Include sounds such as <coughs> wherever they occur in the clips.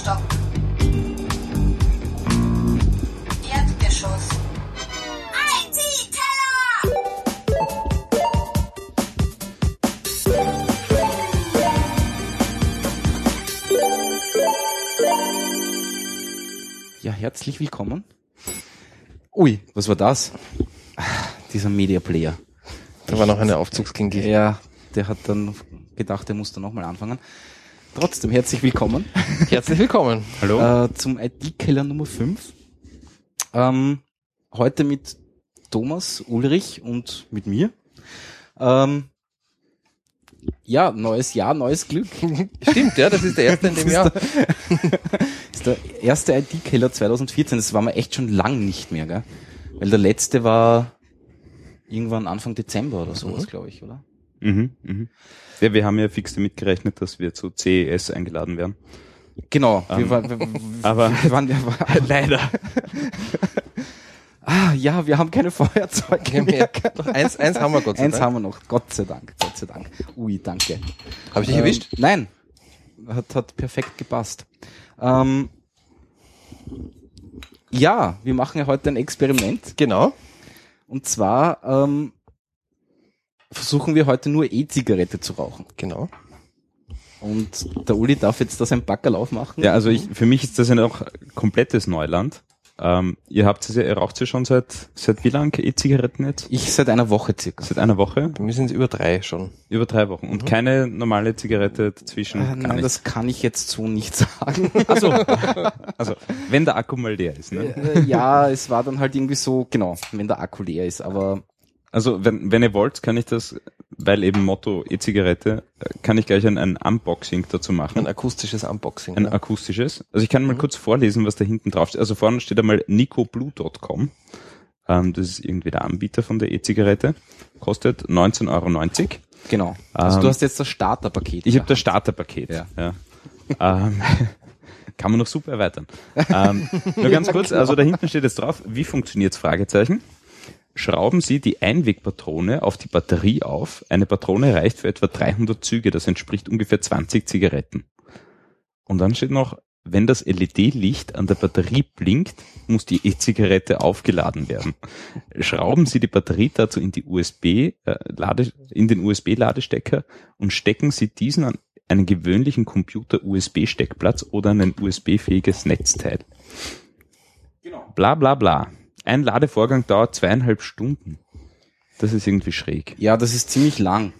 Stock. Erdgeschoss. Ja, herzlich willkommen. Ui, was war das? Dieser Media Player. Da war noch eine Aufzugsklinke. Ja, der hat dann gedacht, er muss da nochmal anfangen. Trotzdem herzlich willkommen <laughs> Herzlich willkommen. äh, zum IT-Keller Nummer 5. Ähm, heute mit Thomas, Ulrich und mit mir. Ähm, ja, neues Jahr, neues Glück. <laughs> Stimmt, ja, das ist der erste in dem Jahr. <laughs> ist der erste IT-Keller 2014. Das war mir echt schon lang nicht mehr, gell? Weil der letzte war irgendwann Anfang Dezember oder sowas, glaube ich, oder? Mhm, mhm. Ja, wir haben ja fix damit gerechnet, dass wir zu CES eingeladen werden. Genau. wir, Ähm, waren, wir, <laughs> aber- <laughs> wir waren, wir waren <laughs> leider. ah, ja, wir haben keine Feuerzeuge mehr. Doch, eins, eins haben wir Gott sei Eins Dank. haben wir noch. Gott sei Dank. Gott sei Dank. Ui, danke. Habe ich dich erwischt? Ähm, nein. Hat, hat perfekt gepasst. Ähm, ja, wir machen ja heute ein Experiment. Genau. Und zwar ähm, versuchen wir heute nur E-Zigarette zu rauchen. Genau. Und der Uli darf jetzt da sein Backerl aufmachen. Ja, also ich, für mich ist das ja noch komplettes Neuland. Ähm, ihr habt es ja, ihr raucht ja schon seit, seit wie lang E-Zigaretten jetzt? Ich seit einer Woche circa. Seit einer Woche? Bei mir sind es über drei schon. Über drei Wochen. Und keine normale Zigarette dazwischen? Äh, nein, nicht. das kann ich jetzt so nicht sagen. <laughs> also, also, wenn der Akku mal leer ist, ne? Äh, ja, es war dann halt irgendwie so, genau, wenn der Akku leer ist. Aber Also, wenn, wenn ihr wollt, kann ich das, weil eben Motto E-Zigarette, kann ich gleich ein, ein Unboxing dazu machen. Ein akustisches Unboxing. Ein ja. akustisches. Also ich kann mal kurz vorlesen, was da hinten drauf steht. Also vorne steht einmal nicoblue.com. Ähm, das ist irgendwie der Anbieter von der E-Zigarette. Kostet 19,90 Euro. genau. Also Ähm, du hast jetzt das Starterpaket. Ich habe das Starterpaket. Ja. Ja. ähm, <laughs> kann man noch super erweitern. ähm, nur ganz kurz, also da hinten steht jetzt drauf, wie funktioniert's? Fragezeichen. Schrauben Sie die Einwegpatrone auf die Batterie auf. Eine Patrone reicht für etwa 300 Züge. Das entspricht ungefähr 20 Zigaretten. Und dann steht noch, wenn das LED-Licht an der Batterie blinkt, muss die E-Zigarette aufgeladen werden. Schrauben Sie die Batterie dazu in die USB, äh, Lade, in den USB-Ladestecker und stecken Sie diesen an einen gewöhnlichen Computer-USB-Steckplatz oder an ein USB-fähiges Netzteil. Genau. Bla bla bla. Ein Ladevorgang dauert zweieinhalb Stunden. Das ist irgendwie schräg. Ja, das ist ziemlich lang.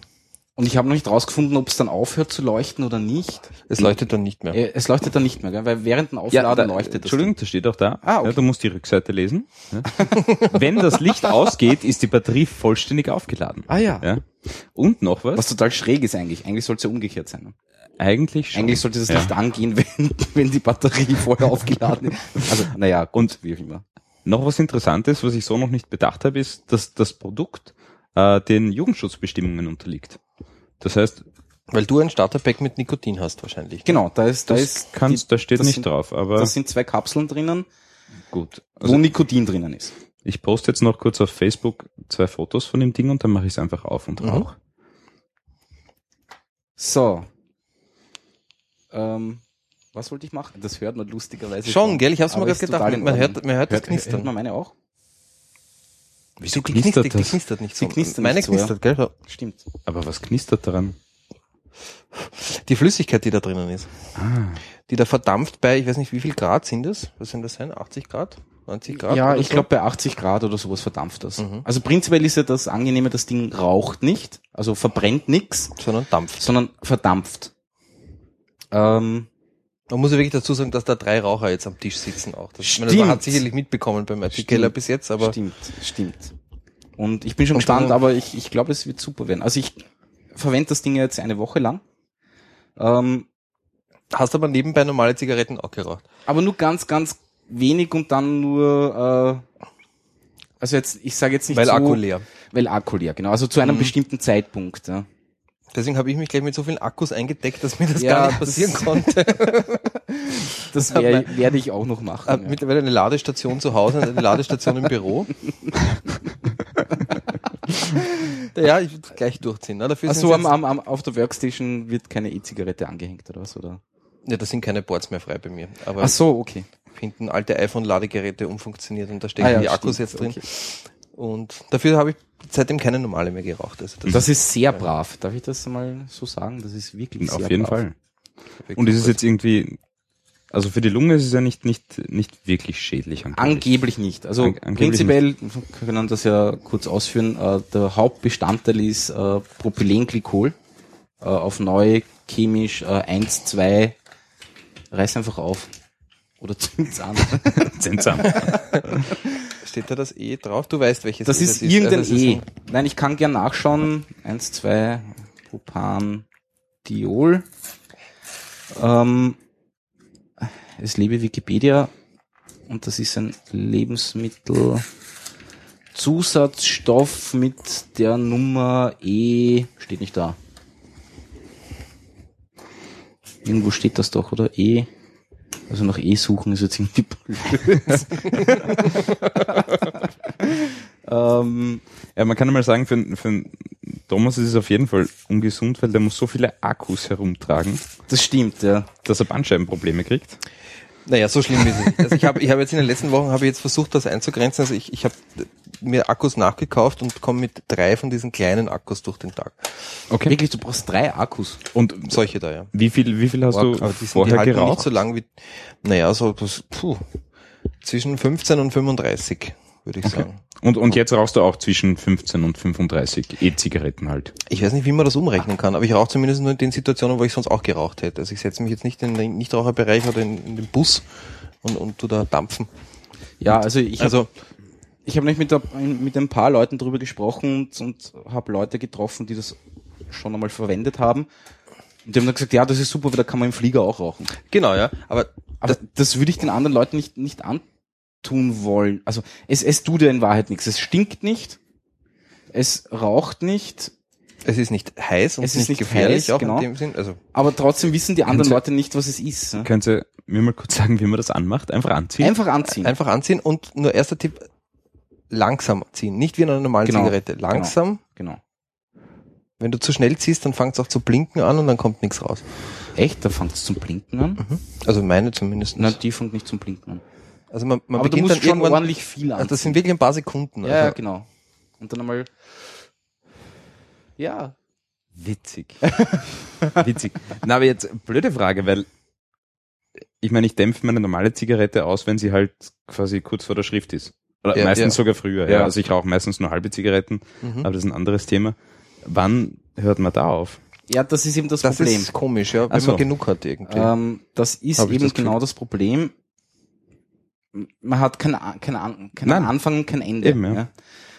Und ich habe noch nicht rausgefunden, ob es dann aufhört zu leuchten oder nicht. Es leuchtet dann nicht mehr. Äh, Es leuchtet dann nicht mehr, gell? weil während dem Aufladen da, leuchtet das. Entschuldigung, das steht auch da. Ah, okay. ja, du musst die Rückseite lesen. Ja. <laughs> Wenn das Licht ausgeht, ist die Batterie vollständig aufgeladen. Ah ja. Ja. Und noch was? Was total schräg ist eigentlich. Eigentlich sollte es ja umgekehrt sein. ne? Eigentlich schon. Eigentlich sollte das Ja. Licht angehen, <laughs> wenn, wenn die Batterie vorher <laughs> aufgeladen ist. Also, naja, und wie auch immer. Noch was Interessantes, was ich so noch nicht bedacht habe, ist, dass das Produkt äh, den Jugendschutzbestimmungen unterliegt. Das heißt, Weil du ein Starterpack mit Nikotin hast wahrscheinlich. Genau, da ist, da das ist, kannst, die- da steht das nicht sind, drauf, aber Da sind zwei Kapseln drinnen, gut. wo Also Nikotin drinnen ist. ich poste jetzt noch kurz auf Facebook zwei Fotos von dem Ding und dann mache ich es einfach auf und Mhm. rauch. So. Ähm, was wollte ich machen? Das hört man lustigerweise. Schon, gell? Ich hab's mir gerade gedacht. Man hört, man hört das Hört, hört Knistern. man meine auch? Wieso knistert knistert die das? knistert nicht so. Sie knistert Meine nicht so, ja. knistert, gell? Stimmt. Aber was knistert daran? Die Flüssigkeit, die da drinnen ist. Ah, Die da verdampft bei, ich weiß nicht, wie viel Grad sind das? Was sind das sein? 80 Grad? 90 Grad? ja, ich so? glaube bei 80 Grad oder sowas verdampft das. Mhm. Also prinzipiell ist ja das angenehme, das Ding raucht nicht, also verbrennt nix, Sondern dampft. sondern verdampft. Ähm, Man muss ja wirklich dazu sagen, dass da drei Raucher jetzt am Tisch sitzen auch. Das, ich meine, Stimmt. man hat sicherlich mitbekommen beim Stimmt. Artikeller bis jetzt, aber stimmt, stimmt. Und ich bin schon gespannt, aber ich, ich glaube, es wird super werden. Also ich verwende das Ding jetzt eine Woche lang. Ähm, hast aber nebenbei normale Zigaretten auch geraucht. aber nur ganz, ganz wenig und dann nur, äh, also jetzt, ich sage jetzt nicht Weil so, Akku leer. Weil Akku leer, genau. Also zu einem Mhm. bestimmten Zeitpunkt. Ja. Deswegen habe ich mich gleich mit so vielen Akkus eingedeckt, dass mir das Ja, gar nicht das- passieren <laughs> konnte. Das wär, werde ich auch noch machen. Hab ja. mittlerweile eine Ladestation zu Hause und eine Ladestation im Büro. <laughs> ja, ich würde gleich durchziehen. Ne? Dafür Ach sind so, sie am, am, am, auf der Workstation wird keine E-Zigarette angehängt oder was? Oder? Ja, da sind keine Boards mehr frei bei mir. Aber Ach so, okay. hinten alte iPhone-Ladegeräte umfunktioniert und da stecken Ah ja, die Akkus stimmt, jetzt drin. okay. Und dafür habe ich seitdem keine normale mehr geraucht. Also Das ist sehr brav. Darf ich das mal so sagen? Das ist wirklich sehr Auf jeden brav. Fall. Und ist es jetzt irgendwie, also für die Lunge ist es ja nicht, nicht, nicht wirklich schädlich angeblich. Angeblich nicht. Also An- angeblich prinzipiell wir können das ja kurz ausführen. Äh, der Hauptbestandteil ist äh, Propylenglykol. Äh, auf neu chemisch äh, 1, 2. Reiß einfach auf. Oder <laughs> zünd's an. <laughs> Seltsam. <laughs> Steht da das E drauf? Du weißt, welches Das E ist irgendein Also es ist E. ein- Nein, ich kann gern nachschauen. 1, 2, Propandiol. Ähm, es lebe Wikipedia und das ist ein Lebensmittelzusatzstoff mit der Nummer E. Steht nicht da. Irgendwo steht das doch, oder? E. Also nach E suchen ist jetzt irgendwie blöd. <laughs> ähm, Ja, man kann einmal sagen, für, für Thomas ist es auf jeden Fall ungesund, weil der muss so viele Akkus herumtragen, das stimmt, ja. dass er Bandscheibenprobleme kriegt. Naja, so schlimm ist es nicht. Also ich habe ich hab jetzt in den letzten Wochen habe ich jetzt versucht, das einzugrenzen. Also ich, ich habe mir Akkus nachgekauft und komme mit drei von diesen kleinen Akkus durch den Tag. Okay. Wirklich, du brauchst drei Akkus. Und Solche da, ja. wie viel, wie viel hast du Aber die, sind, die vorher halten nicht geraucht? so lang wie, naja, so puh, zwischen 15 und 35, würde ich sagen. Und, und jetzt rauchst du auch zwischen 15 und 35 E-Zigaretten halt. Ich weiß nicht, wie man das umrechnen kann, aber ich rauche zumindest nur in den Situationen, wo ich sonst auch geraucht hätte. Also ich setze mich jetzt nicht in den Nichtraucherbereich oder in, in den Bus und, und tu da dampfen. Ja, also ich habe Also, ich hab nicht mit, der, mit ein paar Leuten drüber gesprochen und, und habe Leute getroffen, die das schon einmal verwendet haben. Und die haben dann gesagt, ja, das ist super, weil da kann man im Flieger auch rauchen. genau, ja. Aber Aber das, würde ich den anderen Leuten nicht, nicht antun wollen. Also es, es tut ja in Wahrheit nichts. Es stinkt nicht, es raucht nicht, es ist nicht heiß und Es ist nicht, gefährlich heiß, auch genau. in dem Sinn. Also aber trotzdem wissen die anderen Leute nicht, was es ist. ne? Können Sie mir mal kurz sagen, wie man das anmacht? Einfach anziehen? Einfach anziehen. einfach anziehen und nur erster Tipp, langsam ziehen. Nicht wie in einer normalen Genau, Zigarette. Langsam. Genau. Wenn du zu schnell ziehst, dann fängt es auch zu blinken an und dann kommt nichts raus. Echt? Da fängt es zum Blinken an? Also meine zumindest. Na, die fängt nicht zum Blinken an. Also man, man aber du beginnt musst dann schon irgendwann, ordentlich viel also anziehen. das sind wirklich ein paar Sekunden. ja, ja, Also, genau. Und dann einmal. Ja. Witzig. <laughs> Witzig. Na, aber jetzt blöde Frage, weil ich meine, ich dämpfe meine normale Zigarette aus, wenn sie halt quasi kurz vor der Schrift ist. Oder Ja, meistens ja. sogar früher. Ja. Ja. Also ich rauche meistens nur halbe Zigaretten, Mhm. aber das ist ein anderes Thema. Wann hört man da auf? Ja, das ist eben das, Das Problem. ist komisch, ja, wenn so. man genug hat irgendwie. Ähm, das ist Hab eben das genau das Problem. Man hat keinen kein, An- keinen Nein. Anfang und kein Ende. Eben, ja.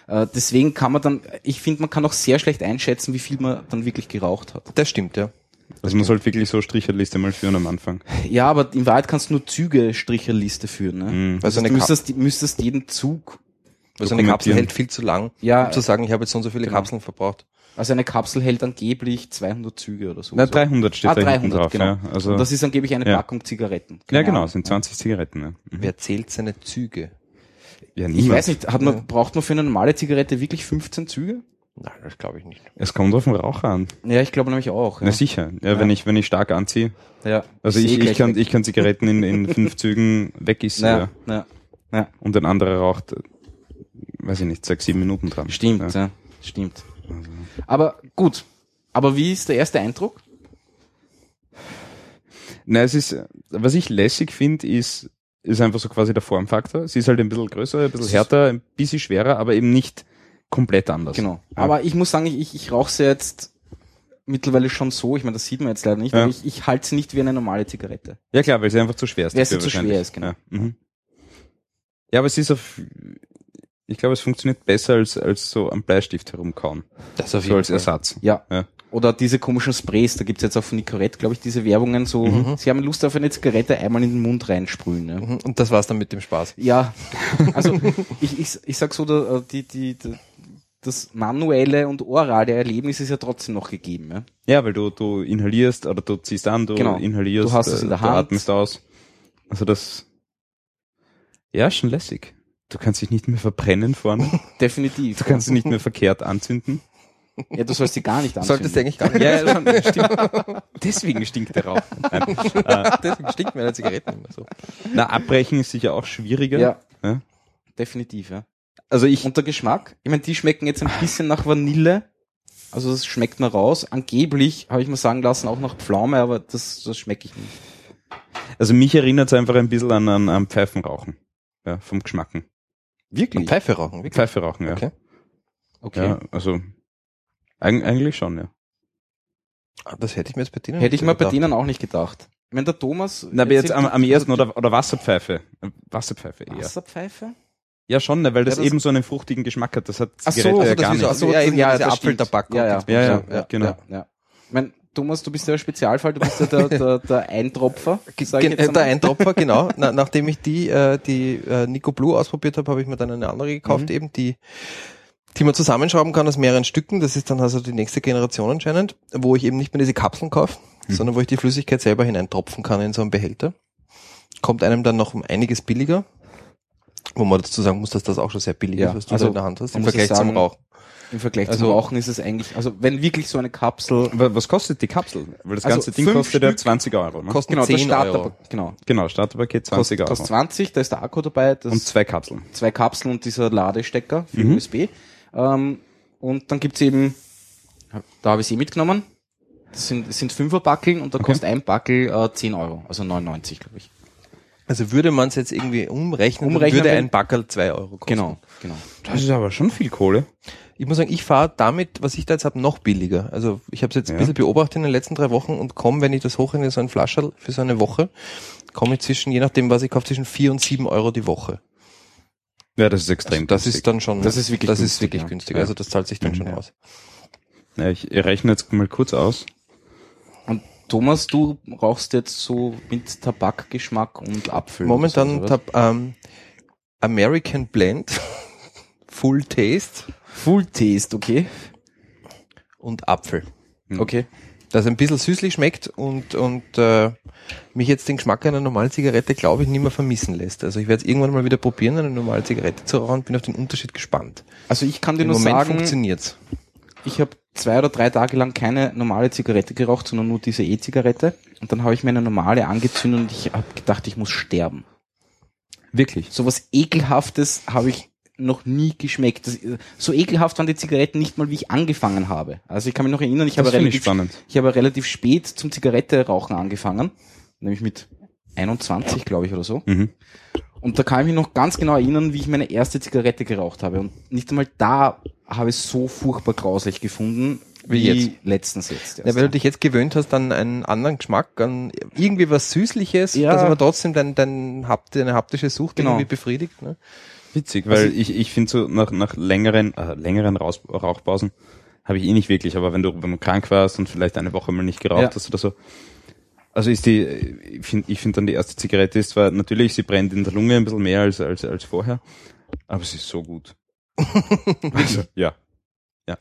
Äh, deswegen kann man dann, ich finde, man kann auch sehr schlecht einschätzen, wie viel man dann wirklich geraucht hat. das stimmt, ja. Also man sollte wirklich so Stricherliste mal führen am Anfang. <laughs> Ja, aber in Wahrheit kannst du nur Züge Stricherliste führen. Ne? Mhm. Also eine, du müsstest, müsstest jeden Zug, weil so eine Kapsel hält viel zu lang, Ja. um zu sagen, ich habe jetzt so und so viele Genau. Kapseln verbraucht. Also eine Kapsel hält angeblich 200 Züge oder so. Na, 300 steht ah, da 300, hinten drauf. genau. Ja. Also, Und das ist angeblich eine Ja. Packung Zigaretten. ja, Keine genau, Ahnung. sind 20 Zigaretten. Ja, mhm. Wer zählt seine Züge? ja Ich niemand. weiß nicht, hat man, braucht man für eine normale Zigarette wirklich 15 Züge? Nein, das glaube ich nicht. Es kommt auf den Raucher an. Ja, ich glaube nämlich auch. Ja. Na sicher. Ja, wenn ich wenn ich stark anziehe. ja. Also ich, ich gleich kann weg. ich kann Zigaretten in, in fünf <laughs> Zügen weggießen Ja, ja. ja. ja. und ein anderer raucht, weiß ich nicht, sechs sieben Minuten dran. Stimmt, Ja. ja. Stimmt. Aber gut. Aber wie ist der erste Eindruck? Na, es ist, was ich lässig finde, ist, ist einfach so quasi der Formfaktor. Sie ist halt ein bisschen größer, ein bisschen härter, ein bisschen schwerer, aber eben nicht komplett anders. Genau. Ja. Aber ich muss sagen, ich, ich, rauche sie jetzt mittlerweile schon so, ich meine, das sieht man jetzt leider nicht, Ja. aber ich, ich halte sie nicht wie eine normale Zigarette. Ja klar, weil sie einfach zu schwer ist. Weil sie zu schwer ist, genau. Ja, mhm. ja aber es ist auf, ich glaube, es funktioniert besser als, als so am Bleistift herumkauen. Das auf So als Ersatz. Ja. Ja. Oder diese komischen Sprays, da gibt's jetzt auch von Nicorette, glaube ich, diese Werbungen so, sie haben Lust auf eine Zigarette einmal in den Mund reinsprühen. Ne? Mhm, Und das war's dann mit dem Spaß. Ja, <laughs> also ich, ich, ich sag so, da, äh, die, die, die, das manuelle und orale Erlebnis ist ja trotzdem noch gegeben. Ja? Ja, weil du, du inhalierst oder du ziehst an, du Genau. inhalierst, Du hast es äh, in der du Hand. atmest aus. Also das, ja, schon lässig. Du kannst dich nicht mehr verbrennen vorne. <laughs> Definitiv. Du kannst dich nicht mehr verkehrt anzünden. Ja, du sollst die gar nicht anzünden. Solltest du eigentlich gar nicht. Ja, ja, schon, stimmt. <laughs> Deswegen stinkt der Rauch. <laughs> Äh, Deswegen stinkt mir eine Zigarette nicht mehr so. na, abbrechen ist sicher auch schwieriger. Ja. Ja. Definitiv, ja. Also ich, Und der Geschmack? Ich meine, die schmecken jetzt ein bisschen nach Vanille. Also das schmeckt man raus. Angeblich, habe ich mir sagen lassen, auch nach Pflaume, aber das, das schmecke ich nicht. also mich erinnert es einfach ein bisschen an, an, an Pfeifenrauchen. Ja, vom Geschmacken. Wirklich? Und Pfeife rauchen, wirklich. Pfeife rauchen, ja. Okay. Okay. Ja, also eig eigentlich schon, ja. Ah, Das hätte ich mir jetzt bei denen Hätte ich mir bei denen auch nicht gedacht. Ich meine, der Thomas... Na, aber jetzt erzählt- am, am ersten oder, oder Wasserpfeife. Wasserpfeife eher. Wasserpfeife? Ja, schon, ne, weil das, Ja, das- eben so einen fruchtigen Geschmack hat. Das hat Ach so, Zigarette also ja das gar ist so- nicht. ach so, ja, ja, das stimmt. Apfeltabak- Ja, ja, Ja, ja, ja, genau. Ja, ja. Ich meine, Thomas, du bist ja ein Spezialfall, du bist ja der, der, der Eintropfer. sag ich Gen- jetzt einmal. der Eintropfer, genau. Na, nachdem ich die, äh, die äh, Nico Blue ausprobiert habe, habe ich mir dann eine andere gekauft, Mhm. eben die, die man zusammenschrauben kann aus mehreren Stücken. Das ist dann also die nächste Generation anscheinend, wo ich eben nicht mehr diese Kapseln kaufe, Mhm. sondern wo ich die Flüssigkeit selber hineintropfen kann in so einen Behälter. Kommt einem dann noch um einiges billiger. Wo man dazu sagen muss, dass das auch schon sehr billig Ja, ist, was du also so in der Hand hast, im Vergleich sagen, zum Rauchen. Im Vergleich Also- zum Rauchen ist es eigentlich, also wenn wirklich so eine Kapsel, Wa- Was kostet die Kapsel? Weil das Also ganze Ding fünf kostet ja Stück 20 Euro. Ne? Kosten genau, der 10 Starter, Euro. genau, Genau, Starterpaket 20 kostet, Euro. kostet 20, da ist der Akku dabei, das Und zwei Kapseln. zwei Kapseln und dieser Ladestecker für Mhm. USB. Ähm, und dann gibt's eben, da habe ich sie mitgenommen, das sind, das sind fünfer Backeln und da kostet ein Backel äh, 10 Euro, also 99, glaube ich. Also würde man es jetzt irgendwie umrechnen, Umrechnen, würde ein Backerl 2 Euro kosten. Genau, genau. Das ist aber schon viel Kohle. Ich muss sagen, ich fahre damit, was ich da jetzt habe, noch billiger. Also ich habe es jetzt Ja. ein bisschen beobachtet in den letzten drei Wochen und komme, wenn ich das hochrechne, so ein Flascherl für so eine Woche, komme ich zwischen, je nachdem, was ich kaufe, zwischen vier und sieben Euro die Woche. Ja, das ist extrem. Also das günstig. ist dann schon, Das ist wirklich das günstig, ist wirklich ja. günstig. Ja. Also das zahlt sich dann Mhm. schon Ja. aus. Ja, ich rechne jetzt mal kurz aus. Und Thomas, du rauchst jetzt so mit Tabakgeschmack und Apfel. Momentan oder so, tab, ähm, American Blend, <laughs> Full Taste Full Taste, okay. und Apfel. Mhm. Okay. Das ein bisschen süßlich schmeckt und, und äh, mich jetzt den Geschmack einer normalen Zigarette, glaube ich, nicht mehr vermissen lässt. Also ich werde es irgendwann mal wieder probieren, eine normale Zigarette zu rauchen, bin auf den Unterschied gespannt. Also ich kann dir Im nur Moment sagen, funktioniert's. ich habe zwei oder drei Tage lang keine normale Zigarette geraucht, sondern nur diese E-Zigarette. Und dann habe ich mir eine normale angezündet und ich habe gedacht, ich muss sterben. Wirklich? So was Ekelhaftes habe ich noch nie geschmeckt. Das, so ekelhaft waren die Zigaretten nicht mal, wie ich angefangen habe. Also ich kann mich noch erinnern, ich Das habe ich relativ, spannend. ich habe relativ spät zum Zigarette rauchen angefangen. Nämlich mit 21, glaube ich, oder so. Mhm. Und da kann ich mich noch ganz genau erinnern, wie ich meine erste Zigarette geraucht habe. Und nicht einmal da habe ich es so furchtbar grauslich gefunden, Wie jetzt. letztens jetzt. Ja, weil du dich jetzt gewöhnt hast an einen anderen Geschmack, an irgendwie was Süßliches, Ja. das aber trotzdem dein, dein, deine haptische Sucht Genau. irgendwie befriedigt. Ne? Witzig, weil ich, ich finde so nach, nach längeren, äh, längeren Raus Rauchpausen habe ich eh nicht wirklich, aber wenn du, wenn du krank warst und vielleicht eine Woche mal nicht geraucht Ja. hast oder so, also ist die, ich finde ich find dann die erste Zigarette ist zwar, natürlich, sie brennt in der Lunge ein bisschen mehr als, als, als vorher, aber sie ist so gut. <laughs> also, ja.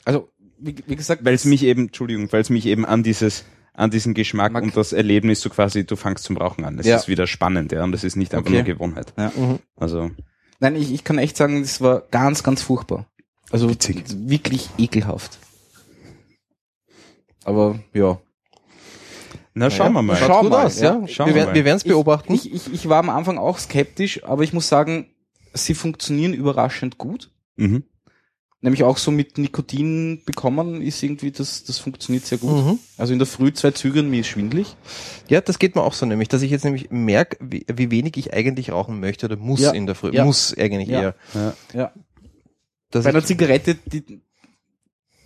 also, wie, wie gesagt, Weil es mich eben, Entschuldigung, weil es mich eben an dieses, an diesen Geschmack Mag- und das Erlebnis so quasi, du fangst zum Rauchen an. Es Ja. ist wieder spannend, ja, und das ist nicht einfach Okay. nur Gewohnheit. Ja. Also, Nein, ich, ich kann echt sagen, das war ganz, ganz furchtbar. Also Witzig. wirklich ekelhaft. Aber ja. na, schauen wir mal. Schau Schaut gut mal, aus, ja. ja. Schauen wir wir wir werden es beobachten. Ich, ich, ich war am Anfang auch skeptisch, aber ich muss sagen, sie funktionieren überraschend gut. Mhm. Nämlich auch so mit Nikotin bekommen ist irgendwie, das, das funktioniert sehr gut. Mhm. Also in der Früh zwei Züge mir ist schwindlig. Ja, das geht mir auch so nämlich, dass ich jetzt nämlich merke, wie, wie wenig ich eigentlich rauchen möchte oder muss Ja. in der Früh. Ja. Muss eigentlich Ja. eher. Ja. Ja. Dass Bei einer ich, Zigarette, die,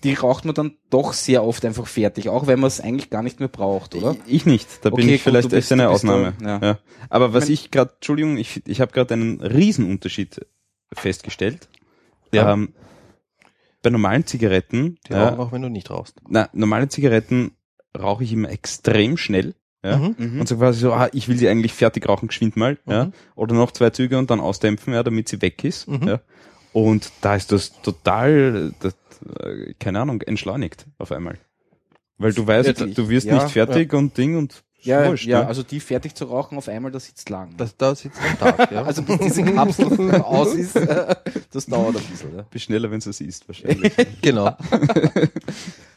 die raucht man dann doch sehr oft einfach fertig, auch wenn man es eigentlich gar nicht mehr braucht, oder? Ich nicht. Da bin Okay, ich gut, vielleicht du bist- echt eine du Ausnahme. da, ja. ja. Aber was Mein- ich gerade, Entschuldigung, ich, ich habe gerade einen Riesenunterschied festgestellt. Ja. Ähm, bei normalen Zigaretten, die ja, rauchen auch wenn du nicht rauchst. na, normale Zigaretten rauche ich immer extrem schnell. Ja. Mhm. Mhm. Und so quasi so, ah, ich will sie eigentlich fertig rauchen, geschwind mal, ja. Mhm. Oder noch zwei Züge und dann ausdämpfen, ja, damit sie weg ist. Mhm. Ja. Und da ist das total, das, äh, keine Ahnung, entschleunigt auf einmal. Weil du weißt, Wirklich? du wirst Ja, nicht fertig und Ding und Ja, wurscht, ja, ne? also die fertig zu rauchen auf einmal, das sitzt lang. Das, da sitzt ein Tag, ja. <laughs> also bis diese Kapsel <laughs> aus ist, äh, das dauert ein bisschen. Ja. Bist schneller, wenn du es isst, wahrscheinlich. <laughs> genau.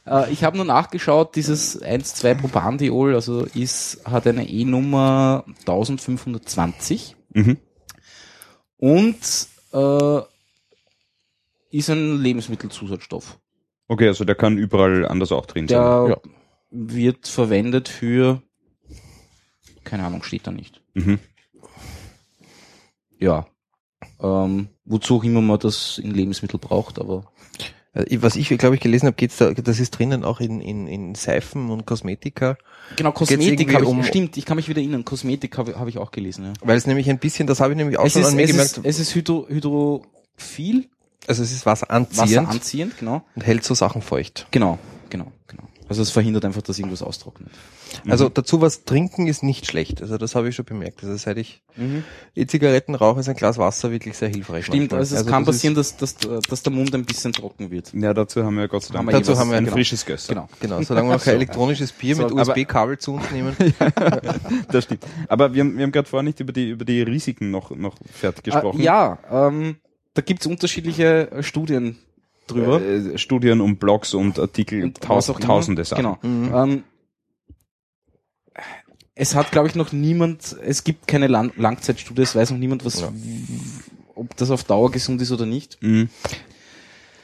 Äh, ich habe nur nachgeschaut, dieses 1,2-Propandiol, also ist, hat eine E-Nummer 1520 mhm. und äh, ist ein Lebensmittelzusatzstoff. Okay, also der kann überall anders auch drin sein. Der Ja. wird verwendet für, keine Ahnung, steht da nicht. Mhm. Ja. Ähm, wozu auch immer man das in Lebensmittel braucht, aber Äh, Was ich, glaube ich, gelesen habe, geht's da, das ist drinnen auch in, in, in Seifen und Kosmetika, genau, Geht's Kosmetik irgendwie habe ich, um- stimmt, ich kann mich wieder erinnern, Kosmetik habe hab ich auch gelesen, ja. weil es nämlich ein bisschen, das habe ich nämlich auch Es schon ist, an mir es, gemerkt, ist, es ist hydro, hydrophil, also es ist wasseranziehend wasseranziehend, genau. und hält so Sachen feucht. Genau. Also es verhindert einfach, dass irgendwas austrocknet. Also dazu was trinken ist nicht schlecht. Also das habe ich schon bemerkt. Also seit ich E-Zigaretten rauche, ist ein Glas Wasser wirklich sehr hilfreich. Stimmt, also es kann das passieren, dass, dass, dass der Mund ein bisschen trocken wird. Ja, dazu haben wir Gott sei Dank Dazu haben wir ein genau. frisches Gösser. Genau. Genau, solange wir noch <laughs> kein elektronisches Bier So, mit USB-Kabel zu uns nehmen. <laughs> Das stimmt. Aber wir haben, wir haben gerade vorher nicht über die, über die Risiken noch, noch fertig gesprochen. Äh, ja, ähm, da gibt's unterschiedliche äh, Studien drüber. Äh, Studien und Blogs und Artikel, Und was taus auch immer. tausende Sachen. Genau. Mhm. Ähm, es hat, glaube ich, noch niemand, es gibt keine Lang Langzeitstudie, es weiß noch niemand, was, Ja. ob das auf Dauer gesund ist oder nicht. Mhm.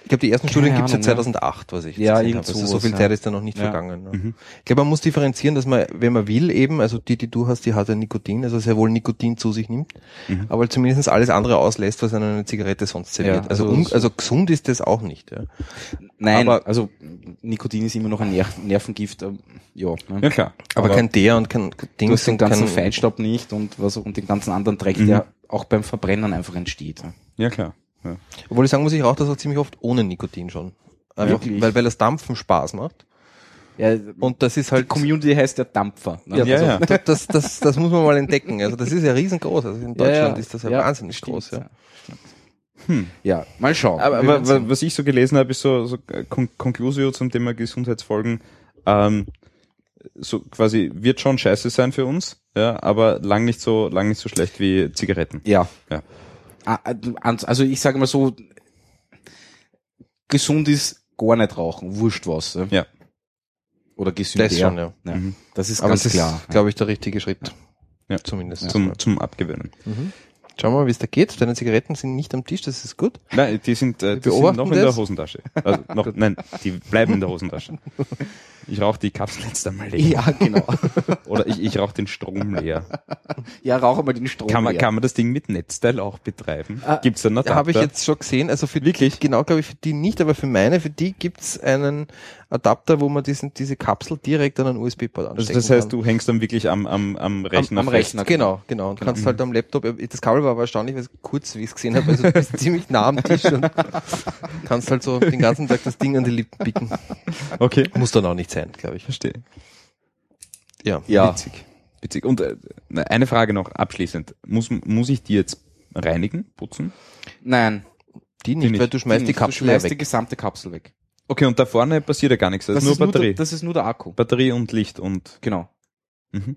Ich glaube, die ersten Studien gibt es ja. 2008, was ich Ja, gesehen habe. Also so viel. Zeit ist da noch nicht Ja. vergangen. Ne? Mhm. Ich glaube, man muss differenzieren, dass man, wenn man will, eben, also die, die du hast, die hat ja Nikotin, also sehr wohl Nikotin zu sich nimmt, Mhm. aber zumindest alles andere auslässt, was einem eine Zigarette sonst serviert. Ja, also, also also gesund ist das auch nicht. Ja. Nein, Aber- also Nikotin ist immer noch ein Ner Nervengift. ähm, ja, ne? Ja, klar. Aber, kein Der und kein Ding. du hast den ganzen kein, Feinstaub nicht und was und den ganzen anderen Dreck, Mhm. der auch beim Verbrennen einfach entsteht. Ja, klar. Ja. Obwohl ich sagen muss, ich rauche das auch ziemlich oft ohne Nikotin schon. Einfach, Wirklich? weil, weil das Dampfen Spaß macht. Ja, Und das ist die halt, Community heißt ja Dampfer. Ne? ja, Ja, also, ja. da- Das, das, das muss man mal entdecken. Also das ist ja riesengroß. Also in Deutschland ist das ja, wahnsinnig stimmt, groß. Ja. ja. Hm. Ja, mal schauen. Aber, aber was ich so gelesen habe, ist so, so äh, Con Conclusio zum Thema Gesundheitsfolgen. Ähm, so quasi wird schon scheiße sein für uns, ja, aber lang nicht so lang nicht so schlecht wie Zigaretten. Ja. Ja. Ah, ans- Also ich sage mal so, gesund ist gar nicht rauchen, wurscht was. Ja. Ja. Oder gesünder. Das schon, ja. Ja, Mhm. Das ist Aber ganz es ist, klar. glaube ich, der richtige Schritt. Ja. Zumindest. Zum, zum Abgewöhnen. Schauen wir mal, wie es da geht. Deine Zigaretten sind nicht am Tisch, das ist gut. Nein, die sind, äh, die sind noch in das? der Hosentasche. Also noch, nein, die bleiben in der Hosentasche. <laughs> Ich rauche die Kapsel jetzt einmal leer. Ja, genau. <laughs> Oder ich, ich rauche den Strom leer. ja, rauche mal den Strom. Kann man, leer. kann man das Ding mit Netzteil auch betreiben? Ah, Gibt's da einen Adapter? Habe ich jetzt schon gesehen. Also für Wirklich? genau, glaube ich, für die nicht, aber für meine, für die gibt's einen Adapter, wo man diesen, diese Kapsel direkt an einen USB-Port Also anstecken das heißt, kann. du hängst dann wirklich am, am, am Rechner am fest. Rechner. Genau, genau. Und kannst halt am Laptop, das Kabel war aber erstaunlich, weil es kurz, wie ich es gesehen habe, also du bist <laughs> ziemlich nah am Tisch und kannst halt so den ganzen Tag das Ding an die Lippen picken. Okay. Muss dann auch nicht sein, glaube ich. Verstehe. Ja. Ja. Witzig. Witzig. Und äh, eine Frage noch abschließend. Muss, muss ich die jetzt reinigen, putzen? Nein. Die nicht, nicht. weil du schmeißt die du Kapsel ja schmeißt die weg. gesamte Kapsel weg. Okay, und da vorne passiert ja gar nichts. Das, Das, ist nur ist nur Batterie. der, das ist nur der Akku. Batterie und Licht und. Genau. Mhm.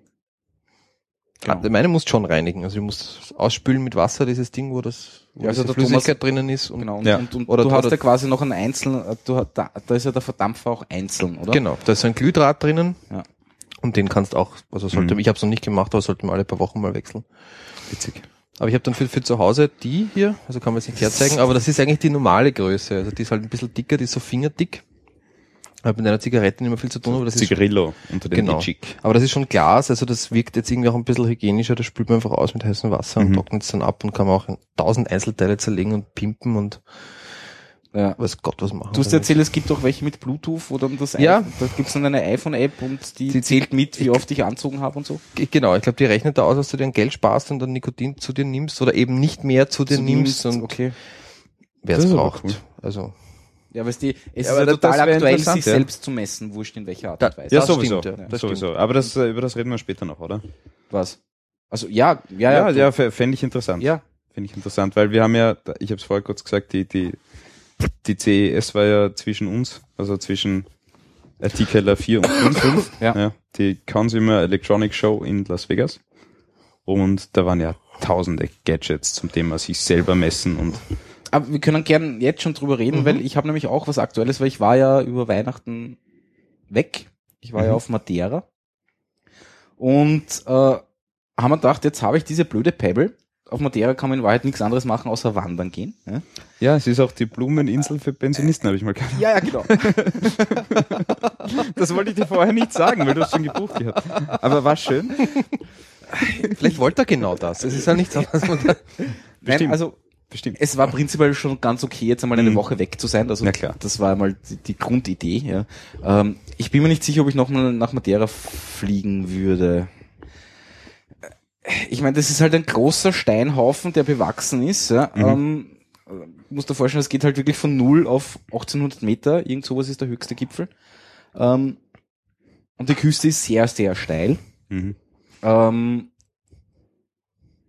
Genau. Ah, Meine muss schon reinigen. Also ich muss ausspülen mit Wasser, dieses Ding, wo das, wo Ja, also Flüssigkeit drinnen ist. Und Genau. Und, Ja. und, und Oder du du- hast ja quasi noch einen einzelnen, äh, du, hast- da, da ist ja der Verdampfer auch einzeln, oder? Genau, da ist so ein Glühdraht drinnen. Ja. Und den kannst auch, also sollte, Mhm. ich habe es noch nicht gemacht, aber sollte man alle paar Wochen mal wechseln. Witzig. Aber ich habe dann für, für zu Hause die hier, also kann man jetzt nicht herzeigen, aber das ist eigentlich die normale Größe. Also die ist halt ein bisschen dicker, die ist so fingerdick. Hat mit einer Zigarette nicht mehr viel zu tun, aber das ist Zigarillo unter den genau. Itchik. Aber das ist schon Glas, also das wirkt jetzt irgendwie auch ein bisschen hygienischer, das spült man einfach aus mit heißem Wasser und Mhm. trocknet es dann ab und kann man auch in tausend Einzelteile zerlegen und pimpen und Ja. weiß Gott was machen. Du hast erzählt, es gibt auch welche mit Bluetooth, wo dann das Ja. da gibt's dann eine iPhone-App und die, Die- zählt mit, wie oft ich anzogen habe und so. Ge- Genau, ich glaube, die rechnet da aus, dass du dir ein Geld sparst und dann Nikotin zu dir nimmst oder eben nicht mehr zu dir Zu nimmst und okay. wer es braucht. cool. Also Ja, weißt du, es Ja, ist ja total aktuell, sich ja. selbst zu messen, wurscht in welcher Art und Weise. Ja, Das sowieso. stimmt, ja. Das sowieso. Aber das, äh, über das reden wir später noch, oder? Was? Also ja, ja, Ja, ja. ja, fände ich interessant. ja. Finde ich interessant, weil wir haben ja, ich habe es vorher kurz gesagt, die, die, die CES war ja zwischen uns, also zwischen Keller 4 und 5. <coughs> Ja. ja. Die Consumer Electronic Show in Las Vegas. Und da waren ja tausende Gadgets zum Thema sich selber messen und Aber wir können gern jetzt schon drüber reden, weil ich habe nämlich auch was Aktuelles, weil ich war ja über Weihnachten weg. Ich war ja Mhm. auf Madeira. Und äh, haben wir gedacht, jetzt habe ich diese blöde Pebble. Auf Madeira kann man in Wahrheit nichts anderes machen, außer wandern gehen. Ja, ja, es ist auch die Blumeninsel für Pensionisten, habe ich mal gehört. ja, ja genau. <laughs> Das wollte ich dir vorher nicht sagen, weil du es schon gebucht gehabt. Aber war schön. Vielleicht wollte er genau das. Es ist ja nicht so, dass man da Nein, Bestimmt. also Bestimmt. es war prinzipiell schon ganz okay, jetzt einmal eine Mhm. Woche weg zu sein. Also Na klar. das war einmal die, die Grundidee. Ja. Ähm, ich bin mir nicht sicher, ob ich nochmal nach Madeira fliegen würde. Ich meine, das ist halt ein großer Steinhaufen, der bewachsen ist. Ja. Mhm. Ähm, äh, muss dir vorstellen, es geht halt wirklich von null auf 1800 Meter. Irgend sowas ist der höchste Gipfel. Ähm, und die Küste ist sehr, sehr steil. Mhm.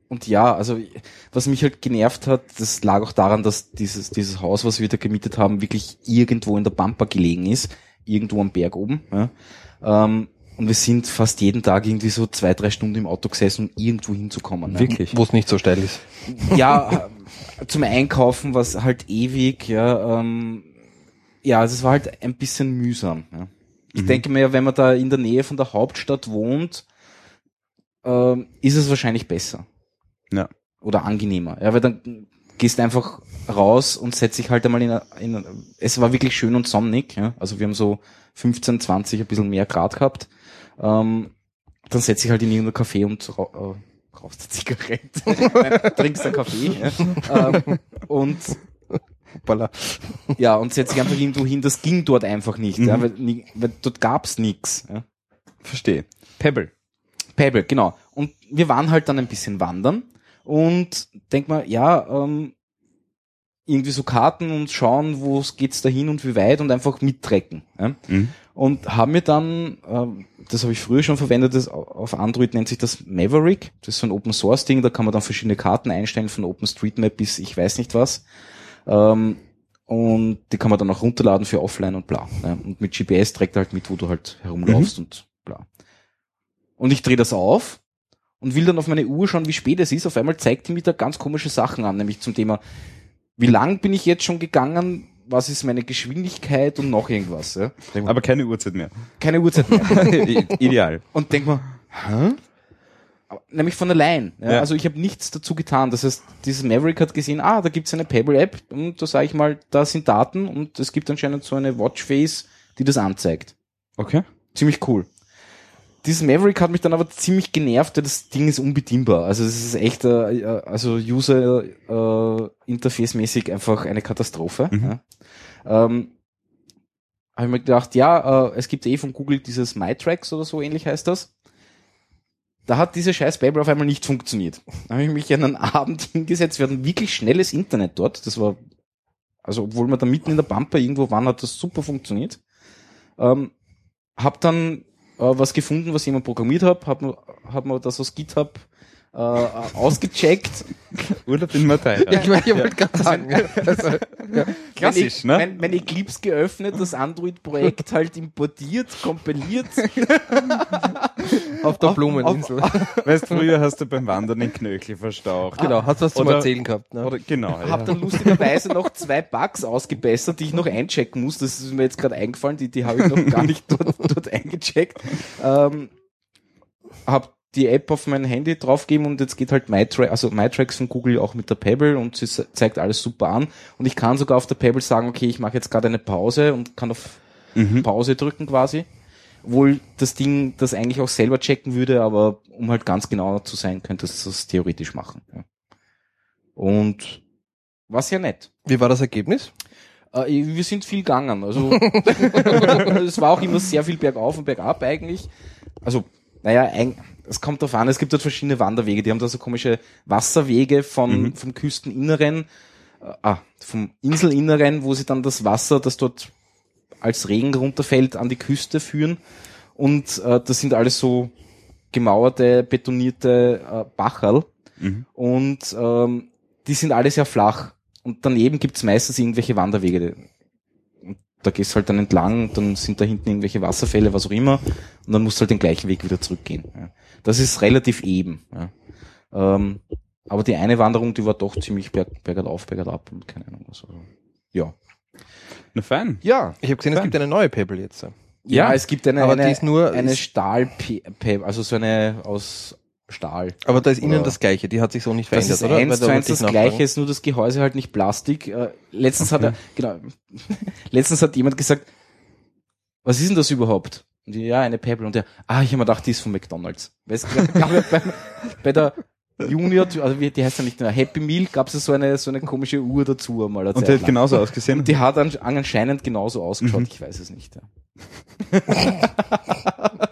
Und ja, also was mich halt genervt hat, das lag auch daran, dass dieses, dieses Haus, was wir da gemietet haben, wirklich irgendwo in der Pampa gelegen ist, irgendwo am Berg oben. Ja. Ähm, und wir sind fast jeden Tag irgendwie so zwei, drei Stunden im Auto gesessen, um irgendwo hinzukommen. Ja. Wirklich. wo es nicht so steil ist. Ja, zum Einkaufen war es halt ewig, ja. Ähm, ja, also es war halt ein bisschen mühsam. Ja. Ich denke mir, wenn man da in der Nähe von der Hauptstadt wohnt, ähm, ist es wahrscheinlich besser. Ja. Oder angenehmer. Ja, weil dann gehst einfach raus und setzt dich halt einmal in, in es war wirklich schön und sonnig, ja. Also wir haben so 15, 20, ein bisschen mehr Grad gehabt. Ähm, dann setz dich halt in irgendein Café und äh, rauchst eine Zigarette, <laughs> trinkst einen Kaffee, ja. ähm, und Hoppala. ja, und setz dich einfach irgendwo hin, das ging dort einfach nicht, ja, Mhm. weil, nie- weil dort gab's nix. Ja. Verstehe. Pebble. Pebble, genau. Und wir waren halt dann ein bisschen wandern und denk mal, ja, ähm, irgendwie so Karten und schauen, wo geht's dahin und wie weit und einfach mittrecken. Ja? Mhm. Und haben mir dann, ähm, das habe ich früher schon verwendet, das au- auf Android nennt sich das Maverick. Das ist so ein Open Source Ding, da kann man dann verschiedene Karten einstellen, von OpenStreetMap bis ich weiß nicht was. Ähm, und die kann man dann auch runterladen für offline und bla. Ja? Und mit GPS trägt er halt mit, wo du halt herumlaufst und bla. Und ich drehe das auf und will dann auf meine Uhr schauen, wie spät es ist. Auf einmal zeigt die mir da ganz komische Sachen an, nämlich zum Thema, wie lang bin ich jetzt schon gegangen, was ist meine Geschwindigkeit und noch irgendwas. Ja? Mal, Aber keine Uhrzeit mehr. keine Uhrzeit mehr. <laughs> Ideal. Und denk mal, hä? Nämlich von allein. Ja? Ja. Also ich habe nichts dazu getan. Das heißt, dieses Maverick hat gesehen, ah, da gibt's eine Pebble-App und da sage ich mal, da sind Daten und es gibt anscheinend so eine Watchface, die das anzeigt. Okay. Ziemlich cool. Dieses Maverick hat mich dann aber ziemlich genervt, weil das Ding ist unbedienbar. Also es ist echt, äh, also User äh, Interface-mäßig einfach eine Katastrophe. Mhm. Ja. Ähm, habe ich mir gedacht, ja, äh, es gibt eh von Google dieses MyTracks oder so ähnlich heißt das. Da hat diese scheiß Babel auf einmal nicht funktioniert. Da habe ich mich an einen <laughs> Abend hingesetzt. Wir hatten wirklich schnelles Internet dort. Das war, also obwohl wir da mitten in der Pampa irgendwo waren, hat das super funktioniert. Ähm, hab dann äh, was gefunden, was jemand programmiert hat, hab, mir- hab mir das aus GitHub äh, ausgecheckt. <laughs> Urlaub in Madeira. Ja, ich, mein, ich wollte gerade sagen. Also, <laughs> Klassisch, mein, ne? Mein, mein Eclipse geöffnet, das Android-Projekt halt importiert, kompiliert. <laughs> auf der Blumeninsel. Weißt, früher hast du beim Wandern den Knöchel verstaucht. genau, hast was zum Oder- Erzählen gehabt. Ne? Oder, genau. Hab dann lustigerweise noch zwei Bugs ausgebessert, die ich noch einchecken muss. Das ist mir jetzt gerade eingefallen, die, die habe ich noch gar nicht dort, dort eingecheckt. Ähm, hab die App auf mein Handy draufgegeben und jetzt geht halt MyTrack, also MyTracks von Google auch mit der Pebble und sie zeigt alles super an. Und ich kann sogar auf der Pebble sagen, okay, ich mache jetzt gerade eine Pause und kann auf Mhm. Pause drücken quasi. Obwohl das Ding das eigentlich auch selber checken würde, aber um halt ganz genau zu sein, könnte es das theoretisch machen. Ja. Und war sehr nett. Wie war das Ergebnis? Äh, wir sind viel gegangen. Also <laughs> es war auch immer sehr viel bergauf und bergab eigentlich. Also, naja, ein, es kommt darauf an, es gibt dort verschiedene Wanderwege. Die haben da so komische Wasserwege von, Mhm. vom Küsteninneren, äh, ah, vom Inselinneren, wo sie dann das Wasser, das dort als Regen runterfällt, an die Küste führen. Und äh, das sind alles so gemauerte, betonierte äh, Bacherl. Mhm. Und ähm, die sind alle sehr flach. Und daneben gibt's meistens irgendwelche Wanderwege. Da gehst du halt dann entlang, dann sind da hinten irgendwelche Wasserfälle, was auch immer, und dann musst du halt den gleichen Weg wieder zurückgehen. Ja. Das ist relativ eben. Ja. Ähm, aber die eine Wanderung, die war doch ziemlich berg, bergauf, bergab und keine Ahnung was. Also, ja. Na fein. Ja, Ich habe gesehen, es gibt eine neue Pebble jetzt. ja, es gibt eine, aber eine, die ist nur- eine ist- Stahl, also so eine aus Stahl. Aber da ist innen das gleiche, die hat sich so nicht Das verändert, ist oder? eins zu eins das ich gleiche, ist nur das Gehäuse halt nicht Plastik. Äh, letztens hat er, genau, <laughs> letztens hat jemand gesagt, was ist denn das überhaupt? Und die, ja, eine Pebble. Und der, ah, ich habe mir gedacht, die ist von McDonalds. Weißt du, bei, <laughs> bei der Junior, also wie, die heißt ja nicht mehr Happy Meal, gab es so eine, so eine komische Uhr dazu mal. eine Und der hat lang. genauso ausgesehen. Und die hat an- anscheinend genauso ausgeschaut, ich weiß es nicht. Ja, <laughs>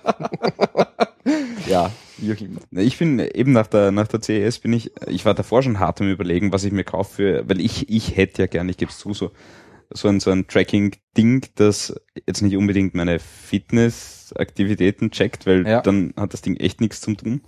ja wie auch immer. Ich bin eben nach der, nach der CES bin ich, ich war davor schon hart am überlegen, was ich mir kaufe, für, weil ich, ich hätte ja gern, ich gebe es zu, so, so ein, so ein Tracking-Ding, das jetzt nicht unbedingt meine Fitness-Aktivitäten checkt, weil Ja. dann hat das Ding echt nichts zum tun,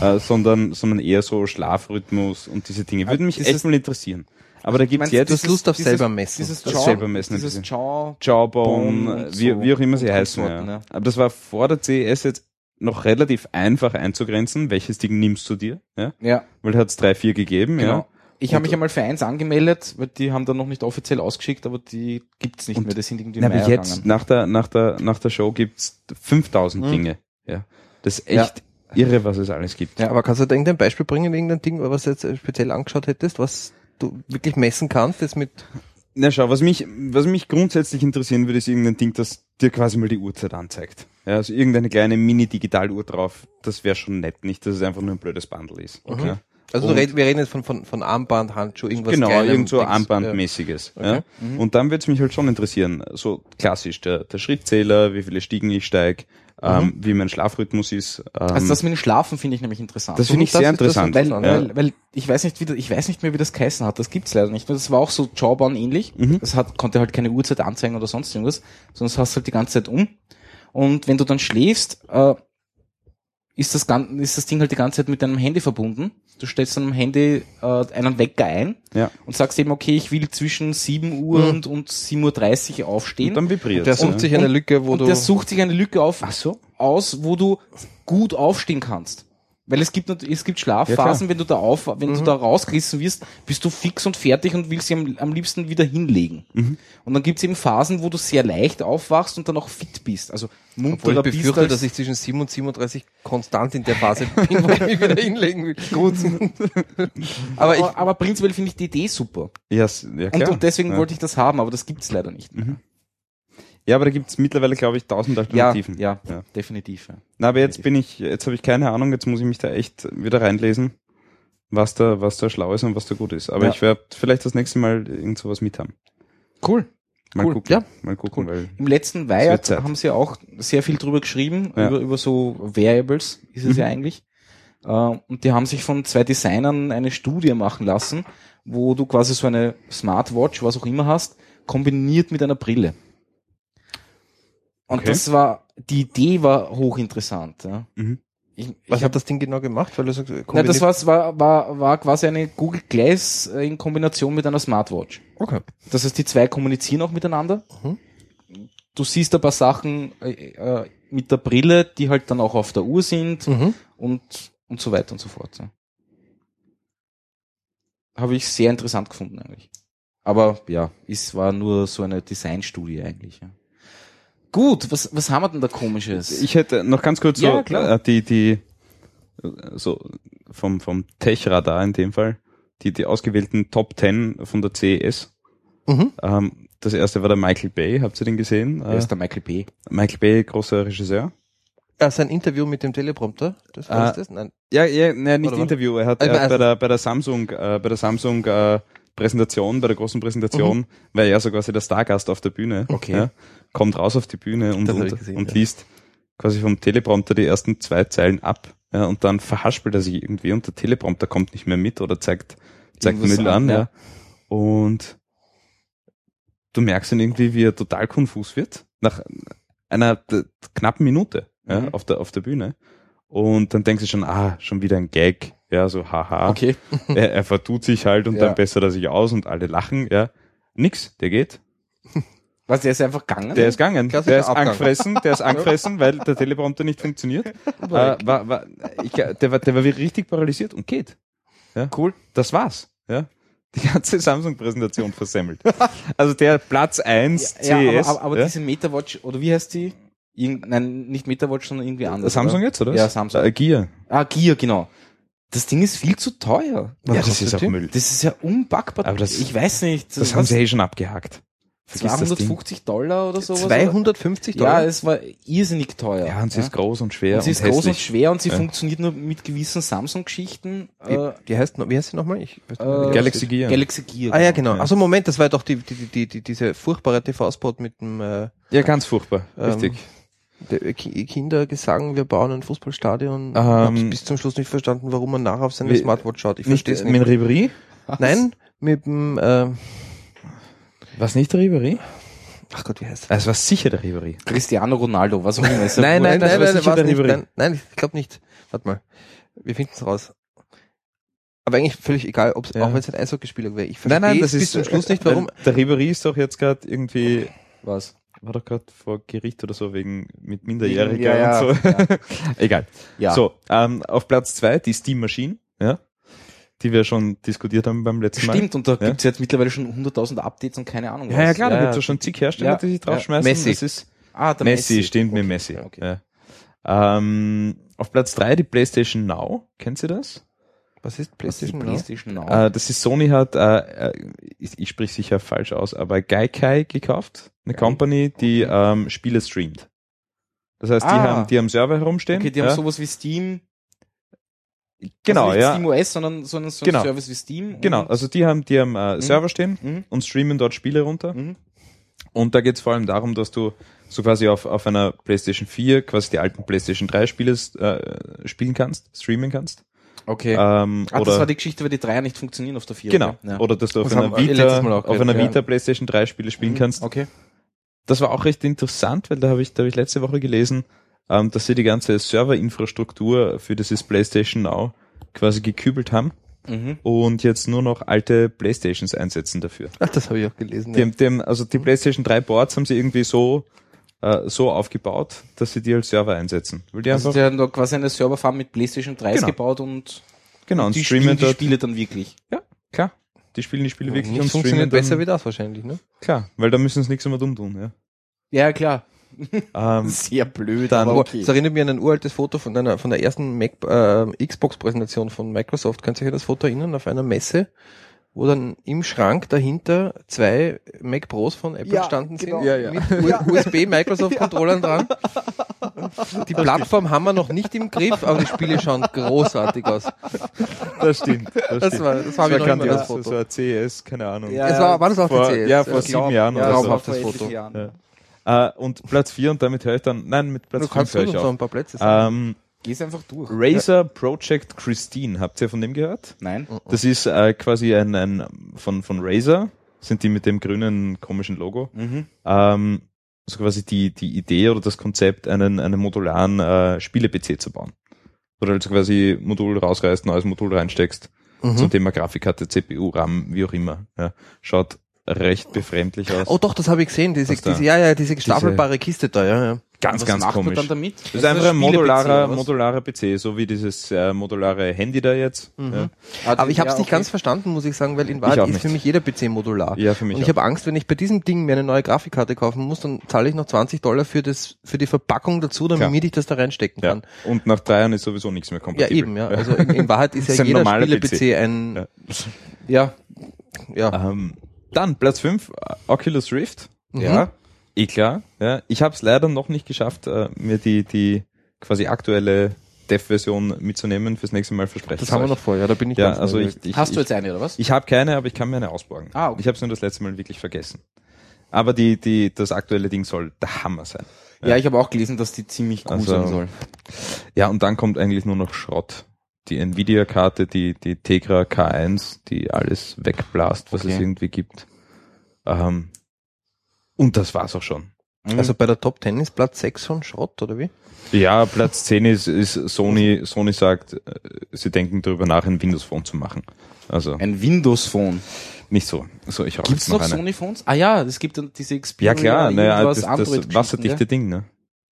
äh, <laughs> sondern, sondern eher so Schlafrhythmus und diese Dinge. Würde mich Dieses- echt mal interessieren. Aber da gibt's meinst, jetzt du hast Lust auf dieses- selber messen. Dieses Das Jaw, selber messen, dieses. Jaw, Jawbone, Bone und wie, so wie auch immer sie heißen. Ja. ja. Aber das war vor der CES jetzt noch relativ einfach einzugrenzen, welches Ding nimmst du dir, ja? ja. Weil da hat es drei, vier gegeben, Genau. ja. Ich habe mich einmal für eins angemeldet, weil die haben dann noch nicht offiziell ausgeschickt, aber die gibt's nicht Und- mehr. Die sind irgendwie Na, aber jetzt, nach der, nach der, nach der Show gibt's 5000 Mhm. Dinge, ja. Das ist echt irre, was es alles gibt. Ja, aber kannst du da irgendein Beispiel bringen, irgendein Ding, was du jetzt speziell angeschaut hättest, was du wirklich messen kannst, jetzt mit, Na schau, was mich, was mich grundsätzlich interessieren würde, ist irgendein Ding, das dir quasi mal die Uhrzeit anzeigt. Ja, also irgendeine kleine Mini-Digitaluhr drauf, das wäre schon nett, nicht, dass es einfach nur ein blödes Bundle ist. Mhm. Ja. also Und- du red, wir reden jetzt von, von, von Armband, Handschuh, irgendwas genau, Kleinem, irgend so Armbandmäßiges. Okay. Ja. Und dann würde es mich halt schon interessieren, so klassisch der, der Schrittzähler, wie viele Stiegen ich steig, ähm, wie mein Schlafrhythmus ist. Ähm, Also das mit dem Schlafen finde ich nämlich interessant. das finde ich das sehr das interessant. weil, ja. weil, weil ich weiß nicht, wie das, ich weiß nicht mehr, wie das geheißen hat. Das gibt's leider nicht. mehr. Das war auch so Jawbone ähnlich. Mhm. Das hat, konnte halt keine Uhrzeit anzeigen oder sonst irgendwas, sondern das hast du halt die ganze Zeit um. Und wenn du dann schläfst, äh, ist das, gan- ist das Ding halt die ganze Zeit mit deinem Handy verbunden. Du stellst dann am Handy äh, einen Wecker ein Ja. und sagst eben, okay, ich will zwischen 7 Uhr Mhm. und, und 7.30 Uhr aufstehen. und dann vibriert Der sucht sich eine Lücke, wo und du, der sucht sich eine Lücke auf, Ach so. aus, wo du gut aufstehen kannst. Weil es gibt, es gibt Schlafphasen, wenn du da auf, wenn du da rausgerissen wirst, bist du fix und fertig und willst sie am, am liebsten wieder hinlegen. Und dann gibt's eben Phasen, wo du sehr leicht aufwachst und dann auch fit bist. Also obwohl munterer ich befürchte, dass ich zwischen 7 und 37 konstant in der Phase bin, <laughs> wo ich mich wieder hinlegen will. <laughs> Gut. aber ich, aber, aber prinzipiell finde ich die Idee super. Ja, s- ja Und, klar. und deswegen ja. wollte ich das haben, aber das gibt's leider nicht. mehr. Ja, aber da gibt's mittlerweile, glaube ich, tausend Ja, Alternativen. ja, Ja. definitiv. Ja. Na, aber jetzt bin ich, jetzt habe ich keine Ahnung, jetzt muss ich mich da echt wieder reinlesen, was da, was da schlau ist und was da gut ist. Aber Ja. ich werde vielleicht das nächste Mal irgend sowas mit haben. Cool. Mal Cool. gucken. Ja. Mal gucken, weil. Im letzten Wired haben sie auch sehr viel drüber geschrieben, Ja. über, über so Variables ist es ja eigentlich. Äh, und die haben sich von zwei Designern eine Studie machen lassen, wo du quasi so eine Smartwatch, was auch immer hast, kombiniert mit einer Brille. Und Okay. das war, die Idee war hochinteressant. Ja. Mhm. Ich, was ich hat das Ding genau gemacht? Weil du sagst, na, das war, war, war, war quasi eine Google Glass äh, in Kombination mit einer Smartwatch. Okay. Das heißt, die zwei kommunizieren auch miteinander. Mhm. Du siehst ein paar Sachen äh, äh, mit der Brille, die halt dann auch auf der Uhr sind Mhm. und, und so weiter und so fort. Ja. Habe ich sehr interessant gefunden eigentlich. Aber ja, es war nur so eine Designstudie eigentlich. Ja. Gut, was, was haben wir denn da komisches? Ich hätte noch ganz kurz so Ja, klar. äh, die, die, äh, so vom, vom Tech-Radar in dem Fall, die, die ausgewählten Top 10 von der CES. Mhm. Ähm, das erste war der Michael Bay, habt ihr den gesehen? Wer Äh, ist der Michael P. Michael Bay, großer Regisseur. Ah, sein Interview mit dem Teleprompter. Das war Ah. das? Nein. Ja, ja, ne, nicht Oder? Interview. Er hat, Äh, er hat bei der bei der Samsung äh, bei der Samsung äh, Präsentation, bei der großen Präsentation, war er so quasi der Stargast auf der Bühne. Okay. Ja, kommt raus auf die Bühne und, und, gesehen, und ja. liest quasi vom Teleprompter die ersten zwei Zeilen ab. Ja, und dann verhaspelt er sich irgendwie und der Teleprompter kommt nicht mehr mit oder zeigt zeigt Irgendwas Müll an, an, ja. Und du merkst dann irgendwie, wie er total konfus wird nach einer knappen Minute ja, Mhm. auf der auf der Bühne. Und dann denkst du schon, ah, schon wieder ein Gag, ja, so haha. Okay. <laughs> Er, er vertut sich halt und Ja. dann bessert er sich aus und alle lachen, ja. Nix, der geht. <laughs> Was, der ist einfach gegangen? Der ist gegangen. Klassischer Der ist Abgang. angefressen, der ist <laughs> angefressen, weil der Teleprompter nicht funktioniert. äh, war, war, ich, der, war, der war wirklich richtig paralysiert und geht. Ja? Cool. Das war's. Ja? Die ganze Samsung-Präsentation versemmelt. Also der Platz 1 ja, CES. aber, aber, aber ja? diese MetaWatch, oder wie heißt die? Irgend, nein, nicht MetaWatch, sondern irgendwie anders. Samsung oder? jetzt, oder? Ja, Samsung. Äh, Gear. Ah, Gear, genau. Das Ding ist viel zu teuer. ja, das ist auch die? Müll. Das ist ja unpackbar. Aber das- ich weiß nicht. Das haben sie eh schon abgehakt. Vergiss das Ding. 250 Dollar oder sowas. 250 oder? Dollar? Ja, es war irrsinnig teuer. Ja, und sie ist groß und schwer und sie ist und groß und hässlich. schwer und sie Ja. funktioniert nur mit gewissen Samsung-Geschichten. Wie, Äh, die heißt, noch- wie heißt sie nochmal? Ich weiß nicht mehr, wie äh, die Galaxy. Gear. Galaxy Gear. Ah ja, genau. Ja. Also Moment, das war doch die, die, die, die, diese furchtbare TV-Spot mit dem äh, Ja, ganz furchtbar. Ähm, Richtig. Ki- Kinder gesagt, wir bauen ein Fußballstadion. Ich Ähm, hab's bis zum Schluss nicht verstanden, warum man nachher auf seine Wie- Smartwatch schaut. Ich Nicht verstehe es mit nicht. Ribery? Nein, mit dem, äh, Was nicht der Ribery? ach Gott, wie heißt er? Es war sicher der Ribery. Cristiano Ronaldo, was auch immer. Ist Nein, nein, das war sicher war's der nicht. Nein, nein, ich glaube nicht. Warte mal. Wir finden es raus. Aber eigentlich völlig egal, ob's, Ja. auch wenn es ein Eishockeyspieler wäre. Ich Nein, nein, verstehe das ist bis zum Schluss nicht, warum. weil Der Ribery ist doch jetzt gerade irgendwie Was? War doch gerade vor Gericht oder so wegen mit Minderjähriger Ja, ja, und so. ja. <laughs> Egal. Ja. So, ähm, auf Platz zwei die Steam Machine, ja, die wir schon diskutiert haben beim letzten Mal. Stimmt, und da Ja. gibt's jetzt mittlerweile schon 100.000 Updates und keine Ahnung Ja, ja was. klar, da gibt's ja schon zig Hersteller, Ja, die sich ja. draufschmeißen. Messi. Das ist Ah, der Messi, Messi. stimmt mit Okay, Messi. okay. Ja. Ähm, auf Platz drei die PlayStation Now. Kennt ihr das? Was ist Was ist die PlayStation? Now? PlayStation Now? Äh, das ist Sony hat, äh, äh, ich, ich sprich sicher falsch aus, aber Gaikai gekauft, eine Geil. Company, die ähm, Spiele streamt. Das heißt, die Ah. haben, die haben Server herumstehen. okay, die haben ja. sowas wie Steam. genau, also nicht ja. Steam OS, sondern so einen, so einen Genau. Service wie Steam. Genau, also die haben, die haben äh, Mhm. Server stehen Mhm. und streamen dort Spiele runter. Mhm. Und da geht es vor allem darum, dass du so quasi auf, auf einer PlayStation 4 quasi die alten PlayStation 3 Spiele äh, spielen kannst, streamen kannst. Okay. Ähm, ah, oder das war die Geschichte, weil die Dreier nicht funktionieren auf der Vier. genau. Ja. Oder dass du auf Das einer Vita, auf gehört, einer ja. Vita PlayStation 3 Spiele spielen Mhm. kannst. Okay. Das war auch recht interessant, weil da habe ich, da habe ich letzte Woche gelesen, ähm, dass sie die ganze Serverinfrastruktur für dieses PlayStation Now quasi gekübelt haben Mhm. und jetzt nur noch alte Playstations einsetzen dafür. Ach, das habe ich auch gelesen. Die, Ja. haben- also die PlayStation 3 Boards haben sie irgendwie so äh, so aufgebaut, dass sie die als Server einsetzen. Weil die Also die haben da quasi eine Serverfarm mit PlayStation 3 Genau. gebaut und genau und die streamen spielen die dort. Spiele dann wirklich. Ja, klar. Die spielen die Spiele wirklich Nichts und streamen funktioniert dann, besser wie das wahrscheinlich, ne? Klar, weil da müssen sie nichts mehr dumm tun. Ja. Ja, klar. Ähm, <laughs> Sehr blöd, Dann- aber okay. Das erinnert mich an ein uraltes Foto von einer, von der ersten Mac, äh, Xbox-Präsentation von Microsoft. Könnt ihr euch das Foto erinnern? Auf einer Messe, wo dann im Schrank dahinter zwei Mac Pros von Apple Ja, standen sind. genau. Ja, ja. Mit U- USB-Microsoft-Controllern <laughs> dran. Die Plattform haben wir noch nicht im Griff, aber die Spiele schauen großartig aus. das stimmt. Das, Das stimmt. war, das habe ich noch immer grandios. das Foto. Das war CES, keine Ahnung. Ja, es war, war das auf vor- der CS? ja, vor Ich sieben glaub- Jahren ja, oder so. traumhaftes vor etlichen Foto. Jahren. Ja. Äh, und Platz 4, und damit höre ich dann, nein, mit Platz Du 5 kannst höre ich noch auf. ein paar Plätze sagen. Ähm, Geh's einfach durch. Razer Project Christine, habt ihr von dem gehört? Nein. Das ist äh, quasi ein, ein von, von Razer, sind die mit dem grünen komischen Logo. Mhm. Ähm, also quasi die, die Idee oder das Konzept, einen, einen modularen äh, Spiele-PC zu bauen. Oder also quasi Modul rausreißt, neues Modul reinsteckst, Mhm. zum Thema Grafikkarte, CPU, RAM, wie auch immer. Ja. Schaut recht befremdlich aus. Oh doch, das habe ich gesehen. Diese, diese, ja, ja, diese stapelbare Kiste da, ja, ja. Ganz, Was ganz macht komisch. man dann damit? Das ist einfach ein Spiele-PC modularer, modularer PC, so wie dieses äh, modulare Handy da jetzt. Ja. Ah, Aber ich habe es ja, nicht okay. ganz verstanden, muss ich sagen, weil in Wahrheit ist nicht. für mich jeder PC modular. Ja, für mich Und ich habe Angst, wenn ich bei diesem Ding mir eine neue Grafikkarte kaufen muss, dann zahle ich noch 20 Dollar für das für die Verpackung dazu, damit Klar. ich das da reinstecken Ja. kann. Und nach drei Jahren ist sowieso nichts mehr Ja, kompatibel. eben, ja. Also in, in Wahrheit ist <laughs> ja ein jeder Spiele-PC ein, Ja. ja, ja. Ähm, dann Platz 5, Oculus Rift. Mhm. Ja. Eh klar. Ja. Ich habe es leider noch nicht geschafft, äh, mir die, die quasi aktuelle Dev-Version mitzunehmen. Fürs nächste Mal verspreche Das ich haben wir noch vor, ja, da bin ich Ja, ganz also ich, ich, Hast du ich, jetzt eine oder was? ich habe keine, aber ich kann mir eine ausborgen. Ah, okay. Ich habe es nur das letzte Mal wirklich vergessen. Aber die, die, das aktuelle Ding soll der Hammer sein. Ja, ich habe auch gelesen, dass die ziemlich cool Also- sein soll. Ja, und dann kommt eigentlich nur noch Schrott. Die Nvidia-Karte, die, die Tegra K1, die alles wegblasst, was Okay. es irgendwie gibt. Ähm, und das war's auch schon. Also bei der Top 10 ist Platz 6 schon Schrott, oder wie? Ja, Platz 10 ist, ist Sony, Sony sagt, äh, sie denken darüber nach, ein Windows Phone zu machen. Also, ein Windows Phone. Nicht so. So, ich Gibt's jetzt noch noch. Sony Phones? Ah ja, es gibt dann diese Ja Xperia. klar, naja, irgendwas, das, das wasserdichte ja. Ding, ne?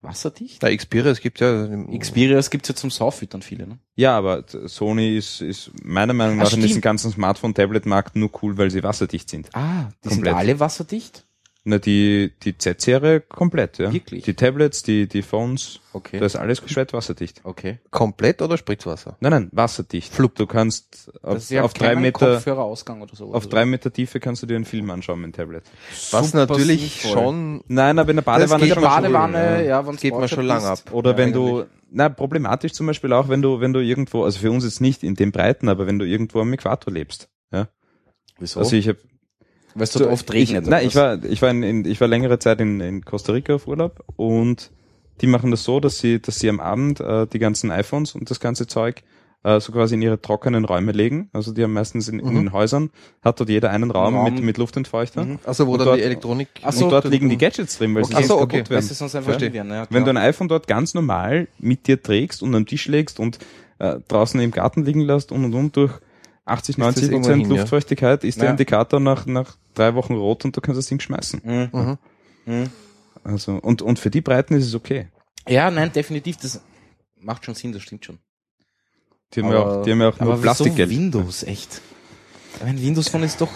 Wasserdicht? Na, Xperia, es gibt ja Xperias gibt's ja zum Sauffüttern viele, ne? Ja, aber Sony ist, ist meiner Meinung nach Ah, in diesem ganzen Smartphone-Tablet-Markt nur cool, weil sie wasserdicht sind. Ah, die Komplett. sind alle wasserdicht? Na, die, die Z-Serie komplett, ja. Wirklich? Die Tablets, die, die Phones, Okay. da ist alles gescheit wasserdicht. okay. komplett oder Spritzwasser? Nein, nein, wasserdicht. Flup. Du kannst Das auf, ist ja auf drei Meter, Kopfhörerausgang oder so. auf drei Meter Tiefe kannst du dir einen Film anschauen mit dem Tablet. Was Super natürlich sinnvoll. schon, Nein, aber in der Badewanne geht schon mal schon, Badewanne, ja. ja, geht man schon lang ab. Oder Ja, wenn du, na, problematisch zum Beispiel auch, wenn du, wenn du irgendwo, also für uns jetzt nicht in den Breiten, aber wenn du irgendwo am Äquator lebst. Ja. Wieso? Also ich habe Weil es dort oft regnet. Ich, nein, oder ich war, ich war in, in, ich war längere Zeit in, in Costa Rica auf Urlaub und die machen das so, dass sie, dass sie am Abend äh, die ganzen iPhones und das ganze Zeug äh, so quasi in ihre trockenen Räume legen. Also die haben meistens in, in Mhm. den Häusern, hat dort jeder einen Raum, Raum. mit, mit Luftentfeuchter. Mhm. also wo Und dann dort- die Elektronik. Ach so, und dort liegen die Gadgets drin, weil sie Ach sonst so, kaputt okay. Weil werden. sie sonst einfach Verstehe. liegen werden, ja, Wenn du ein iPhone dort ganz normal mit dir trägst und am Tisch legst und äh, draußen im Garten liegen lässt und und und durch 80, Ist das 90 irgendwo Prozent hin, ja? Luftfeuchtigkeit ist der Ja. Indikator nach, nach drei Wochen rot und du kannst das Ding schmeißen. Mhm. Mhm. Mhm. Also, und, und für die Breiten ist es okay. Ja, nein, definitiv, das macht schon Sinn, das stimmt schon. Die haben ja auch, die haben ja auch nur aber Plastikgeld. wieso Windows, echt? Mein Windows Phone ist doch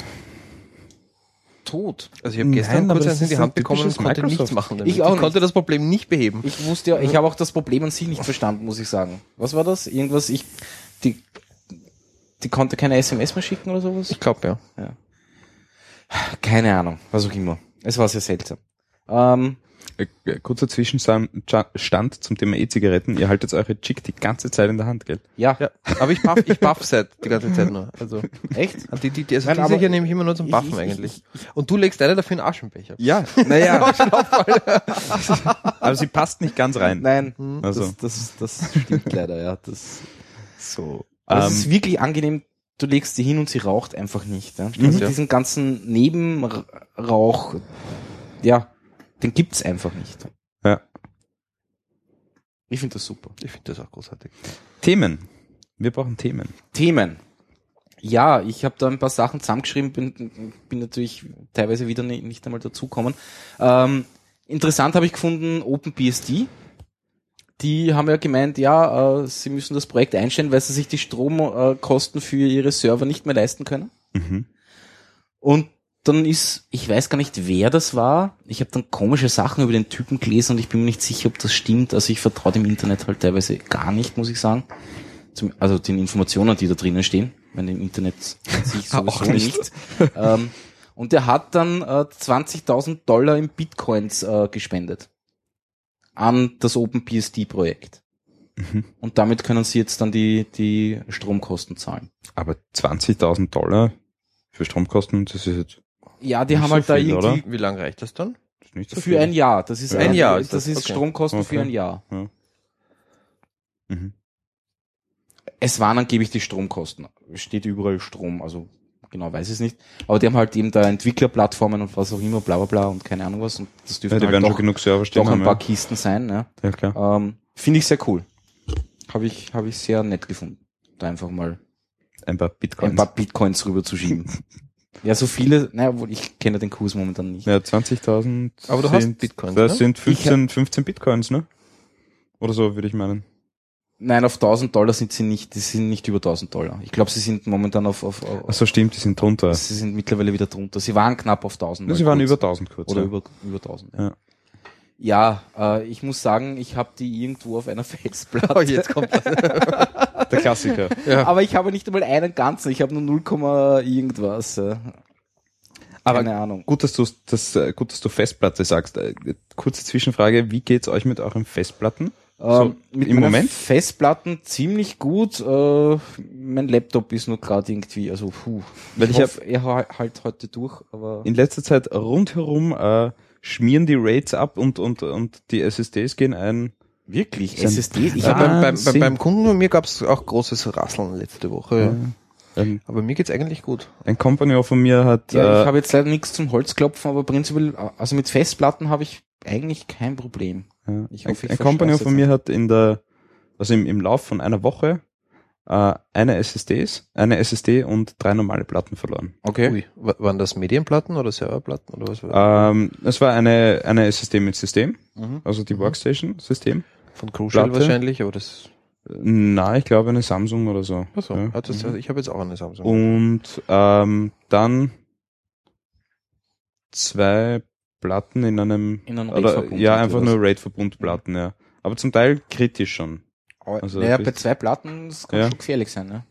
tot. Also ich habe Nein, gestern aber kurz das eins in die ein Hand bekommen und konnte nichts Microsoft. machen damit. Ich auch konnte das Problem nicht beheben. Ich wusste ja, ich habe auch das Problem an sich nicht verstanden, muss ich sagen. Was war das? Irgendwas, ich, die, die konnte keine SMS mehr schicken oder sowas? Ich glaube ja. Keine Ahnung, was auch immer. Es war sehr seltsam. Ähm, Äh, äh, Kurzer Zwischenstand zum Thema E-Zigaretten. Ihr haltet eure Chick die ganze Zeit in der Hand, gell? ja, Ja, aber ich buff, ich buff seit die ganze Zeit nur. Also echt? die, die, die, also Nein, diese hier nehme ich immer nur zum ich- Buffen ich- eigentlich. Und du legst eine dafür in Aschenbecher. Ja, naja. <laughs> <laughs> Aber sie passt nicht ganz rein. Nein, Also. das, das, das stimmt leider, ja. Das, so. Aber es Ähm, ist wirklich angenehm, du legst sie hin und sie raucht einfach nicht. Ja? Mhm. Also diesen ganzen Nebenrauch, ja, den gibt's einfach nicht. Ja. Ich finde das super. Ich finde das auch großartig. Themen. Wir brauchen Themen. Themen. Ja, ich habe da ein paar Sachen zusammengeschrieben, bin, bin natürlich teilweise wieder nicht, nicht einmal dazukommen. Ähm, interessant habe ich gefunden OpenBSD. Die haben ja gemeint, ja, äh, sie müssen das Projekt einstellen, weil sie sich die Stromkosten für ihre Server nicht mehr leisten können. Mhm. Und dann ist, ich weiß gar nicht, wer das war. Ich habe dann komische Sachen über den Typen gelesen und ich bin mir nicht sicher, ob das stimmt. Also ich vertraue dem Internet halt teilweise gar nicht, muss ich sagen. Zum, also den Informationen, die da drinnen stehen, wenn im Internet an sich <laughs> Auch sowieso nicht. nicht. ähm, und er hat dann äh, 20.000 Dollar in Bitcoins äh, gespendet an das OpenBSD-Projekt. Mhm. Und damit können sie jetzt dann die, die Stromkosten zahlen. Aber 20.000 Dollar für Stromkosten, das ist jetzt Ja, die Nicht haben so halt da viel, irgendwie oder? Wie lange reicht das dann? das ist nicht so Für viel. ein Jahr. Das ist Ja. Ein Jahr Das, ist das, ist okay. Stromkosten Okay. für ein Jahr. Mhm. Es waren angeblich die Stromkosten. Steht überall Strom, also genau weiß ich es nicht. Aber die haben halt eben da Entwicklerplattformen und was auch immer, bla bla bla und keine Ahnung was. Und das Ja, dürften die halt werden doch, schon genug Server stehen doch ein haben. paar Ja. Kisten sein. Ja. ja, klar. Ähm, Finde ich sehr cool. Habe ich, hab ich sehr nett gefunden. Da einfach mal Ein paar ein Bitcoins. paar Bitcoins rüber zu schieben. <laughs> ja, so viele, naja, obwohl ich kenne den Kurs momentan nicht. Ja, 20.000. Aber du hast sind- Bitcoins, Das ne? sind 15, 15 Bitcoins, ne? Oder so, würde ich meinen. Nein, auf 1000 Dollar sind sie nicht, die sind nicht über 1000 Dollar. Ich glaube, sie sind momentan auf, auf, auf Ach so, stimmt, die sind drunter. sie sind mittlerweile wieder drunter. Sie waren knapp auf 1000. Ja, sie waren kurz. über 1000 kurz. Oder ja. über, über 1000. Ja. Ja, ja äh, ich muss sagen, ich habe die irgendwo auf einer <laughs> Festplatte. Oh, jetzt kommt das. <laughs> Der Klassiker. Ja. Aber ich habe nicht einmal einen ganzen, ich habe nur 0, Komma irgendwas. äh. Aber Keine Ahnung. Gut, dass du das, äh, gut, dass du Festplatte sagst. Äh, Kurze Zwischenfrage: Wie geht's euch mit euren Festplatten? Ähm, mit im Moment? Festplatten ziemlich gut. Äh, mein Laptop ist nur gerade irgendwie, also puh. Weil ich, ich hoffe, er ha- halt heute durch, aber In letzter Zeit rundherum äh, schmieren die Rates ab und und und die SSDs gehen ein. wirklich Ist ein SSD. Ich Ja, habe beim, beim, beim, beim Kunden von mir gab es auch großes Rasseln letzte Woche. Ja. Ein, Aber mir geht's eigentlich gut. ein Company von mir hat ja, ich äh, habe jetzt leider nichts zum Holzklopfen, aber prinzipiell, also mit Festplatten habe ich eigentlich kein Problem. ja, Ich ein, hoffe, ich ein Company von mir hat in der also im, im Lauf von einer Woche äh, eine SSDs, eine SSD und drei normale Platten verloren. Okay. Ui, wa- waren das Medienplatten oder Serverplatten oder was war Ähm, es war eine, eine SSD mit System, Mhm. also die Workstation-System. Von Crucial Platte? wahrscheinlich, aber das. Na, ich glaube eine Samsung oder so. Achso, Ja. hat das, ich habe jetzt auch eine Samsung. Und ähm, dann zwei Platten in einem In einem oder, ja einfach was? nur RAID-Verbundplatten, ja. Aber zum Teil kritisch schon. Also naja, bei zwei Platten, das kann Ja. schon gefährlich sein, ne?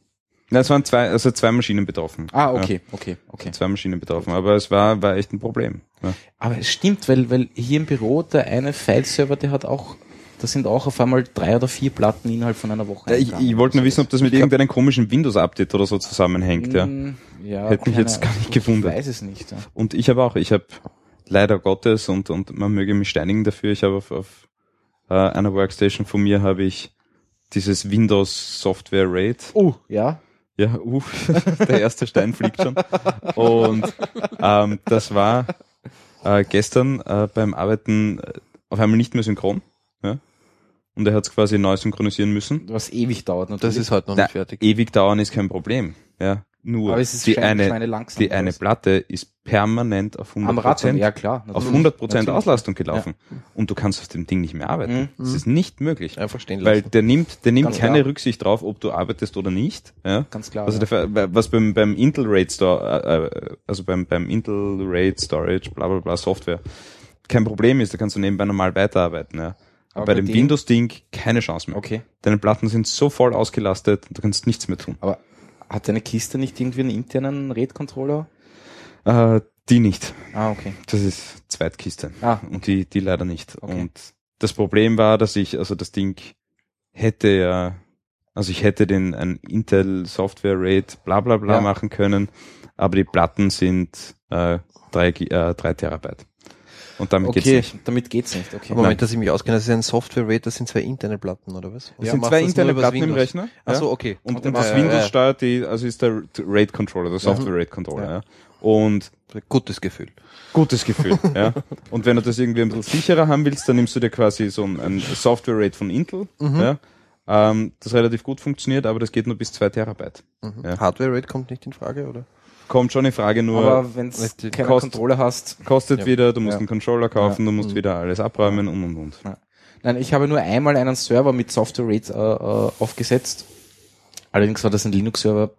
Na, es waren zwei, also zwei Maschinen betroffen. Ah, okay, okay, okay. Ja, zwei Maschinen betroffen, aber es war, war echt ein Problem. Ja. Aber es stimmt, weil, weil hier im Büro der eine File-Server, der hat auch, da sind auch auf einmal drei oder vier Platten innerhalb von einer Woche. Ich, eingegangen. ich wollte nur wissen, ob das mit Ich glaub- irgendeinem komischen Windows-Update oder so zusammenhängt, ja. Mm, ja Hätte mich jetzt gar nicht Ich gewundert. weiß es nicht. Ja. Und ich habe auch, ich habe leider Gottes und, und man möge mich steinigen dafür, ich habe auf, auf äh, einer Workstation von mir habe ich dieses Windows Software RAID. Oh, ja. Ja, uh, <laughs> der erste Stein fliegt schon. Und ähm, das war äh, gestern äh, beim Arbeiten äh, auf einmal nicht mehr synchron. Ja? Und er hat es quasi neu synchronisieren müssen. Was ewig dauert natürlich. das ist heute noch Na, nicht fertig. Ewig dauern ist kein Problem. Ja, nur aber es ist die eine, die eine. Platte ist permanent auf 100 Am Rad, Prozent ja klar. auf natürlich. 100 Prozent. Auslastung gelaufen. Und du kannst auf dem Ding nicht mehr arbeiten. Mhm. Das ist nicht möglich. Einfach stehen Weil lassen. der nimmt, der nimmt Ganz keine klar. Rücksicht drauf, ob du arbeitest oder nicht. Ja? Ganz klar. Also ja. der, was beim, beim Intel RAID Store, äh, äh, also beim, beim Intel RAID Storage, bla bla bla Software, kein Problem ist, da kannst du nebenbei normal weiterarbeiten. Ja. Aber, Aber bei dem- Windows-Ding keine Chance mehr. Okay. Deine Platten sind so voll ausgelastet, du kannst nichts mehr tun. Aber hat deine Kiste nicht irgendwie einen internen RAID-Controller? Äh, die nicht. Ah, okay. Das ist Zweitkiste. Ah, Und die, die leider nicht. Okay. Und das Problem war, dass ich, also das Ding hätte ja, also ich hätte den ein Intel Software RAID bla bla bla Ja. machen können, aber die Platten sind äh, drei, äh, drei Terabyte. Und damit geht's Okay, nicht. damit geht's nicht. Okay. Aber Moment, dass ich mich auskenne, das ist ein Software-Rate, das sind zwei interne Platten, oder was? Das Ja, sind zwei interne Platten im? Rechner. Ja. so, okay. Und, Und und das macht- Windows steuert die, also ist der RAID Controller, der Software RAID Controller, ja. Ja. Und Gutes Gefühl. Gutes Gefühl, <laughs> ja. Und wenn du das irgendwie ein bisschen sicherer haben willst, dann nimmst du dir quasi so ein, ein Software-Rate von Intel, Mhm. ja, ähm, das relativ gut funktioniert, aber das geht nur bis zwei Terabyte. Mhm. Ja. Hardware-Rate kommt nicht in Frage, oder? Kommt schon in Frage, nur Aber wenn du keinen kost- Controller hast. kostet Ja. wieder, du musst Ja. einen Controller kaufen, du musst Mhm. wieder alles abräumen und und und. Nein, ich habe nur einmal einen Server mit Software RAID äh, äh, aufgesetzt. Allerdings war das ein Linux-Server.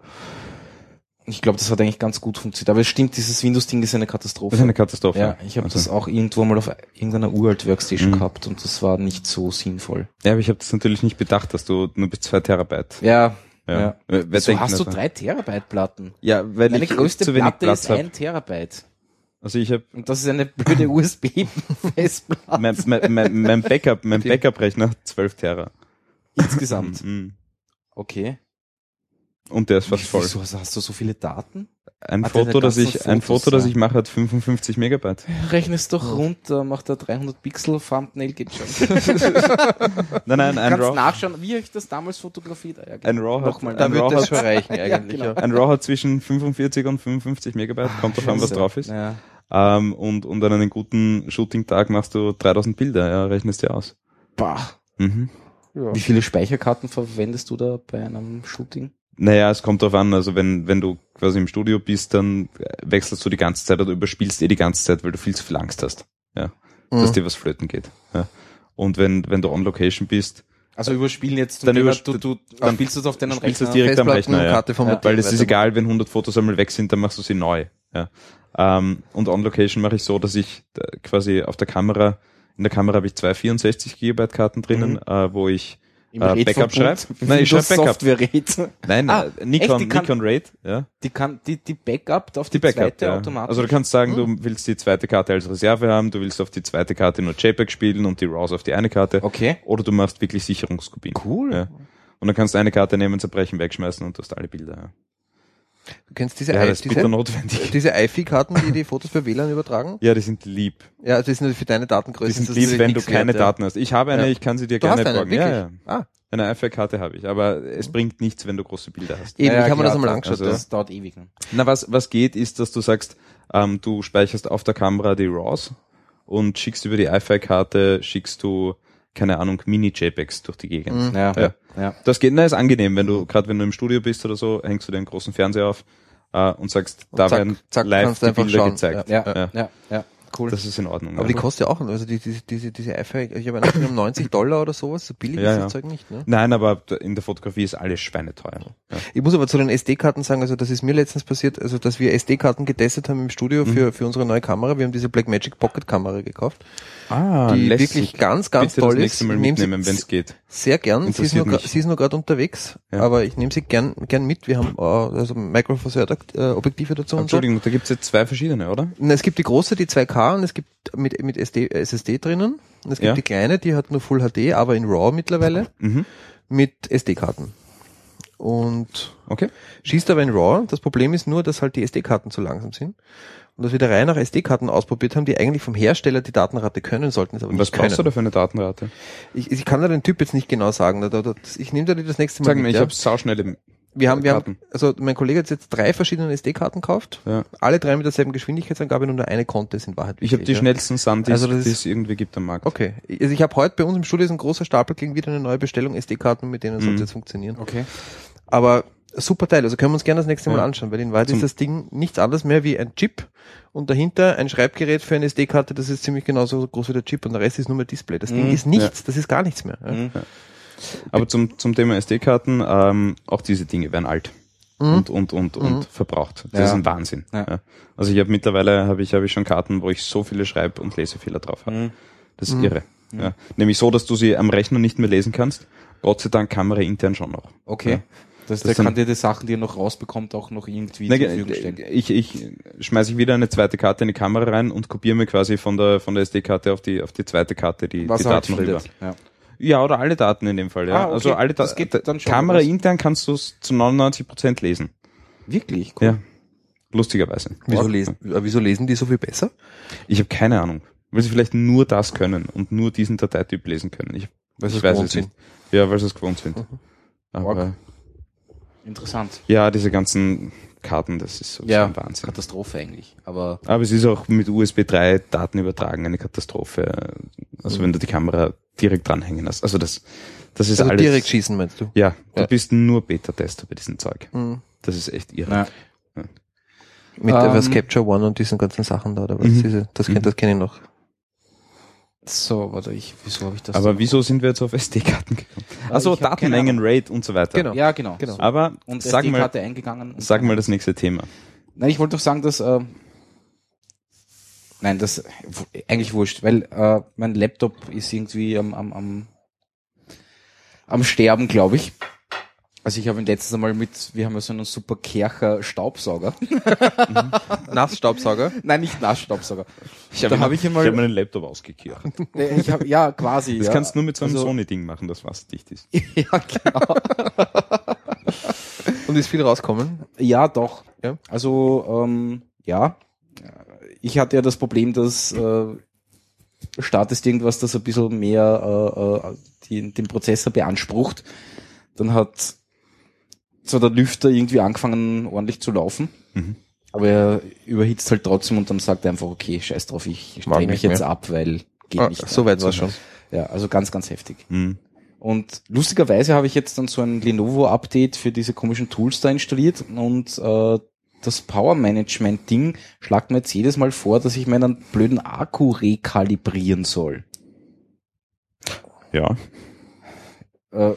Ich glaube, das hat eigentlich ganz gut funktioniert. Aber es stimmt, dieses Windows-Ding ist eine Katastrophe. Das ist eine Katastrophe. ja, ich habe Also- das auch irgendwo mal auf irgendeiner uralt Workstation Mhm. gehabt und das war nicht so sinnvoll. Ja, aber ich habe das natürlich nicht bedacht, dass du nur bis zwei Terabyte. Ja, Ja. ja. Wieso hast du das? drei Terabyte Platten? Ja, weil Meine ich größte zu wenig Platte Platz ist habe. ein Terabyte. Also ich habe Und das ist eine blöde <laughs> USB-Festplatte mein, mein, mein, mein Backup, mein Backup-Rechner 12 Tera. insgesamt. Mhm. Okay. Und der ist fast voll. Wieso hast, hast du so viele Daten? Ein Ah, Foto, das ich, ein Foto, das ja. ich mache, hat 55 Megabyte. Rechne es doch runter, macht er 300 Pixel, Thumbnail geht schon. <laughs> Nein, nein, ein Kannst RAW, nachschauen, wie habe ich das damals fotografiert? Ja, ein RAW hat, Nochmal. Da ein wird RAW das hat, schon reichen <laughs> eigentlich. genau. ja. ein RAW hat zwischen 45 und 55 Megabyte, kommt drauf an, was drauf ist. Ja. Ähm, und, und an einem guten Shooting-Tag machst du 3000 Bilder, ja, rechnest dir aus. Bah. Mhm. Wie viele Speicherkarten verwendest du da bei einem Shooting? Naja, es kommt drauf an, also wenn, wenn du quasi im Studio bist, dann wechselst du die ganze Zeit oder überspielst eh die ganze Zeit, weil du viel zu viel Angst hast, ja, dass Mhm. dir was flöten geht. Ja. Und wenn, wenn du on Location bist, Also überspielen jetzt, Dann du, übersp- du, du dann spielst du es auf deinen spielst du Rechner? es direkt am Rechner, ja. Karte vom Ja, Hotel Weil es ist egal, wenn 100 Fotos einmal weg sind, dann machst du sie neu. Ja. Ähm, und on Location mache ich so, dass ich äh, quasi auf der Kamera, in der Kamera habe ich zwei 64 Gigabyte Karten drinnen, Mhm. äh, wo ich äh, Backup Verbund? schreib? <laughs> Nein, ich schreib Windows Backup. Software RAID. nein, Ah, äh, Nikon, echt? Kann- Nikon RAID, ja. Die kann, die, die Backup auf die, Die Backup, zweite ja. automatisch. Also du kannst sagen, du willst die zweite Karte als Reserve haben, du willst auf die zweite Karte nur JPEG spielen und die RAWs auf die eine Karte. okay. Oder du machst wirklich Sicherungskopien. Cool. Ja. Und dann kannst du eine Karte nehmen, zerbrechen, wegschmeißen und du hast alle Bilder. Ja, Du kennst diese, ja I- ist diese, notwendig. <laughs> diese IFI-Karten, die die Fotos per WLAN übertragen? Ja, die sind lieb. Ja, also das sind für deine Die Datengrößen. sind das lieb, natürlich wenn du keine wert, ja. Daten hast. Ich habe eine, Ja. ich kann sie dir Du gerne hast eine, borgen. Ja, ja. wirklich? Ah, Eine iFi-Karte habe ich, aber es bringt nichts, wenn du große Bilder hast. eben, Ja, ich habe mir das einmal das- angeschaut. also-. Das dauert ewig. Ne? Na, was, was geht, ist, dass du sagst, ähm, du speicherst auf der Kamera die RAWs und schickst über die iFi-Karte, schickst du keine Ahnung, Mini-JPEGs durch die Gegend. Mhm. Ja, Ja. ja. Das geht, na, ist angenehm, wenn du, gerade wenn du im Studio bist oder so, hängst du den großen Fernseher auf äh, und sagst, Und da zack, werden zack, live die Bilder schauen. gezeigt. Ja. ja, ja, ja. Cool. Das ist in Ordnung. Aber ja. die kostet ja auch, also die, diese, diese, diese iPhone, ich habe eine um 90 <laughs> Dollar oder sowas, so billig Ja, ist das Zeug nicht, ne? Nein, aber in der Fotografie ist alles schweineteuer. Ich muss aber zu den SD-Karten sagen, also das ist mir letztens passiert, also dass wir SD-Karten getestet haben im Studio Mhm. für, für unsere neue Kamera. Wir haben diese Blackmagic Pocket Kamera gekauft, Ah, die lässig. wirklich ganz, ganz Bitte toll das nächste ist. Mal sie mitnehmen, wenn es geht. Sehr gern. Sie ist, nur, mich. sie ist nur gerade unterwegs, aber ich nehme sie gern, gern mit. Wir haben äh, also Micro Four äh, Objektive dazu und so. Entschuldigung, da gibt's jetzt zwei verschiedene, oder? Na, Es gibt die große, die 2K und es gibt mit, mit SD, SSD drinnen. Und es gibt Ja. die kleine, die hat nur Full HD, aber in RAW mittlerweile Mhm. mit SD-Karten. Und Okay. schießt aber in RAW. Das Problem ist nur, dass halt die SD-Karten zu langsam sind. Und dass wir der Reihe nach SD-Karten ausprobiert haben, die eigentlich vom Hersteller die Datenrate können, sollten es aber Und was nicht können. brauchst du da für eine Datenrate? Ich, ich kann da den Typ jetzt nicht genau sagen. Da, da, da, ich nehme da die das nächste Mal Sag mir, mit. ich ja? habe sauschnelle wir haben, wir haben, also mein Kollege hat jetzt drei verschiedene SD-Karten gekauft. Ja. Alle drei mit derselben Geschwindigkeitsangabe, nur eine konnte es in Wahrheit. Ich habe die ja. schnellsten Sandisk, Also die es irgendwie gibt am Markt. Okay. Also ich habe heute bei uns im Studio ist ein großer Stapel gegen wieder eine neue Bestellung SD-Karten, mit denen soll es Mhm. jetzt funktionieren. Okay. Aber super Teil, also können wir uns gerne das nächste Mal Ja. anschauen, weil in Wahrheit Zum- ist das Ding nichts anderes mehr wie ein Chip und dahinter ein Schreibgerät für eine SD-Karte, das ist ziemlich genauso groß wie der Chip und der Rest ist nur mehr Display. Das Ding Mhm. ist nichts, das ist gar nichts mehr. Mhm. Aber zum, zum Thema SD-Karten, ähm, auch diese Dinge werden alt. Mhm. Und, und, und, und Mhm. verbraucht. Das Ja. ist ein Wahnsinn. Ja. Ja. Also ich habe mittlerweile habe ich, habe ich schon Karten, wo ich so viele Schreib- und Lesefehler drauf habe. Mhm. Das ist Mhm. irre. Ja. Nämlich so, dass du sie am Rechner nicht mehr lesen kannst. Gott sei Dank Kamera intern schon noch. Okay. Das, Das der kann dir die Sachen, die er noch rausbekommt, auch noch irgendwie Na, zur Verfügung stellen. ich, ich schmeiße ich wieder eine zweite Karte in die Kamera rein und kopiere mir quasi von der von der SD-Karte auf die auf die zweite Karte die, Was die halt Daten rüber. findet. Ja. Ja, oder alle Daten in dem Fall, ja. Ah, okay. Also alle Das Daten. geht dann schon, Kamera was? intern kannst du es zu 99 Prozent lesen. Wirklich? Cool. Ja. Lustigerweise. Wieso, lesen, äh, wieso lesen die so viel besser? Ich habe keine Ahnung. Weil sie vielleicht nur das können und nur diesen Dateityp lesen können. Ich, Weil ich es weiß gewohnt es nicht. Ja, weil sie es gewohnt sind. Aber Org. Interessant. ja, diese ganzen Karten, das ist so Ja, ein Wahnsinn. Katastrophe eigentlich. Aber Aber es ist auch mit USB 3 Daten übertragen eine Katastrophe. Also wenn du die Kamera direkt dranhängen hast. Also das, das ist Also alles. direkt schießen, meinst du? Ja, du Ja. bist nur Beta-Tester bei diesem Zeug. Mhm. Das ist echt irre. na, Mit Ähm, ähm, was Capture One und diesen ganzen Sachen da, oder was? Mhm. Diese, das Mhm. das kenne ich noch. so, warte, ich, wieso habe ich das? Aber so- wieso sind wir jetzt auf SD-Karten gekommen? Also hab keine Datenmengen. RAID und so weiter. Genau. Ja, genau. Genau. Aber Und sag mal, SD-Karte eingegangen. und sag mal das nächste Thema. Nein, ich wollte doch sagen, dass äh, nein, das eigentlich wurscht, weil äh, mein Laptop ist irgendwie am am am, am Sterben, glaube ich. Also ich habe ihn letztes Mal mit, wir haben ja so einen super Kercher Staubsauger. <laughs> Nassstaubsauger? Nein, nicht Nassstaubsauger. Ich Da habe ich ihn mal- ich hab meinen Laptop ausgekehrt. Ich habe ja quasi. Das ja. kannst du nur mit so einem Also- Sony-Ding machen, das wasserdicht ist. <laughs> ja, genau. Und ist viel rauskommen? Ja, doch. Ja. Also, ähm, ja. Ich hatte ja das Problem, dass äh, startest irgendwas, das ein bisschen mehr äh, äh, die, den Prozessor beansprucht. Dann hat so der Lüfter irgendwie angefangen ordentlich zu laufen. Mhm. Aber er überhitzt halt trotzdem und dann sagt er einfach, okay, scheiß drauf, ich drehe mich jetzt mehr. ab, weil geht Ah, nicht. so weit war's schon. Ja, also ganz, ganz heftig. Mhm. Und lustigerweise habe ich jetzt dann so ein Lenovo-Update für diese komischen Tools da installiert und äh, das Power Management Ding schlagt mir jetzt jedes Mal vor, dass ich meinen blöden Akku rekalibrieren soll. Ja. Äh,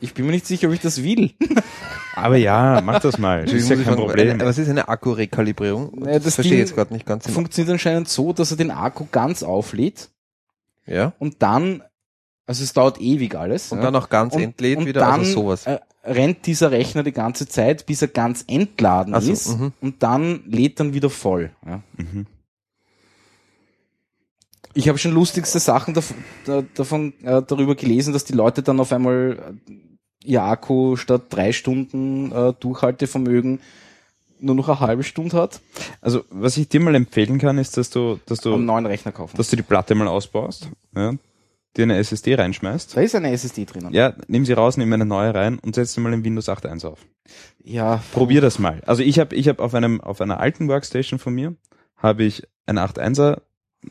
ich bin mir nicht sicher, ob ich das will. <laughs> Aber ja, mach das mal. Das ist ja kein Problem. Eine, was ist eine Akkurekalibrierung? Naja, das verstehe ich jetzt gerade nicht ganz. genau. Funktioniert anscheinend so, dass er den Akku ganz auflädt Ja. und dann, also es dauert ewig alles. Und ja. dann auch ganz entlädt und wieder, dann, also sowas. Äh, rennt dieser Rechner die ganze Zeit, bis er ganz entladen Ach so, ist mhm. und dann lädt dann wieder voll. Ja. Mhm. Ich habe schon lustigste Sachen dav da, davon äh, darüber gelesen, dass die Leute dann auf einmal äh, ihr Akku statt drei Stunden äh, Durchhaltevermögen nur noch eine halbe Stunde hat. Also, was ich dir mal empfehlen kann, ist, dass du, dass einen du, neuen Rechner kaufen. dass du die Platte mal ausbaust, ja, dir eine SSD reinschmeißt. da ist eine SSD drinnen. Ja, nimm sie raus, nimm eine neue rein und setz sie mal in Windows 8.1 auf. ja Probier das mal. Also ich habe ich hab auf einem auf einer alten Workstation von mir habe ich ein 8.1er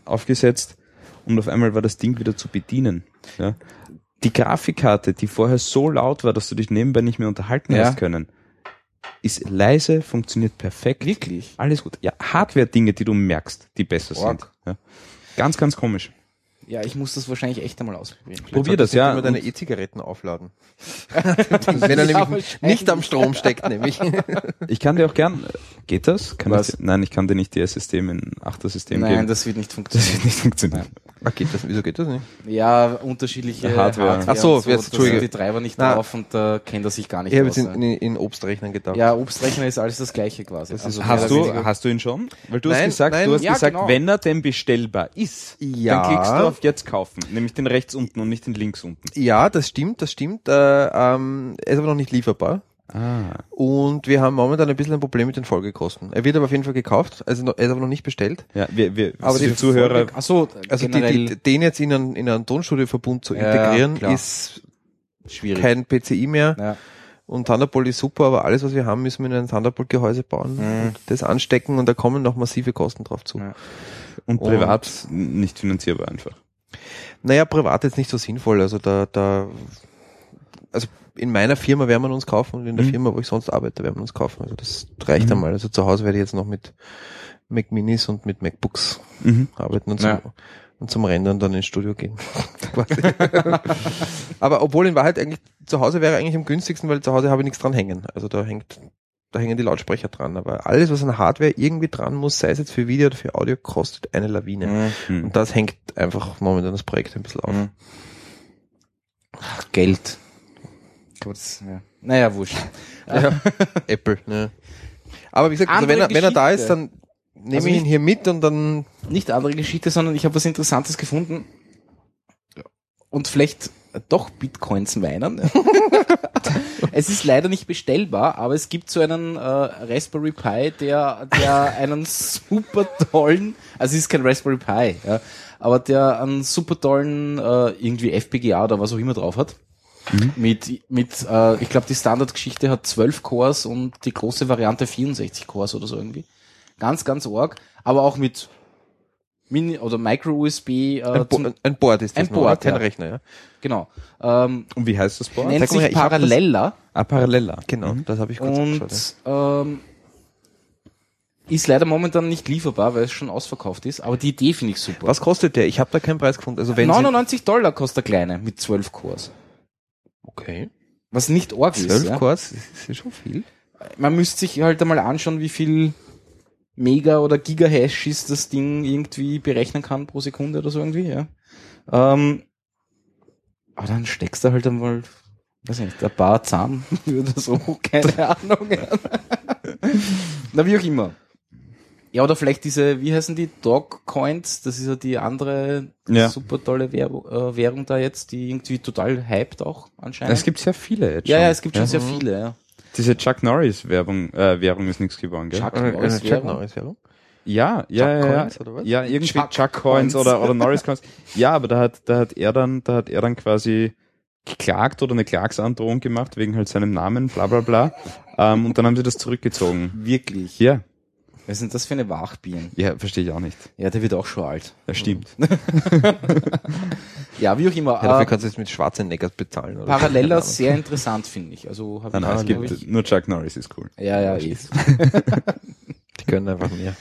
aufgesetzt und auf einmal war das Ding wieder zu bedienen. Ja. Die Grafikkarte, die vorher so laut war, dass du dich nebenbei nicht mehr unterhalten Ja. hast können, ist leise, funktioniert perfekt. Wirklich? Alles gut. Ja, Hardware-Dinge, die du merkst, die besser Org. sind. Ja. Ganz, ganz komisch. Ja, ich muss das wahrscheinlich echt einmal ausprobieren. Probier das, ja. Immer deine E-Zigaretten aufladen. <laughs> Wenn er nämlich nicht am Strom steckt, nämlich. <laughs> Ich kann dir auch gern, geht das? Kann Was? Ich, nein, ich kann dir nicht die SSD in ein 8er System Nein, geben. das wird nicht das funktionieren. wird nicht funktionieren. Ah, geht das? Wieso geht das nicht? Ja, unterschiedliche Hardware. Ach so, und jetzt, da sind Entschuldige. die Treiber nicht Na. drauf und da kennt er sich gar nicht Ich habe jetzt ja. in, in, in Obstrechnern gedacht. Ja, Obstrechner ist alles das gleiche quasi. Das Also Hast du, weniger- hast du ihn schon? Weil du hast Nein, gesagt, nein. du hast Ja, gesagt, genau. wenn er denn bestellbar ist, Ja. dann klickst du auf jetzt kaufen. Nämlich den rechts unten und nicht den links unten. Ja, das stimmt, das stimmt. Äh, ähm, er ist aber noch nicht lieferbar. Ah. Und wir haben momentan ein bisschen ein Problem mit den Folgekosten. Er wird aber auf jeden Fall gekauft, also noch- er ist aber noch nicht bestellt. Ja, wir, wir, Aber die, die Zuhörer, Ach so, Also die, die, den jetzt in einen, in einen Tonstudioverbund zu Ja, integrieren, klar. ist schwierig. kein PCI mehr. ja. Und Thunderbolt ist super, aber alles, was wir haben, müssen wir in ein Thunderbolt-Gehäuse bauen, Mhm. und das anstecken und da kommen noch massive Kosten drauf zu. Ja. und und- privat nicht finanzierbar einfach. Naja, privat jetzt nicht so sinnvoll. Also da, da, also in meiner Firma werden wir uns kaufen und in der Mhm. Firma, wo ich sonst arbeite, werden wir uns kaufen. Also das reicht Mhm. einmal. Also zu Hause werde ich jetzt noch mit Mac Minis und mit MacBooks Mhm. arbeiten und zum, Ja. und zum Rendern dann ins Studio gehen. <laughs> Aber obwohl in Wahrheit eigentlich zu Hause wäre eigentlich am günstigsten, weil zu Hause habe ich nichts dran hängen. Also da hängt, da hängen die Lautsprecher dran. Aber alles, was an Hardware irgendwie dran muss, sei es jetzt für Video oder für Audio, kostet eine Lawine. Mhm. Und das hängt einfach momentan das Projekt ein bisschen auf. Mhm. Ach, Geld. Gut, ja. Naja, wurscht. Ja. <laughs> Apple, ne. Aber wie gesagt, also wenn, er, wenn er da ist, dann nehme Also ich ihn hier mit und dann Nicht andere Geschichte, sondern ich habe was Interessantes gefunden. Und vielleicht doch Bitcoins meinen. <laughs> es ist leider nicht bestellbar, aber es gibt so einen äh, Raspberry Pi, der, der einen super tollen, also es ist kein Raspberry Pi, ja, aber der einen super tollen äh, irgendwie FPGA oder was auch immer drauf hat. Mit, mit äh, ich glaube, die Standardgeschichte hat 12 Cores und die große Variante 64 Cores oder so irgendwie. Ganz, ganz arg, aber auch mit Mini oder Micro-USB, äh, ein, Bo ein Board ist das ein Board, kein ja. Rechner, ja. genau. Ähm, Und wie heißt das Board? nennt her, sich das- Parallella Ah, Parallella. Genau, Mhm. das habe ich kurz und ähm, ist leider momentan nicht lieferbar, weil es schon ausverkauft ist, aber die Idee finde ich super. Ja. Was kostet der? Ich habe da keinen Preis gefunden. Also wenn 99 Dollar kostet der kleine mit 12 Cores. Okay. Was nicht arg ist. 12 Ja. Cores, das ist ja schon viel. Man müsste sich halt einmal anschauen, wie viel Mega oder Gigahashes das Ding irgendwie berechnen kann pro Sekunde oder so irgendwie, ja. Ähm, aber dann steckst du halt einmal, weiß ich nicht, ein paar Zahn <laughs> oder so, keine <laughs> Ahnung. Na, wie auch immer. Ja, oder vielleicht diese, wie heißen die, Dog Coins, das ist ja die andere Ja. super tolle Währung, äh, Währung da jetzt, die irgendwie total hyped auch anscheinend. Es gibt sehr viele jetzt ja, schon. ja, es gibt schon ja. sehr viele, ja. Diese Chuck Norris Werbung, äh, Währung ist nichts geworden, gell? Chuck Eine, Norris eine Chuck Währung. Norris Währung. Ja, ja, Chuck ja, ja. Coins oder was? Ja, irgendwie Chuck Chuck, Coins Coins. oder, oder Norris Coins. Ja, aber da hat, da hat er dann, da hat er dann quasi geklagt oder eine Klagsandrohung gemacht wegen halt seinem Namen, bla, bla, bla. Ähm, und dann haben sie das zurückgezogen. Wirklich. Ja, Was sind das für eine Wachbieren? ja, verstehe ich auch nicht. Ja, der wird auch schon alt. Das stimmt. <laughs> Ja, wie auch immer. Ja, dafür äh, kannst du jetzt mit Schwarzeneggers bezahlen. Oder Parallella so. sehr interessant, finde ich. Also hab Nein, ich, nein, es gibt, ich, nur Chuck Norris ist cool. ja, ja, eh. <laughs> Die können einfach mehr.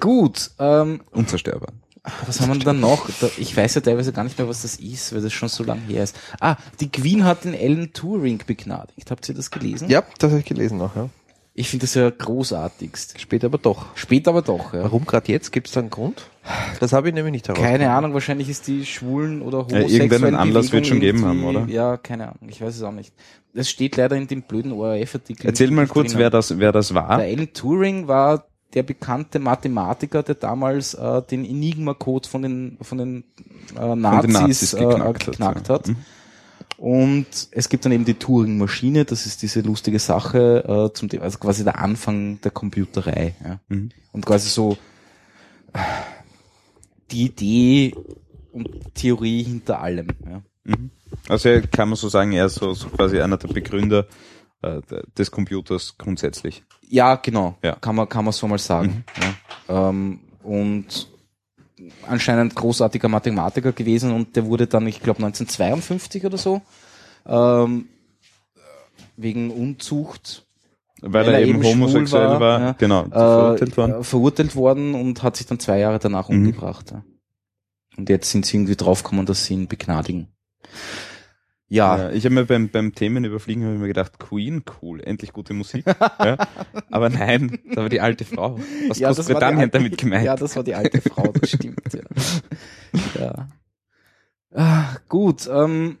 Gut, ähm, Unzerstörbar. was haben wir denn dann noch? Ich weiß ja teilweise gar nicht mehr, was das ist, weil das schon so lang her ist. Ah, die Queen hat den Alan Turing begnadigt. Habt ihr das gelesen? Ja, das habe ich gelesen noch, ja. Ich finde das ja großartigst. Später aber doch. Später aber doch, ja. Warum gerade jetzt? Gibt es da einen Grund? Das habe ich nämlich nicht herausgefunden. Keine Ahnung, wahrscheinlich ist die schwulen oder Ja, homosexuellen irgendeinen Anlass wird schon geben haben, oder? Ja, keine Ahnung, ich weiß es auch nicht. Es steht leider in dem blöden ORF-Artikel. Erzähl mal kurz, drinnen. wer das, wer das war. Der Alan Turing war der bekannte Mathematiker, der damals äh, den Enigma-Code von den, von den, äh, Nazis, Nazis äh, geknackt geknackt, hat, ja. hat. Mhm. Und es gibt dann eben die Turing-Maschine, das ist diese lustige Sache, äh, zum, also quasi der Anfang der Computerei. Ja. Mhm. Und quasi so die Idee und Theorie hinter allem. Ja. Mhm. Also kann man so sagen, er ist so, so quasi einer der Begründer äh, des Computers grundsätzlich. Ja, genau. Ja. Kann man, kann man so mal sagen. Ja. Ähm, und anscheinend großartiger Mathematiker gewesen und der wurde dann, ich glaube 1952 oder so, ähm, wegen Unzucht Weil, Weil er eben homosexuell war, war, ja. genau, verurteilt worden. äh, verurteilt worden und hat sich dann zwei Jahre danach Mhm. umgebracht. Ja. Und jetzt sind sie irgendwie draufgekommen, dass sie ihn begnadigen. Ja, Ja, ich habe mir beim, beim Themenüberfliegen habe ich mir gedacht, Queen, cool, endlich gute Musik. <laughs> ja. Aber nein, da war die alte Frau aus Ja, das Großbritannien alte- damit gemeint. Ja, das war die alte Frau, das stimmt. Ja. <laughs> ja. Ah, gut, ähm,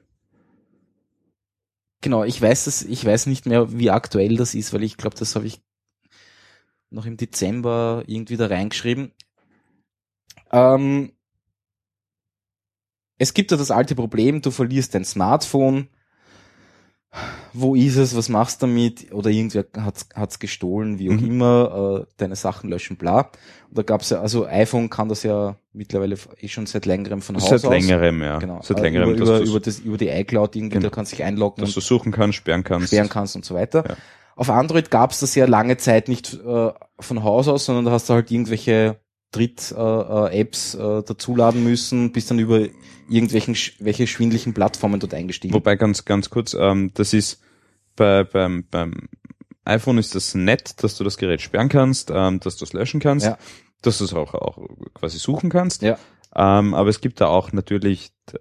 genau, ich weiß es, ich weiß nicht mehr, wie aktuell das ist, weil ich glaube, das habe ich noch im Dezember irgendwie da reingeschrieben. Ähm, es gibt ja das alte Problem, du verlierst dein Smartphone. Wo ist es? Was machst du damit? Oder irgendwer hat's, hat's gestohlen, wie auch Mhm. immer, äh, deine Sachen löschen, bla. Und da gab's ja, also iPhone kann das ja mittlerweile eh schon seit längerem von Haus Seit aus. längerem, ja. Genau. Seit äh, längerem, über, über, über, das, über die iCloud irgendwie, Genau. da kannst du dich einloggen dass du suchen kannst, sperren kannst. sperren kannst und so weiter. Ja. Auf Android gab's das ja lange Zeit nicht äh, von Haus aus, sondern da hast du halt irgendwelche Dritt-Apps äh, Apps, äh, dazuladen müssen, bist dann über irgendwelchen welche schwindlichen Plattformen dort eingestiegen. Wobei ganz, ganz kurz, ähm, das ist bei, beim, beim iPhone ist das nett, dass du das Gerät sperren kannst, ähm, dass du es löschen kannst, Ja. dass du es auch, auch quasi suchen kannst. Ja. Ähm, aber es gibt da auch natürlich äh,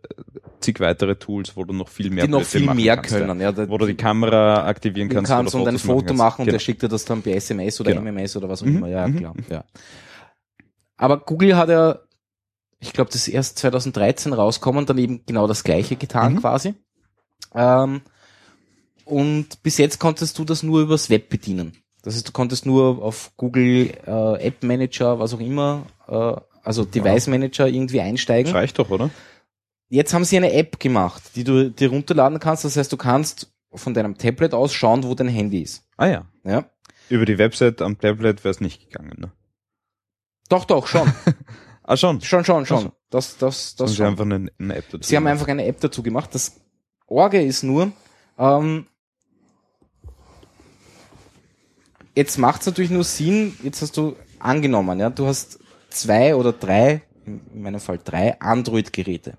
zig weitere Tools, wo du noch viel mehr die noch viel mehr kannst, können. Ja. Wo du die Kamera aktivieren du kannst, kannst, und ein Foto machen, und der kannst. schickt dir das dann per SMS oder Genau. MMS oder was auch Mhm, immer. Ja, mhm, klar. Ja. Aber Google hat ja, ich glaube, das ist erst 2013 rauskommen, dann eben genau das gleiche getan Mhm. quasi. Ähm, und bis jetzt konntest du das nur übers Web bedienen. Das heißt, du konntest nur auf Google äh, App Manager, was auch immer, äh, also Device Manager irgendwie Das einsteigen. reicht doch, oder? Jetzt haben sie eine App gemacht, die du dir runterladen kannst. Das heißt, du kannst von deinem Tablet aus schauen, wo dein Handy ist. Ah ja. Ja. Über die Website am Tablet wäre es nicht gegangen, ne? Doch, doch, schon. <laughs> Ah, schon. schon, schon, schon. Ach so. Das, das, Das das sie schon. einfach eine, eine App dazu. Sie haben gemacht. einfach eine App dazu gemacht. Das Orge ist nur, ähm, jetzt macht es natürlich nur Sinn, jetzt hast du angenommen, ja, du hast zwei oder drei, in meinem Fall drei Android-Geräte.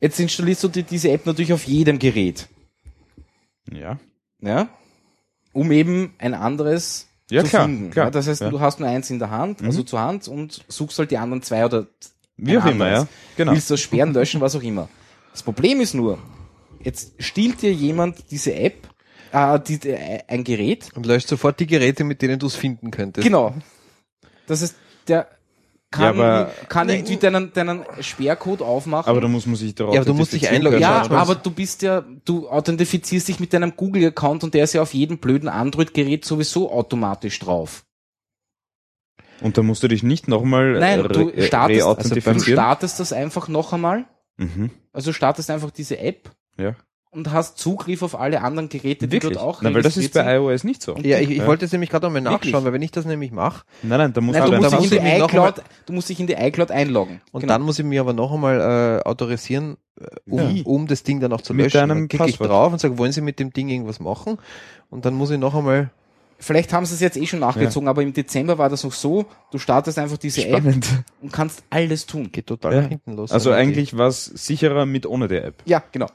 Jetzt installierst du dir diese App natürlich auf jedem Gerät, Ja. ja, um eben ein anderes Ja, zu klar, finden. klar, Ja, das heißt, ja. du hast nur eins in der Hand, also zur Hand und suchst halt die anderen zwei oder Wie auch immer, ja. Genau. Willst du das sperren, löschen, was auch immer. Das Problem ist nur, jetzt stiehlt dir jemand diese App, äh, die, äh, ein Gerät. Und löscht sofort die Geräte, mit denen du es finden könntest. Genau. Das ist, der kann, Ja, aber- kann irgendwie deinen, deinen Sperrcode aufmachen. Aber da muss man sich darauf Ja, aber du musst dich einloggen. ja, mal. aber du bist ja, du authentifizierst dich mit deinem Google-Account und der ist ja auf jedem blöden Android-Gerät sowieso automatisch drauf. Und da musst du dich nicht nochmal Nein, du re- startest, also du startest das einfach noch einmal. mhm. Also startest einfach diese App Ja. Und hast Zugriff auf alle anderen Geräte, die Wirklich? dort auch Nein, weil das ist bei iOS nicht so. Ja, ich, ich Ja. wollte jetzt nämlich gerade nochmal Wirklich? nachschauen, weil wenn ich das nämlich mache, Nein, nein, da musst Nein, du, du musst dann dich muss in die ich iCloud, du musst dich in die iCloud einloggen. und Genau. dann muss ich mir aber noch einmal äh, autorisieren, äh, um, Ja. um das Ding dann auch zu Mit löschen. deinem Dann klicke ich drauf und sage, wollen Sie mit dem Ding irgendwas machen? Und dann muss ich noch einmal, Vielleicht haben sie es jetzt eh schon nachgezogen, aber im Dezember war das noch so, du startest einfach diese App Spannend. <laughs> und kannst alles tun. geht total Ja. hinten los. Also eigentlich war es sicherer mit ohne der App. Ja, genau.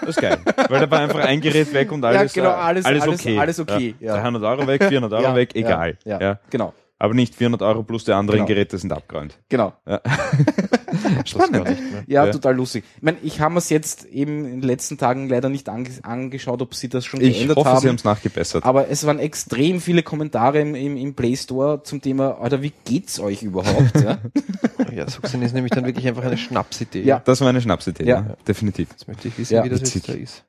Das ist geil. Weil da war einfach ein Gerät weg und alles, genau, äh, alles- alles, alles- okay. alles okay, ja. 300 Euro weg, <laughs> 400 Euro Ja, weg, ja, egal. Ja, Ja. genau, Aber nicht 400 Euro plus die anderen Genau. Geräte sind abgeräumt. genau. <laughs> <laughs> mehr. Ja, Ja. total lustig. Ich meine, ich habe es jetzt eben in den letzten Tagen leider nicht ange angeschaut, ob sie das schon Ich geändert hoffe, haben. sie haben es nachgebessert. Aber es waren extrem viele Kommentare im, im, im Play Store zum Thema, Alter, wie geht's euch überhaupt? ja? <laughs> Ja, Suxen ist nämlich dann wirklich einfach eine Schnapsidee. Ja. Das war eine Schnapsidee, Ja. ja. definitiv. Jetzt möchte ich wissen, Ja, wie das jetzt da ist.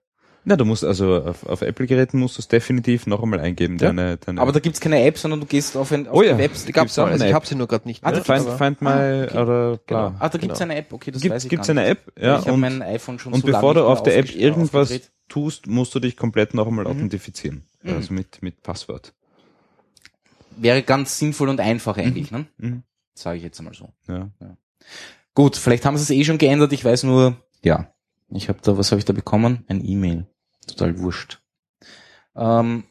Na, du musst also auf, auf Apple-Geräten musst du es definitiv noch einmal eingeben, Ja. deine, deine Aber da gibt's keine App, sondern du gehst auf, ein, auf Oh die ja. Website. Die gab's auch also ich habe sie nur gerade nicht. Ah, da Find, find my okay. oder bla. Genau. Ah, da gibt's Genau. eine App, okay, das Gibt, weiß ich gibt's eine. App, ja, ich habe und, mein iPhone schon und so bevor du auf der App irgendwas aufgedreht. tust, musst du dich komplett noch einmal Mhm. authentifizieren. Mhm. Also mit, mit Passwort. Wäre ganz sinnvoll und einfach eigentlich, ne? Mhm. Sage ich jetzt einmal so. Ja. Gut, vielleicht haben sie es eh schon geändert, ich weiß nur, ja, ich habe da, was habe ich da bekommen? Ein E-Mail. Total wurscht. Ähm,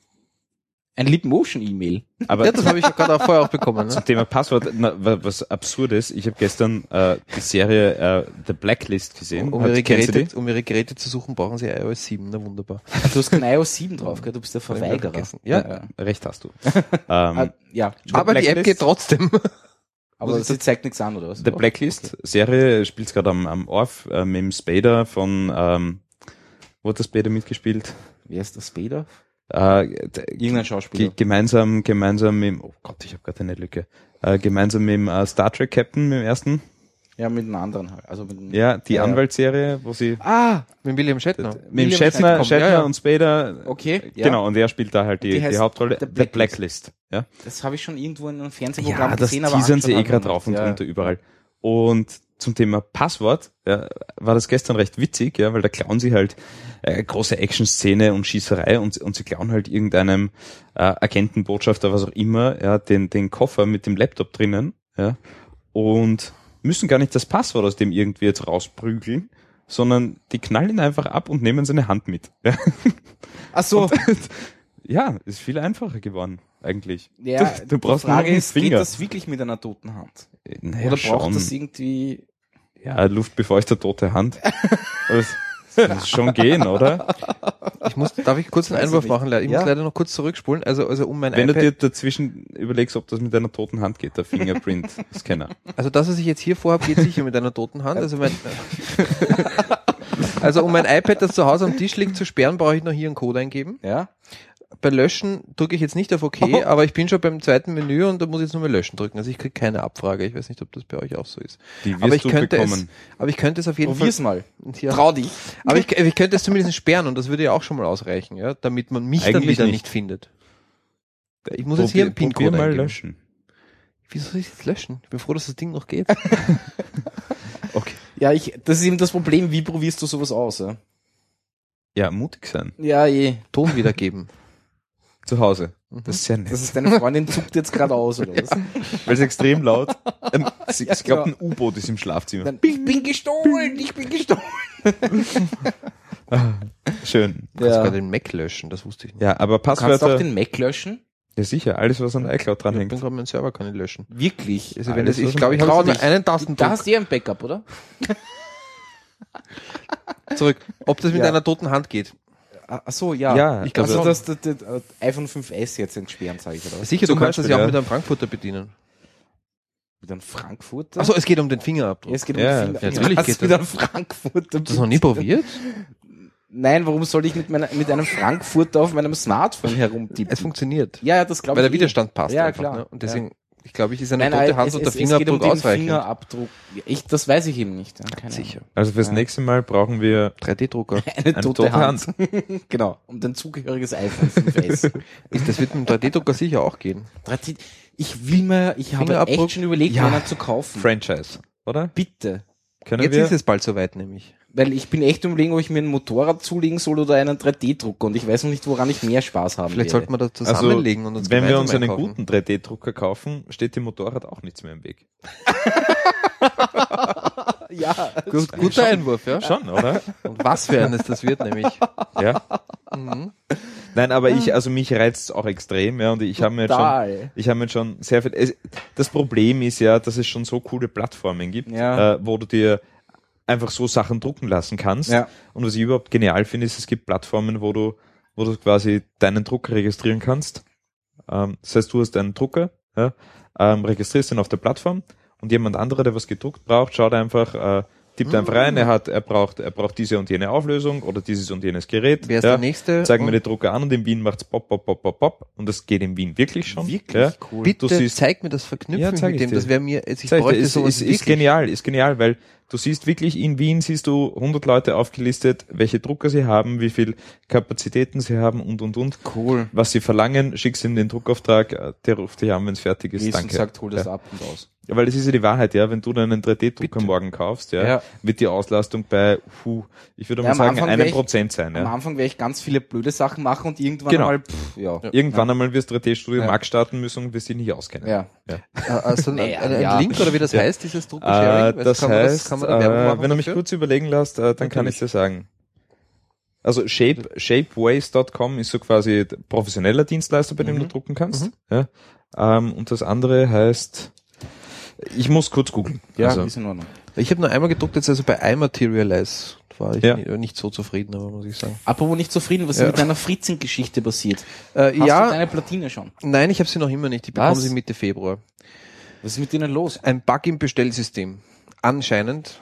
Ein Leap-Motion-E-Mail. Aber Ja, das habe ich gerade auch vorher auch bekommen. Ne? <laughs> zum Thema Passwort, na, wa- was absurdes, ich habe gestern äh, die Serie äh, The Blacklist gesehen. Um Hat- ihre, Geräte, um ihre Geräte zu suchen, brauchen sie iOS 7. Na wunderbar. <laughs> Du hast kein iOS 7 drauf, gell? Du bist der Verweigerer. vergessen. Ja. die? Recht hast du. <laughs> Ah, ähm, ja, Aber die App Blacklist? geht trotzdem. aber sie zeigt nichts an, oder was? The Blacklist Serie spielt gerade am, am Orf äh, mit dem Spader von ähm, wo hat der Spader mitgespielt? Wer ist der Spader? Äh, Irgendein Schauspieler. ge gemeinsam, gemeinsam mit, dem- oh Gott, ich habe gerade eine Lücke. Äh, gemeinsam mit dem äh, Star Trek Captain, mit dem ersten. Ja, mit einem anderen halt. Also mit einem Ja, die Ja. Anwaltsserie, wo sie Ah, Mit William Shatner. mit dem William Shatner, Shatner, ja, ja. und Spader. Okay, ja. Genau, und er spielt da halt die, Die die, heißt Hauptrolle. The The Blacklist. Blacklist. Ja, das habe ich schon irgendwo in einem Fernsehprogramm ja das gesehen, aber teasern sie eh gerade drauf und drunter überall. Und zum Thema Passwort ja, war das gestern recht witzig, ja, weil da klauen sie halt äh, große Action-Szene und Schießerei und, und sie klauen halt irgendeinem äh, Agentenbotschafter, was auch immer, ja, den, den Koffer mit dem Laptop drinnen, ja, und müssen gar nicht das Passwort aus dem irgendwie jetzt rausprügeln, sondern die knallen ihn einfach ab und nehmen seine Hand mit. Ja, Ach so. <laughs> ja ist viel einfacher geworden, eigentlich. Ja, du, du brauchst die Frage nur ist, geht Finger. das wirklich mit einer toten Hand? Naja, Oder braucht schon. das irgendwie... Ja, luftbefeuchter tote Hand. Das, das muss schon gehen, oder? Ich muss, darf ich kurz einen Einwurf machen? leider? Ich Ja. muss leider noch kurz zurückspulen. Also, also um mein Wenn du iPad, dir dazwischen überlegst, ob das mit einer toten Hand geht, der Fingerprint-Scanner. also das, was ich jetzt hier vorhabe, geht sicher mit einer toten Hand. Also mein, <laughs> also um mein iPad, das zu Hause am Tisch liegt, zu sperren, brauche ich noch hier einen Code eingeben. Ja? Bei Löschen drücke ich jetzt nicht auf OK, Oh. <laughs> aber ich bin schon beim zweiten Menü und da muss ich jetzt nur mal Löschen drücken. Also ich kriege keine Abfrage. Ich weiß nicht, ob das bei euch auch so ist. Die wirst Aber ich du könnte bekommen. es, aber ich könnte es auf jeden Probier's Fall. mal. Ja. Trau dich. Aber ich, ich könnte es zumindest sperren und das würde ja auch schon mal ausreichen, ja, damit man mich dann Eigentlich wieder nicht. nicht, findet. Ich muss jetzt hier einen Probier PIN-Code mal eingeben. löschen. Wieso soll ich jetzt löschen? Ich bin froh, dass das Ding noch geht. <laughs> Okay. Ja, ich, das ist eben das Problem, wie probierst du sowas aus? Ja, Ja, mutig sein. ja je. Ton wiedergeben. Zu Hause. Mhm. Das ist sehr nett. Das ist deine Freundin zuckt jetzt gerade aus, oder was? <laughs> Weil es extrem laut. Ähm, <laughs> sie, Ja, ich glaube, genau. ein U-Boot ist im Schlafzimmer. Dann, ich bin gestohlen, ich bin gestohlen. <laughs> Schön. Du kannst Ja. den Mac löschen, das wusste ich nicht. Ja, aber Du kannst auch Passwörter. den Mac löschen? Ja, sicher. Alles, was an iCloud Ich bin dranhängt. gerade meinen Server kann ich löschen. Wirklich? Also wenn Alles, das, ich glaube, ich habe nur einen Da Tastendruck hast du ja ein Backup, oder? zurück. Ob das mit Ja. einer toten Hand geht. Ah, Ach so, ja. Ja, ich glaube, also- dass das, das, das iPhone 5S jetzt entsperren, sage ich, oder was? Sicher, Zum du kannst das Beispiel, ja auch ja. mit einem Frankfurter bedienen. Mit einem Frankfurter? Achso, es geht um den Fingerabdruck. Ja, es geht um Ja, den Finger. ja, natürlich geht mit das. einem Frankfurter. Hast du das noch nie probiert? Nein, warum soll ich mit, meiner, mit einem Frankfurter auf meinem Smartphone herumtippen? Es funktioniert. ja, ja, das glaube Weil ich. der Widerstand passt Ja, einfach. klar. Ne? Und deswegen, ich glaube, ich ist eine Nein, tote Hand es, und der es, es geht Fingerabdruck um den ausreichend. Fingerabdruck. Ich, das weiß ich eben nicht. Ja, keine Sicher. Also fürs Ja. nächste Mal brauchen wir 3D-Drucker. Ahnung. <laughs> Eine, eine tote, Hand. <laughs> genau. Und ein zugehöriges iPhone 5S. <laughs> Ist- Das wird mit dem 3D-Drucker sicher auch gehen. 13 ich will mir, ich habe Fingerabdruck? echt schon überlegt, Ja. einen zu kaufen. Franchise, oder? Bitte. Können Jetzt wir? ist es bald soweit nämlich. Weil ich bin echt überlegen, ob ich mir ein Motorrad zulegen soll oder einen 3D-Drucker und ich weiß noch nicht, woran ich mehr Spaß haben Vielleicht werde. sollten wir das zusammenlegen und uns Also, wenn wir uns einen einkaufen. guten 3D-Drucker kaufen, steht dem Motorrad auch nichts mehr im Weg. <laughs> Ja. Gut, guter Einwurf, ja? Schon, oder? Und was für eines das wird nämlich. ja. Mhm. Nein, aber ich, also mich reizt auch extrem, ja, und ich habe mir jetzt schon, ich habe mir schon sehr viel, es, das Problem ist ja, dass es schon so coole Plattformen gibt, Ja. äh, wo du dir einfach so Sachen drucken lassen kannst. Ja. Und was ich überhaupt genial finde, ist, es gibt Plattformen, wo du, wo du quasi deinen Drucker registrieren kannst. Ähm, das heißt, du hast einen Drucker, ja, ähm, registrierst ihn auf der Plattform und jemand anderer, der was gedruckt braucht, schaut einfach, äh, tippt einfach rein, er hat, er braucht, er braucht diese und jene Auflösung oder dieses und jenes Gerät. Wer ist ja, der nächste? Zeigen mir die Drucker an und in Wien macht's pop, pop, pop, pop, pop. Und das geht in Wien wirklich schon. Wirklich Ja. cool. Bitte siehst- zeig mir das Verknüpfen Ja, zeig mit dem. Das wäre mir, also ich dir, bräuchte ist, sowas ist, ist genial, ist genial, weil du siehst wirklich in Wien siehst du 100 Leute aufgelistet, welche Drucker sie haben, wie viel Kapazitäten sie haben und und und. Cool. Was sie verlangen, schickst ihm den Druckauftrag, äh, der ruft dich an, wenn es fertig ist. Danke. und sagt, hol das ja. ab und aus. Ja, weil das ist ja die Wahrheit, ja. Wenn du dann einen 3D-Drucker Bitte. morgen kaufst, ja, Ja. wird die Auslastung bei, puh, ich würde Ja, mal am sagen, einem ich- Prozent sein. Am Ja. Anfang werde ich ganz viele blöde Sachen machen und irgendwann Genau. mal, pff, ja. Irgendwann einmal wirst du 3D-Studio Ja. Max starten müssen und wirst dich nicht auskennen. Ja. Äh, Also ein, Naja, ein, ein ja. Link oder wie das Ja. heißt, dieses Äh, Drucker-Sharing? das kann man heißt, kann man da äh, machen wenn du mich dafür? kurz überlegen lässt, äh, dann kann ich Natürlich. dir sagen. Also Shape, shapeways.com ist so quasi professioneller Dienstleister, bei dem du drucken kannst. Ja. Ähm, und das andere heißt, ich muss kurz googeln. Ja, also, ist in Ordnung. Ich habe nur einmal gedruckt, jetzt also bei iMaterialize war ich Ja. nicht, nicht so zufrieden, aber muss ich sagen. Apropos nicht zufrieden, was ist Ja. mit deiner Fritzing-Geschichte passiert? Äh, Hast ja, du deine Platine schon? nein, ich habe sie noch immer nicht. Ich bekomme sie Mitte Februar. Was ist mit denen los? Ein Bug im Bestellsystem. Anscheinend.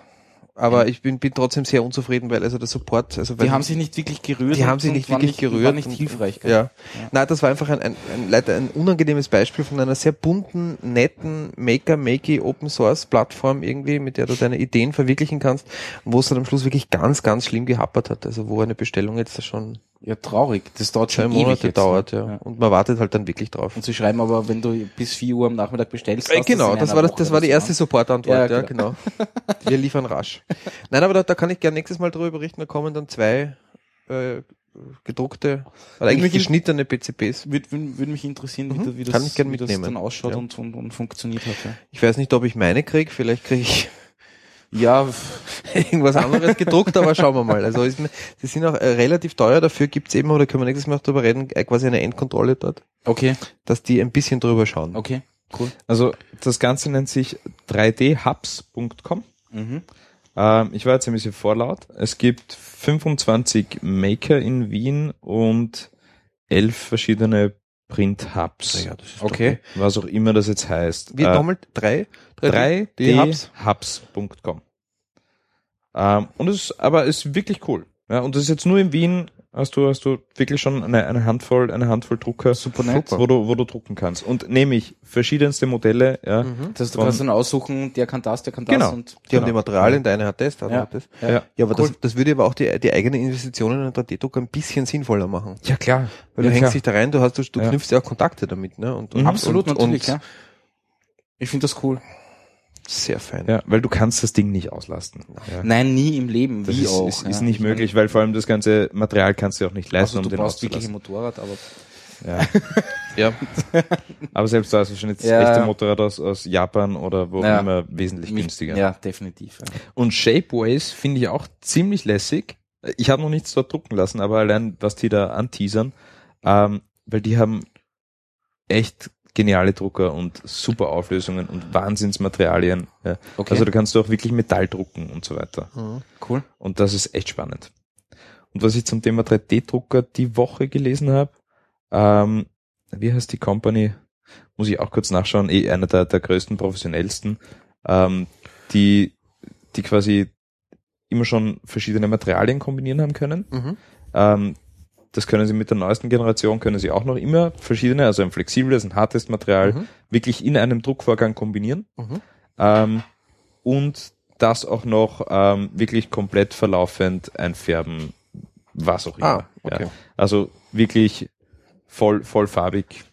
Aber ich bin, bin trotzdem sehr unzufrieden, weil also der Support, also weil Die haben sich nicht wirklich gerührt. die haben und- sich und nicht wirklich gerührt. War nicht und- hilfreich. gell? Ja. Nein, das war einfach ein, ein, ein, leider ein unangenehmes Beispiel von einer sehr bunten, netten Maker, Makey Open Source Plattform irgendwie, mit der du deine Ideen verwirklichen kannst, wo es dann am Schluss wirklich ganz, ganz schlimm gehappert hat. Also wo eine Bestellung jetzt schon Ja, traurig. Das dauert zwei schon ewig Monate jetzt, dauert, ne? ja. Und man wartet halt dann wirklich drauf. Und sie schreiben aber, wenn du bis 4 Uhr am Nachmittag bestellst, Äh, genau, das einer war das, das war die erste ne? Support-Antwort, Ja, ja, genau. <laughs> Wir liefern rasch. Nein, aber da, da kann ich gerne nächstes Mal darüber berichten, da kommen dann zwei äh, gedruckte, oder eigentlich geschnittene PCBs. Würde, würde, würde mich interessieren, wie, Mhm. das- wie, das, Kann ich gern wie das dann ausschaut Ja. und, und, und funktioniert hat. Ja, Ich weiß nicht, ob ich meine krieg, vielleicht kriege ich ja <laughs> irgendwas anderes gedruckt, aber schauen wir mal. Also ist, sie sind auch äh, relativ teuer, dafür gibt's eben, oder können wir nächstes Mal auch drüber reden, äh, quasi eine Endkontrolle dort, okay, dass die ein bisschen drüber schauen. okay, cool. also das Ganze nennt sich 3dhubs.com. Mhm. Ähm, ich war jetzt ein bisschen vorlaut. Es gibt 25 Maker in Wien und elf verschiedene Print-Hubs. Ja, das ist Okay. Was auch immer das jetzt heißt. Wie Äh, nochmal? Drei? 3dhubs.com. Ähm, und es ist, aber es ist wirklich cool. Ja, und das ist jetzt nur in Wien, hast du, hast du wirklich schon eine, eine Handvoll, eine Handvoll Drucker, Super nett. wo du, wo du drucken kannst. Und nämlich verschiedenste Modelle, ja. Mhm. Das, du Von- kannst dann aussuchen, der kann das, der kann das Genau. und Die haben Genau. die Materialien, der eine hat das, der andere Ja. hat das. Ja. Ja, aber Cool. das, das würde aber auch die, die eigene Investition in einen 3D-Drucker ein bisschen sinnvoller machen. Ja, klar. Weil ja, du hängst klar. dich da rein, du hast, du, du Ja. knüpfst ja auch Kontakte damit, ne? Und, und, Mhm. absolut und, natürlich, und ja. Ich finde das cool. Sehr fein. Ja, weil du kannst das Ding nicht auslasten. Ja. Nein, nie im Leben, Das wie ist, auch. ist, ist ja. nicht möglich, weil vor allem das ganze Material kannst du auch nicht leisten, Also du um den brauchst wirklich ein. Motorrad, aber Ja. <laughs> Ja. <laughs> Aber selbst da ist wahrscheinlich das Ja. echte Motorrad aus, aus Japan oder wo auch Ja. immer wesentlich günstiger. Ja, definitiv. Ja. Und Shapeways finde ich auch ziemlich lässig. Ich habe noch nichts dort drucken lassen, aber allein was die da anteasern, ähm, weil die haben echt geniale Drucker und super Auflösungen und Wahnsinnsmaterialien. Ja. Okay, Also da kannst du auch wirklich Metall drucken und so weiter. Mhm. cool. Und das ist echt spannend. Und was ich zum Thema 3D-Drucker die Woche gelesen habe, ähm, wie heißt die Company? Muss ich auch kurz nachschauen, eh einer der, der größten, professionellsten, ähm, die, die quasi immer schon verschiedene Materialien kombinieren haben können. Mhm. Ähm, das können sie mit der neuesten Generation, können sie auch noch immer verschiedene, also ein flexibles, ein hartes Material, Mhm. wirklich in einem Druckvorgang kombinieren. Mhm. Ähm, und das auch noch ähm, wirklich komplett verlaufend einfärben, was auch immer. Ah, okay. Ja. Also wirklich voll, vollfarbig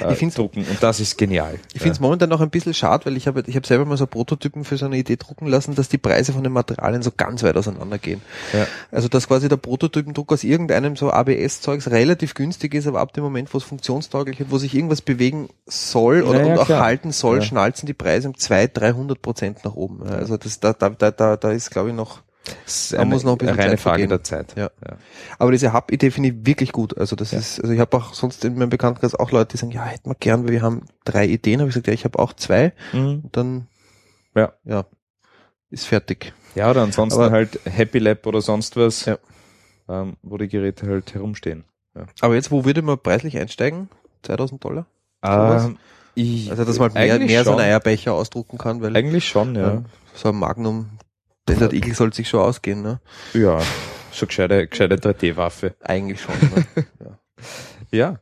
äh, drucken und das ist genial. Ich finde es momentan noch ein bisschen schade, weil ich habe ich hab selber mal so Prototypen für so eine Idee drucken lassen, dass die Preise von den Materialien so ganz weit auseinander gehen. Ja. Also dass quasi der Prototypendruck aus irgendeinem so ABS-Zeugs relativ günstig ist, aber ab dem Moment, wo es funktionstauglich wird, wo sich irgendwas bewegen soll oder Naja, und auch klar. halten soll, Ja. schnalzen die Preise um 200, 300 Prozent nach oben. Also das, da, da, da, da, da ist glaube ich noch Das ist Man eine, muss noch ein bisschen reine Zeit Frage vergehen. der Zeit. Ja. Ja. Aber diese Hub-Idee finde ich wirklich gut. Also das ist, also ich habe auch sonst in meinem Bekanntenkreis auch Leute, die sagen, ja, hätten wir gern, weil wir haben drei Ideen. Habe ich gesagt, ja, ich habe auch zwei. Mhm. Und dann, Ja. ja, ist fertig. ja, oder ansonsten Aber- halt Happy Lab oder sonst was, Ja. ähm, wo die Geräte halt herumstehen. Aber jetzt, wo würde man preislich einsteigen? 2000 Dollar? Ähm, ich, Also, dass man mehr, mehr so einen Eierbecher ausdrucken kann, weil Eigentlich schon, ja. ja, so ein Magnum, Desert Eagle soll sich schon ausgehen, ne? Ja, so gescheite, gescheite 3D-Waffe. Eigentlich schon. Ne? <laughs> Ja.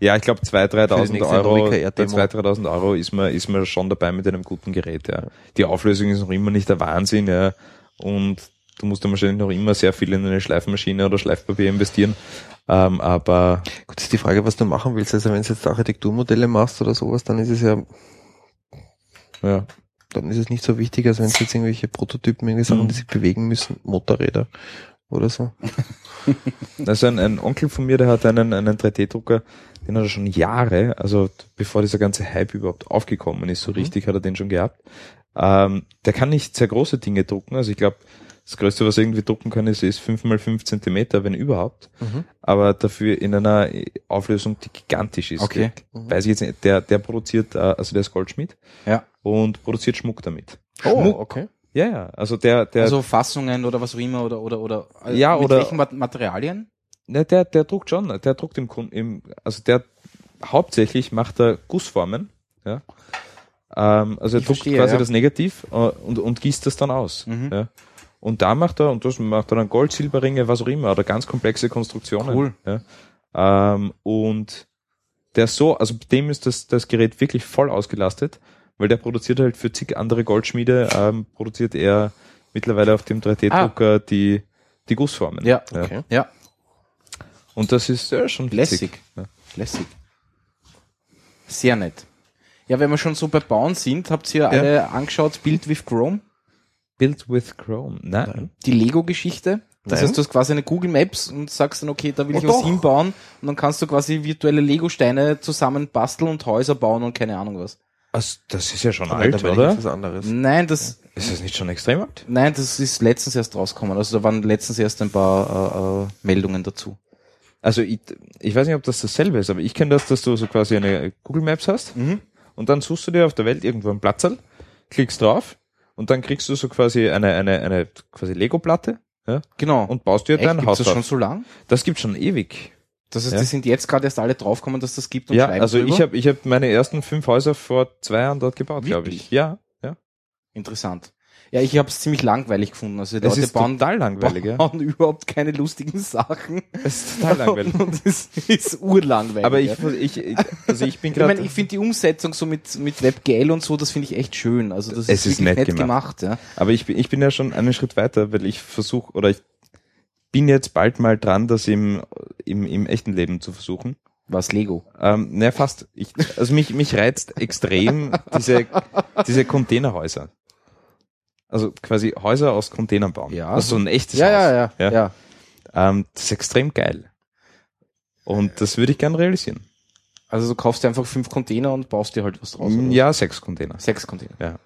Ja, ich glaube 2.000, Für die 3.000 nächste Euro, Novika bei Air Demo. 2.000, 3.000 Euro ist man, ist man schon dabei mit einem guten Gerät, ja. Die Auflösung ist noch immer nicht der Wahnsinn, ja. Und du musst dann wahrscheinlich noch immer sehr viel in eine Schleifmaschine oder Schleifpapier investieren. Ähm, aber Gut, ist die Frage, was du machen willst. Also wenn du jetzt Architekturmodelle machst oder sowas, dann ist es ja, ja, dann ist es nicht so wichtig, als wenn es jetzt irgendwelche Prototypen, irgendwie Sachen, Mhm. die sich bewegen müssen, Motorräder oder so. <laughs> Also ein, ein Onkel von mir, der hat einen, einen 3D-Drucker, den hat er schon Jahre, also bevor dieser ganze Hype überhaupt aufgekommen ist, so Mhm. richtig hat er den schon gehabt. Ähm, der kann nicht sehr große Dinge drucken, also ich glaube Das Größte, was er irgendwie drucken kann, ist, ist 5 mal 5 Zentimeter, wenn überhaupt. Mhm. Aber dafür in einer Auflösung, die gigantisch ist. Okay. Mhm. Weiß ich jetzt nicht, der, der produziert, äh, also der ist Goldschmied Ja. und produziert Schmuck damit. Oh, okay. Ja, ja, also der, der, also Fassungen oder was auch immer oder oder oder äh, Ja, mit oder- welchen Mat- Materialien? ne, der, der druckt schon, der druckt im, Kun- im also der hauptsächlich macht er Gussformen, ja. Ähm, also er Ich druckt verstehe, quasi ja. das Negativ äh, und, und gießt das dann aus. Mhm. Ja. Und da macht er, und das macht er dann Gold, Silberringe, was auch immer, oder ganz komplexe Konstruktionen. Cool. Ja. Ähm, und der so, also bei dem ist das, das Gerät wirklich voll ausgelastet, weil der produziert halt für zig andere Goldschmiede, ähm, produziert er mittlerweile auf dem 3D-Drucker die, die Gussformen. Ja. Okay. Ja, Und das ist ja schon witzig. lässig. Ja. Lässig. Sehr nett. Ja, wenn wir schon so bei Bauen sind, habt ihr alle angeschaut Build with Chrome, Built with Chrome. Nein. die Lego-Geschichte. Das Nein. heißt, du hast quasi eine Google Maps und sagst dann, okay, da will Oh, ich was doch. hinbauen und dann kannst du quasi virtuelle Lego-Steine zusammen basteln und Häuser bauen und keine Ahnung was. Also, das ist ja schon Nein, alt, oder? ist was anderes. Nein, das, Ist das nicht schon extrem alt? nein, das ist letztens erst rausgekommen. Also da waren letztens erst ein paar äh, äh, Meldungen dazu. Also ich, ich weiß nicht, ob das dasselbe ist, aber ich kenne das, dass du so quasi eine Google Maps hast und dann suchst du dir auf der Welt irgendwo einen Platzerl, klickst drauf und dann kriegst du so quasi eine, eine, eine quasi Lego-Platte ja, Genau. und baust dir Echt, dein gibt's Haus das schon so lang? Das gibt schon ewig. Das heißt, Ja. die sind jetzt gerade erst alle draufgekommen, dass das gibt und Ja, also drüber? ich habe ich hab meine ersten fünf Häuser vor zwei Jahren dort gebaut, glaube ich. Ja, ja. Interessant. Ja, ich habe es ziemlich langweilig gefunden. Also die Es Leute ist bauen, total langweilig, ja. bauen überhaupt keine lustigen Sachen. Es ist total langweilig. <laughs> Und es ist urlangweilig. Aber ich, ja. ich, ich also ich bin ich meine, gerade ich finde die Umsetzung so mit, mit WebGL und so, das finde ich echt schön. Also das Es ist, ist nett nett gemacht. gemacht. ja. Aber ich bin, ich bin ja schon einen Schritt weiter, weil ich versuche, oder ich bin jetzt bald mal dran, das im, im, im echten Leben zu versuchen. Was Lego. Ähm, ne, fast. Ich, also mich, mich reizt extrem diese, diese Containerhäuser. Also quasi Häuser aus Containern bauen. Ja. Also so ein echtes Ja, Haus. ja, ja, Ja. ja. Ähm, das ist extrem geil. Und das würde ich gern realisieren. Also du kaufst dir einfach fünf Container und baust dir halt was draus. oder? Ja, sechs Container. Sechs Container.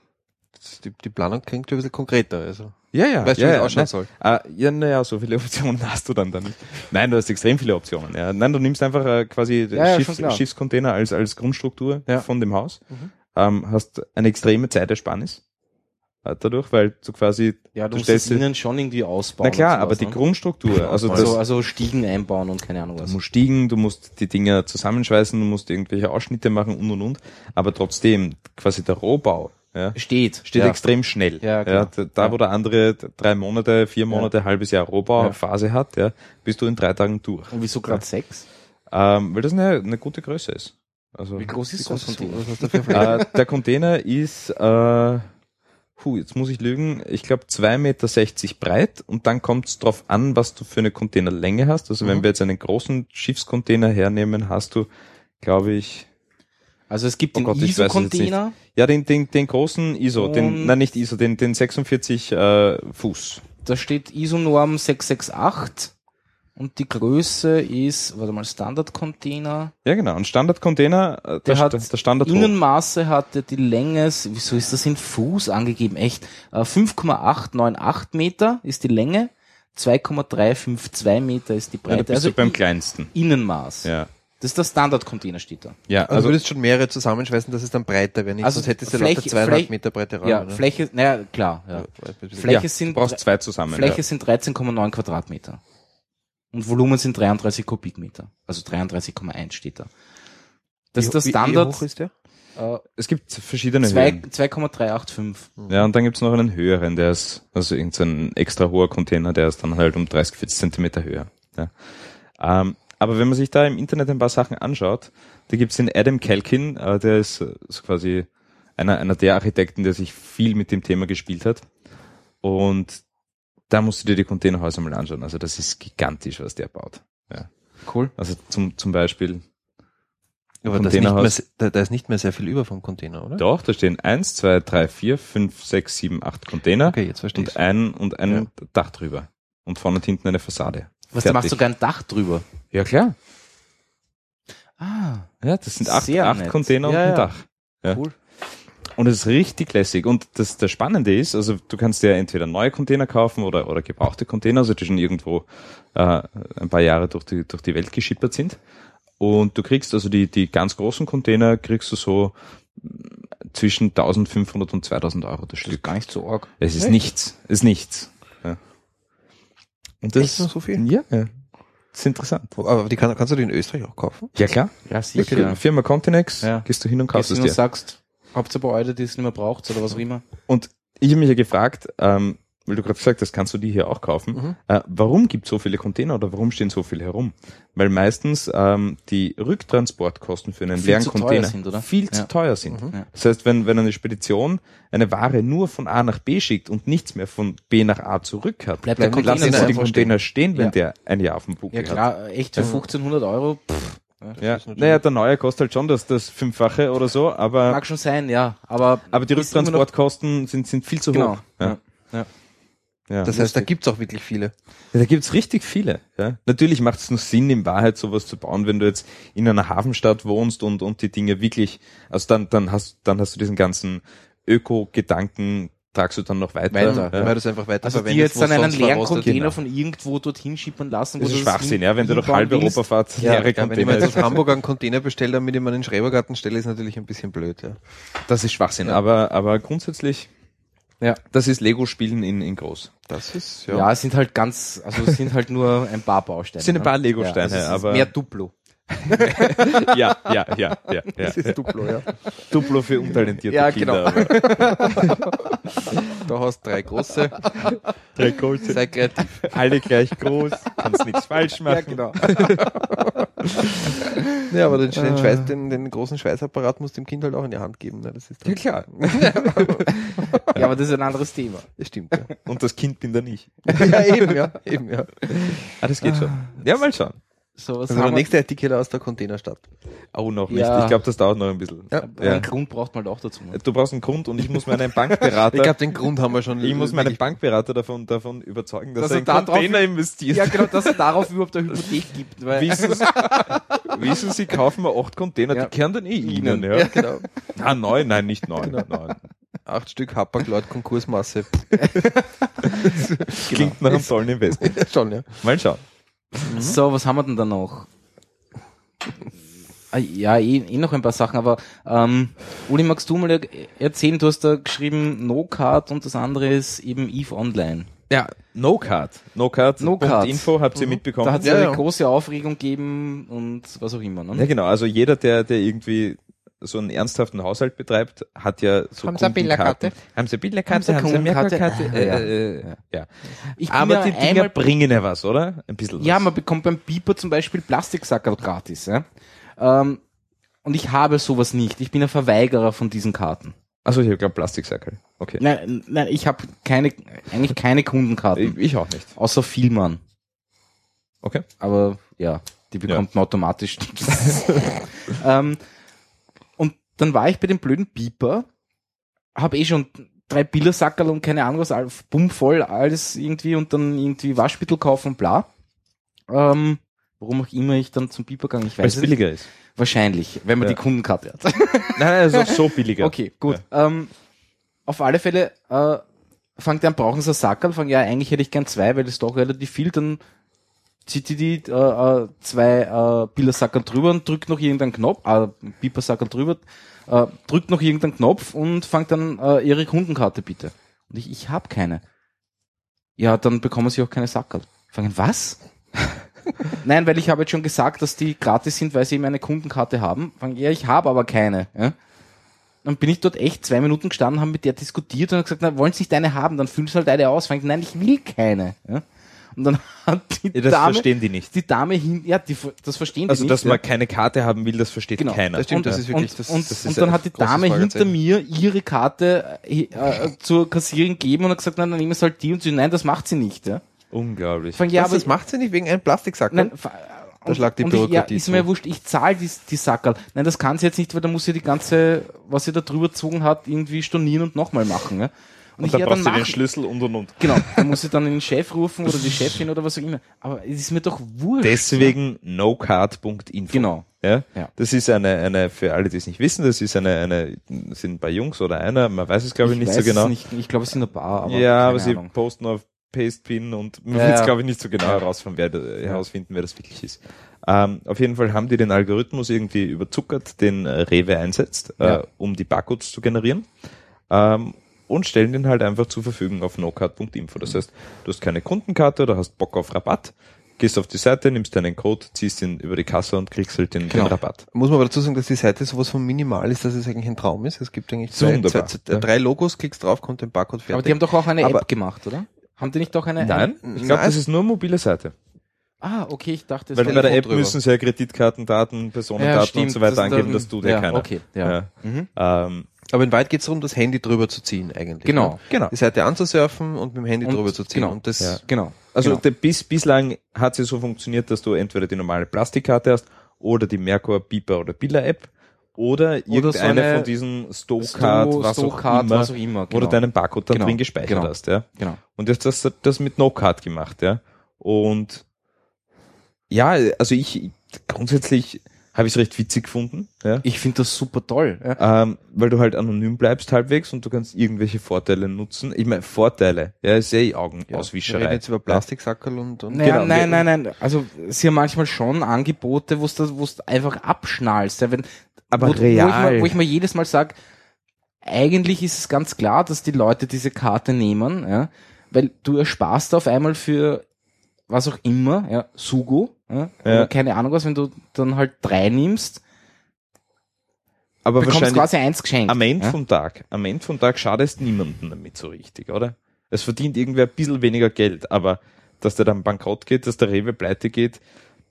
Das- Die, die Planung klingt ein bisschen konkreter. Also. Ja, ja. Weißt du, ja, wie es ja, ausschauen nein. soll? Ah, ja, naja, so viele <laughs> Optionen hast du dann da nicht. Nein, du hast extrem viele Optionen. Ja. Nein, du nimmst einfach äh, quasi Ja, ja, Schiffs, klar. Schiffscontainer als, als Grundstruktur Ja. von dem Haus. Mhm. Ähm, hast eine extreme Zeitersparnis dadurch, weil du quasi, Ja, du, du stellst es innen schon irgendwie ausbauen. na klar, aber sowas, die ne? Grundstruktur, also das, also, also Stiegen einbauen und keine Ahnung du was. musst stiegen, du musst die Dinger zusammenschweißen, du musst irgendwelche Ausschnitte machen und und und, aber trotzdem quasi der Rohbau, ja, Steht. steht ja. extrem schnell. Ja, klar. da, da Ja. wo der andere drei Monate, vier Monate, halbes Jahr Rohbauphase hat, ja, bist du in drei Tagen durch. Und wieso gerade sechs? Ähm, weil das eine, eine gute Größe ist. Also Wie groß ist so ein Container? Was <laughs> du äh, der Container ist, äh, puh, jetzt muss ich lügen, ich glaube 2,60 Meter breit und dann kommt es drauf an, was du für eine Containerlänge hast. Also wenn Mhm. wir jetzt einen großen Schiffscontainer hernehmen, hast du, glaube ich, Also es gibt Oh den ISO-Container. ja, den, den, den großen ISO, den, nein, nicht ISO, den, den 46 äh, Fuß. Da steht ISO-Norm 668 und die Größe ist, warte mal, Standard-Container. Ja, genau. Ein Standardcontainer, äh, Der der, hat der Standard Innenmaße hat er die Länge, wieso ist das in Fuß angegeben? Echt? Äh, 5,898 Meter ist die Länge, 2,352 Meter ist die Ja, da Breite. bist also du beim kleinsten. Innenmaß. Ja. Das ist der Standard-Container, steht da. Ja, Also, also, du würdest schon mehrere zusammenschweißen, dass es dann breiter wäre. Nicht, Also sonst hättest du Fläche- lauter zweieinhalb Fläche- Meter breite Rahmen. ja, oder? Fläche, naja, klar. Ja. Fläche ja, sind du brauchst zwei zusammen. Fläche ja. sind 13,9 Quadratmeter. Und Volumen sind 33 Kubikmeter. Also 33,1 steht da. Das ist der Wie- Wie Standard. hoch ist der? äh, Es gibt verschiedene zwei- Höhen. 2,385. Ja, und dann gibt's noch einen höheren, der ist, also irgendein extra hoher Container, der ist dann halt um 30, 40 Zentimeter höher. Ja. Ähm, aber wenn man sich da im Internet ein paar Sachen anschaut, da gibt's den Adam Kalkin, äh, der ist äh, so quasi einer, einer der Architekten, der sich viel mit dem Thema gespielt hat. Und da musst du dir die Containerhäuser mal anschauen. Also das ist gigantisch, was der baut. Cool. Also zum, zum Beispiel, Aber da ist, nicht mehr, da, da ist nicht mehr sehr viel über vom Container, oder? doch, da stehen eins, zwei, drei, vier, fünf, sechs, sieben, acht Container. Okay, jetzt verstehe ich. und ein und ein Dach drüber und vorne und hinten eine Fassade. Was, da machst Fertig. sogar ein Dach drüber. Ja klar. Ah, Ja, das sind acht, Sehr acht nett. Container Ja, und ein ja. Dach. Ja. cool. Und es ist richtig lässig. Und das, das Spannende ist, also du kannst dir entweder neue Container kaufen oder, oder gebrauchte Container, also die schon irgendwo äh, ein paar Jahre durch die, durch die Welt geschippert sind. Und du kriegst also die, die ganz großen Container kriegst du so mm, zwischen 1500 und 2000 Euro das Das ist Stück. gar nicht so arg. Es ist nichts. Es ist nichts. Ja. Und das Echt nur so viel? Ja, ja. Das ist interessant. Aber die kann, kannst du die in Österreich auch kaufen? Ja, klar. Ja, Ja. Firma Continex, Ja. gehst du hin und kaufst es dir. sagst, habt ihr bei euch, die es nicht mehr braucht oder was auch immer. Und ich habe mich ja gefragt, ähm, weil du gerade gesagt hast, kannst du die hier auch kaufen, Mhm. äh, warum gibt es so viele Container oder warum stehen so viele herum? Weil meistens ähm, die Rücktransportkosten für einen Viel leeren zu Container sind, viel zu Ja. teuer sind. Mhm. Ja. Das heißt, wenn, wenn eine Spedition eine Ware nur von A nach B schickt und nichts mehr von B nach A zurück hat, Bleibt der die lassen Container sie den Container stehen, wenn Ja. der ein Jahr auf dem Buckel Ja hat. klar, echt für 1500 Euro, pff, Ja. ist natürlich- Naja, der neue kostet halt schon das, das Fünffache oder so, aber, mag schon sein, ja, aber aber die Rücktransportkosten sind, sind viel zu Genau. hoch. Ja. Ja. Ja. Das heißt, da gibt's auch wirklich viele. Ja, da gibt's richtig viele. Ja. Natürlich macht es nur Sinn, in Wahrheit sowas zu bauen, wenn du jetzt in einer Hafenstadt wohnst und, und die Dinge wirklich, also dann, dann hast, dann hast du diesen ganzen Öko-Gedanken, tragst du dann noch weiter. Weiter, Weil Ja. du es einfach weiter Also die jetzt dann einen leeren. Container genau. von irgendwo dorthin schippern lassen. wo Das ist Schwachsinn, ja, wenn du durch halb. Europa fahrt, Ja, leere Ja, wenn ich mir Container. jetzt <laughs> aus Hamburg einen Container bestelle, damit ich meinen in den Schrebergarten stelle, ist natürlich ein bisschen blöd. Ja. das ist Schwachsinn, aber, aber grundsätzlich, Ja. das ist Lego-Spielen in, in groß. Das ist, Ja. ja. es sind halt ganz, also es sind halt nur ein paar Bausteine. Es sind ein paar ne? Lego-Steine, ja, also es ist aber- mehr Duplo. Ja, ja, ja, ja, ja. Das ist Duplo, ja. Duplo für untalentierte Ja, Kinder. genau. Da hast drei große. Drei große, Sei kreativ. alle gleich groß, kannst nichts falsch machen. genau. <laughs> Ja, aber den, den, Schweiß, den, den großen Schweißapparat musst du dem Kind halt auch in die Hand geben. Ne? Das ist Ja, dann, klar. <laughs> Ja, aber das ist ein anderes Thema. das stimmt, ja. Und das Kind bin da nicht. <laughs> ja, eben, ja. Eben, ja. Ah, das geht schon. Ja, mal schauen. So, was Also der nächste Artikel aus der Containerstadt. Oh, noch nicht. Ja. Ich glaube, das dauert noch ein bisschen. Ja. Ja. Einen Grund braucht man halt auch dazu. Ne? Du brauchst einen Grund und ich muss meinen Bankberater, <laughs> Ich glaube, den Grund haben wir schon. ich muss meinen Bankberater davon, davon überzeugen, dass, Dass er er in da drauf- Container investiert. Ja, genau, dass es <laughs> darauf überhaupt eine Hypothek gibt. Weil Wissen Sie, <laughs> wissen Sie, kaufen wir acht Container, Ja. die kehren dann eh Ihnen. Ihnen. Ja. Genau. Ah, neun, nein, nicht neun. neun. Acht Stück Hapag-Lloyd Konkursmasse. Klingt nach einem tollen Investment. ja, schon, ja. Mal schauen. So, was haben wir denn da noch? Ah, Ja, eh, eh noch ein paar Sachen, aber ähm, Uli, magst du mal er- erzählen, du hast da geschrieben No-Card und das andere ist eben Eve Online. Ja, No-Card. No-Card. No-Card. Info habt ihr Da mitbekommen. hat es Ja, eine ja. große Aufregung gegeben und was auch immer. Ja, Ne? genau. Also jeder, der, der irgendwie so einen ernsthaften Haushalt betreibt, hat ja so Haben Sie eine. Bilderkarte? Haben Sie eine Bilderkarte? Haben Sie eine? Merkelkarte? Ah, ja. Äh, äh, ja. Ich bin Aber ja die Dinger bringen ja was, oder? Ein bisschen was. Ja, man bekommt beim Beeper zum Beispiel Plastiksackerl gratis. Ja? Ähm, und ich habe sowas nicht. Ich bin ein Verweigerer von diesen Karten. Also ich glaube Plastiksackel. Okay. Nein, nein ich habe keine, eigentlich keine Kundenkarten. Ich, auch nicht. Außer Vielmann. Okay. Aber ja, die bekommt man automatisch. <laughs> <laughs> ähm, dann war ich bei dem blöden Beeper, habe eh schon drei Bildersackerl und keine Ahnung was, bumm voll, alles irgendwie und dann irgendwie Waschmittel kaufen bla. Ähm, warum auch immer ich dann zum Beeper gegangen, ich Weil weiß es es billiger ist. Wahrscheinlich, wenn man Ja. die Kundenkarte hat. <laughs> Nein, nein, es ist auch so billiger. Okay, gut. Ähm, auf alle Fälle äh, fangt er an, brauchen sie Sackerl, fangen ja, eigentlich hätte ich gern zwei, weil das ist doch relativ viel, dann zieht die, die äh, äh, zwei äh, Bildersackerl drüber und drückt noch irgendeinen Knopf, äh, Pipersackerl drüber, äh, drückt noch irgendeinen Knopf und fangt dann äh, ihre Kundenkarte bitte. Und ich, ich habe keine. Ja, dann bekommen sie auch keine Sackerl. Fangen, was? <laughs> Nein, weil ich habe jetzt schon gesagt, dass die gratis sind, weil sie eben eine Kundenkarte haben. Fangen, ja, ich habe aber keine. Ja? Dann bin ich dort echt zwei Minuten gestanden, haben mit der diskutiert und hab gesagt, na, wollen Sie nicht eine haben, dann füllen Sie halt eine aus. Fangen, nein, ich will keine. Ja? Und dann <laughs> hat die Ja, das Dame, verstehen die nicht. die Dame hin, ja, die, das verstehen Also, die dass nicht. man ja. keine Karte haben will, das versteht Genau. keiner. Das stimmt, und, das ist wirklich, und, das, und, das und ist dann ein hat die Dame hinter mir ihre Karte äh, äh, zur Kassierin gegeben und hat gesagt, nein, dann nehmen Sie halt die und sie, nein, das macht sie nicht. Ja. Unglaublich. Fang, ja, das, aber das macht sie nicht wegen einem Plastiksack. Nein, Da schlagt die und ich, ja, Bürokratie ist mir wurscht, ich zahle die, die Sackerl. Nein, das kann sie jetzt nicht, weil da muss sie die ganze, was sie da drüber gezogen hat, irgendwie stornieren und nochmal machen. Ja? Und ich, dann brauchst du den Schlüssel und und und. Genau, dann muss sie dann den Chef rufen oder die Chefin oder was auch immer. Aber es ist mir doch wurscht. Deswegen nocard.info. Genau. Ja? Ja. Das ist eine, eine, für alle, die es nicht wissen, das ist eine, eine, sind ein paar Jungs oder einer, man weiß es glaube ich, nicht weiß so genau. Nicht, ich glaube, es sind ein paar, aber ja, aber sie Ahnung. posten auf Pastepin und man Ja, will es glaube ich nicht so genau herausfinden, wer, herausfinden, wer das wirklich ist. Ähm, auf jeden Fall haben die den Algorithmus irgendwie überzuckert, den Rewe einsetzt, äh, um die Barcodes zu generieren. Ähm, und stellen den halt einfach zur Verfügung auf nocard.info. Das heißt, du hast keine Kundenkarte oder hast Bock auf Rabatt, gehst auf die Seite, nimmst deinen Code, ziehst ihn über die Kasse und kriegst halt den, Genau. den Rabatt. Muss man aber dazu sagen, dass die Seite sowas von minimal ist, dass es eigentlich ein Traum ist. Es gibt eigentlich zwei, zwei, zwei, drei Logos, klickst drauf, kommt ein Barcode fertig. Aber die haben doch auch eine Aber- App gemacht, oder? Haben die nicht doch eine Nein, Eine? ich glaube, das ist nur eine mobile Seite. Ah, okay, ich dachte, es Weil bei der App drüber. müssen sie ja Kreditkartendaten, Personendaten ja, und stimmt, so weiter das angeben, dann- dass du der ja, keiner. Okay, ja. Ja. Mhm. Ähm, aber in Wahrheit geht es darum, das Handy drüber zu ziehen eigentlich. Genau. Ne? genau. Die Seite anzusurfen und mit dem Handy Und- drüber zu ziehen. genau. Und das Ja. Genau. Also genau. der, bis, bislang hat sie so funktioniert, dass du entweder die normale Plastikkarte hast oder die Merkur, Beeper oder Billa App oder irgendeine so eine von diesen Stowcard, Sto- was, Stowcard, auch immer, was auch immer, genau. du deinen Barcode dann Genau, drin gespeichert genau. hast. Ja. Genau. Und jetzt hast du das mit No-Card gemacht. ja. Und ja, also ich grundsätzlich habe ich es recht witzig gefunden. Ja. Ich finde das super toll. Ja. Ähm, weil du halt anonym bleibst halbwegs und du kannst irgendwelche Vorteile nutzen. Ich meine, Vorteile, ja, ist ja eh wir reden Augenauswischerei. jetzt über Plastiksackerl und, und Naja, genau, nein, nein, nein. Also sie haben manchmal schon Angebote, wo du einfach abschnallst. Ja, wenn, Aber wo, real. Wo ich, mal, wo ich mir jedes Mal sage, eigentlich ist es ganz klar, dass die Leute diese Karte nehmen, ja, weil du ersparst auf einmal für was auch immer, ja, Sugo, ja, Ja. keine Ahnung was, wenn du dann halt drei nimmst, aber bekommst quasi eins geschenkt. am Ende ja. vom Tag, am Ende vom Tag schadest niemanden damit so richtig, oder? Es verdient irgendwer ein bisschen weniger Geld, aber dass der dann bankrott geht, dass der Rewe pleite geht,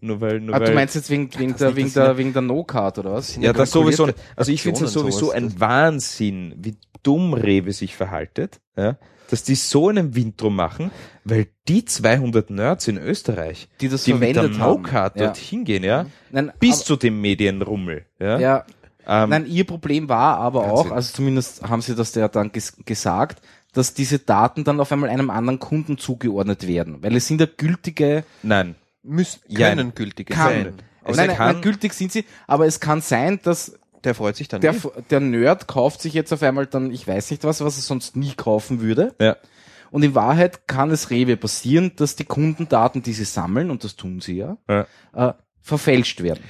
nur weil, nur Ah, weil du meinst jetzt wegen, wegen der, wegen der, wegen der No-Card oder was? Ja, das sowieso. Also ich finde es Aktionen, sowieso ein Wahnsinn, wie dumm Rewe sich verhaltet, ja, dass die so einen Wind drum machen, weil die 200 Nerds in Österreich, Die das die mit der. No-Card Ja. dorthin gehen, ja, Nein, bis zu dem Medienrummel, ja. ja, ähm, Nein, ihr Problem war aber auch, also zumindest haben sie das ja dann ges gesagt, dass diese Daten dann auf einmal einem anderen Kunden zugeordnet werden, weil es sind ja gültige, nein. müssen, Ja, können gültige kann, sein. nein, Es nein, kann- nein, gültig sind sie, aber es kann sein, dass Der freut sich dann der, nicht. der Nerd kauft sich jetzt auf einmal dann, ich weiß nicht was, was er sonst nie kaufen würde. Ja. Und in Wahrheit kann es Rewe passieren, dass die Kundendaten, die sie sammeln, und das tun sie ja, Ja. äh, verfälscht werden.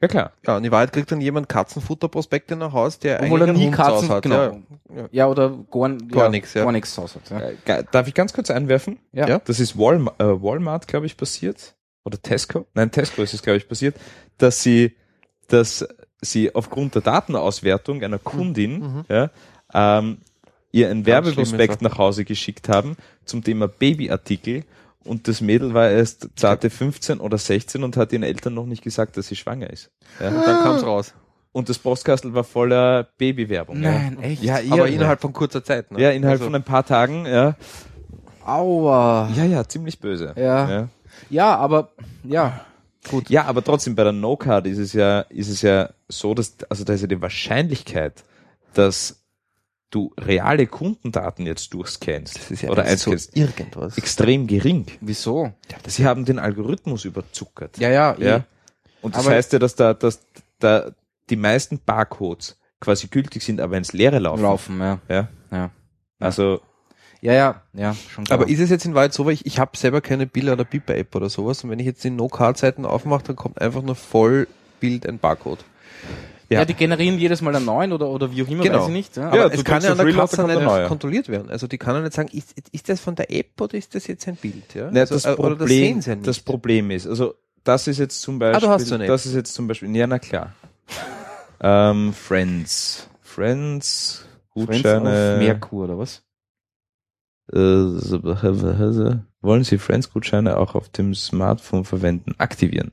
Ja klar. Ja, und in Wahrheit kriegt dann jemand Katzenfutterprospekte nach Haus, der Obwohl er eigentlich nie zu Hause Katzen, hat. genau. Ja. Ja. Oder gar, Gar ja, nix, ja. Gar nichts hat, ja. Äh, Darf ich ganz kurz einwerfen? Ja. Ja. Das ist Walmart, äh, Walmart glaube ich, passiert. Oder Tesco? Nein, Tesco ist es, glaube ich, passiert, dass sie, dass sie aufgrund der Datenauswertung einer Kundin, Mhm. ja, ähm, ihr einen Ganz Werbeprospekt nach Hause geschickt haben zum Thema Babyartikel und das Mädel war erst zarte 15 oder 16 und hat ihren Eltern noch nicht gesagt, dass sie schwanger ist. Ja. Und dann kam's raus. Und das Postkastel war voller Babywerbung. Nein, echt? Ja, Aber innerhalb von kurzer Zeit. Ne? ja, innerhalb Also- von ein paar Tagen, ja. Aua. Ja, ja, ziemlich böse. Ja. ja. Ja, aber, ja. Gut. Ja, aber trotzdem bei der No-Card ist es ja, ist es ja so, dass, also da ist ja die Wahrscheinlichkeit, dass du reale Kundendaten jetzt durchscannst Das ist ja oder alles so einscannst, irgendwas. extrem gering. Wieso? Sie haben den Algorithmus überzuckert. Ja, ja, eh. ja. Und das Aber- heißt ja, dass da, dass da die meisten Barcodes quasi gültig sind, aber ins Leere laufen. laufen, ja. Ja. Ja. Also, Ja, ja, ja, schon klar. Aber ist es jetzt in Wahrheit so, weil ich, ich habe selber keine Bilder oder Beeper-App oder sowas und wenn ich jetzt die No-Card-Seiten aufmache, dann kommt einfach nur voll Bild ein Barcode. ja. ja. die generieren jedes Mal einen neuen oder, oder wie auch immer, Genau. weiß ich nicht. Ja. Ja, es kann ja an der kommt nicht kontrolliert werden. Also die kann ja nicht sagen, ist, ist das von der App oder ist das jetzt ein Bild? Ja? Ne, also, das, äh, Problem, oder das sehen sie ja nicht. das Problem ist, also das ist jetzt zum Beispiel, Ah, du hast so eine App. das ist jetzt zum Beispiel, ja na klar. ähm, Friends, Friends, Friends Gutscheine. auf Merkur oder was? Äh, wollen Sie Friends-Gutscheine auch auf dem Smartphone verwenden? Aktivieren.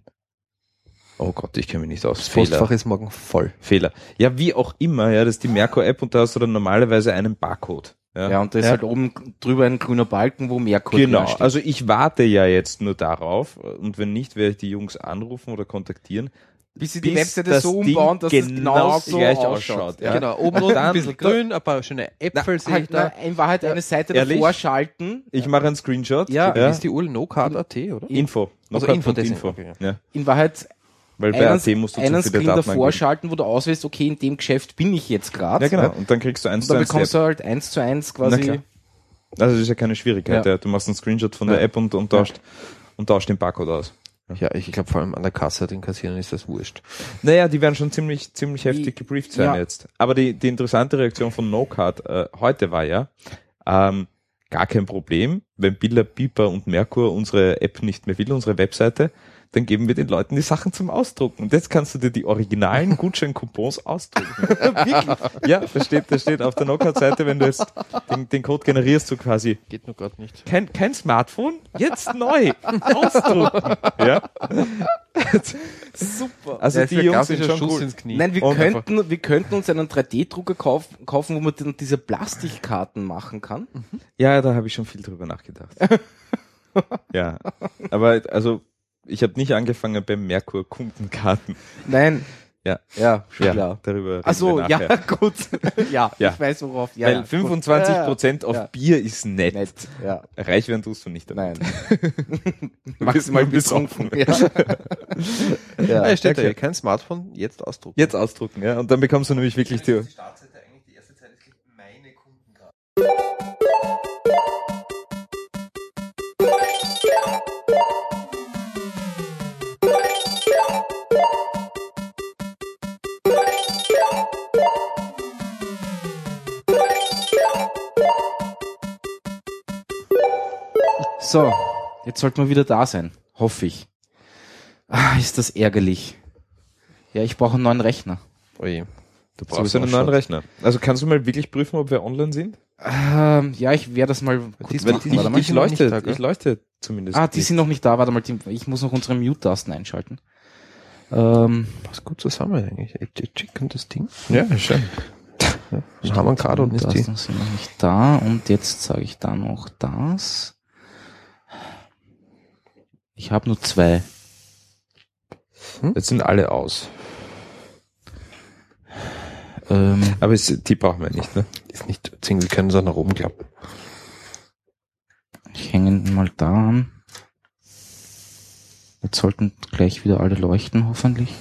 Oh Gott, ich kenne mich nicht aus. das Fehler. Postfach ist morgen voll. Fehler. Ja, wie auch immer, ja, das ist die Merkur-App und da hast du dann normalerweise einen Barcode. Ja, Ja, und da ist Ja. halt oben drüber ein grüner Balken, wo Merkur Genau, steht. also ich warte ja jetzt nur darauf und wenn nicht, werde ich die Jungs anrufen oder kontaktieren. Bis sie die bis Webseite so umbauen, dass es genau genau so gleich ausschaut. Ja. ja. Genau, oben Und dann- ein bisschen grün, ein paar schöne Äpfel sehe ich Halt, da. na, in Wahrheit eine Seite Ehrlich? davor schalten. Ich mache einen Screenshot. Ja. Ist die URL No-Card.at, oder? Info. Also Info, Info. okay, Ja. In Wahrheit Weil bei einen, AT musst du zu einen viele Screen Daten davor schalten, wo du auswählst, okay, in dem Geschäft bin ich jetzt gerade. Ja, genau. Und dann kriegst du eins zu dann eins die bekommst du halt eins zu eins Na klar. quasi. Also das ist ja keine Schwierigkeit. Ja. Ja. Du machst einen Screenshot von der Ja. App und, und tauscht und tauscht den Barcode aus. Ja, ich glaube vor allem an der Kasse den Kassierern ist das wurscht. Naja, die werden schon ziemlich, ziemlich heftig gebrieft sein ja. jetzt. Aber die, die interessante Reaktion von NoCard äh, heute war ja, ähm, gar kein Problem, wenn Billa, Piper und Merkur unsere App nicht mehr will, unsere Webseite, dann geben wir den Leuten die Sachen zum Ausdrucken. Und jetzt kannst du dir die originalen Gutscheincoupons ausdrucken. <laughs> Wirklich? Ja, da steht, da steht auf der NoCard-Seite, wenn du jetzt den, den Code generierst, so quasi, Geht nur gerade nicht. kein, kein Smartphone, jetzt neu, ausdrucken. <laughs> Ja? Super. Also Ja, die Jungs sind schon Schuss cool. ins Knie. Nein, wir Und könnten, wir könnten uns einen 3D-Drucker kaufen, kaufen, wo man dann diese Plastikkarten machen kann. Ja, da habe ich schon viel drüber nachgedacht. <laughs> ja, aber also ich habe nicht angefangen beim Merkur Kundenkarten. Nein. Ja. Ja, schon Ja, klar. darüber reden Ach so, ja, <laughs> gut. ja, Ja. ich weiß worauf. Ja, Weil ja, gut. 25 Prozent Ja, auf ja. Bier ist nett. Nett, ja. Reich werden tust du nicht. damit. Nein. <laughs> Maximal besoffen. Ja. <laughs> Ja, ja. steht da, okay. kein Smartphone, jetzt ausdrucken. Jetzt ausdrucken, ja. Und dann bekommst du nämlich wirklich die. Die So, jetzt sollten wir wieder da sein. Hoffe ich. Ah, ist das ärgerlich. Ja, ich brauche einen neuen Rechner. Oje. Du So brauchst einen neuen. Rechner. Also kannst du mal wirklich prüfen, ob wir online sind? Ähm, ja, ich werde das mal kurz Diesmal- machen. die- Warte die- mal. ich nicht leuchte, da, ich leuchte zumindest. Ah, die nicht. sind noch nicht da. Warte mal, die- ich muss noch unsere Mute-Tasten einschalten. Ähm, Passt gut zusammen eigentlich. Echt Schick und das Ding. Ja, schön. Dann haben wir gerade und ist die. Sind noch nicht da. Und jetzt sage ich da noch das. Ich habe nur zwei. Jetzt sind alle aus. Ähm, Aber es, die brauchen wir nicht, ne? Ist nicht zwingend, wir können auch nach oben klappen. ich hänge ihn mal da an. Jetzt sollten gleich wieder alle leuchten, hoffentlich.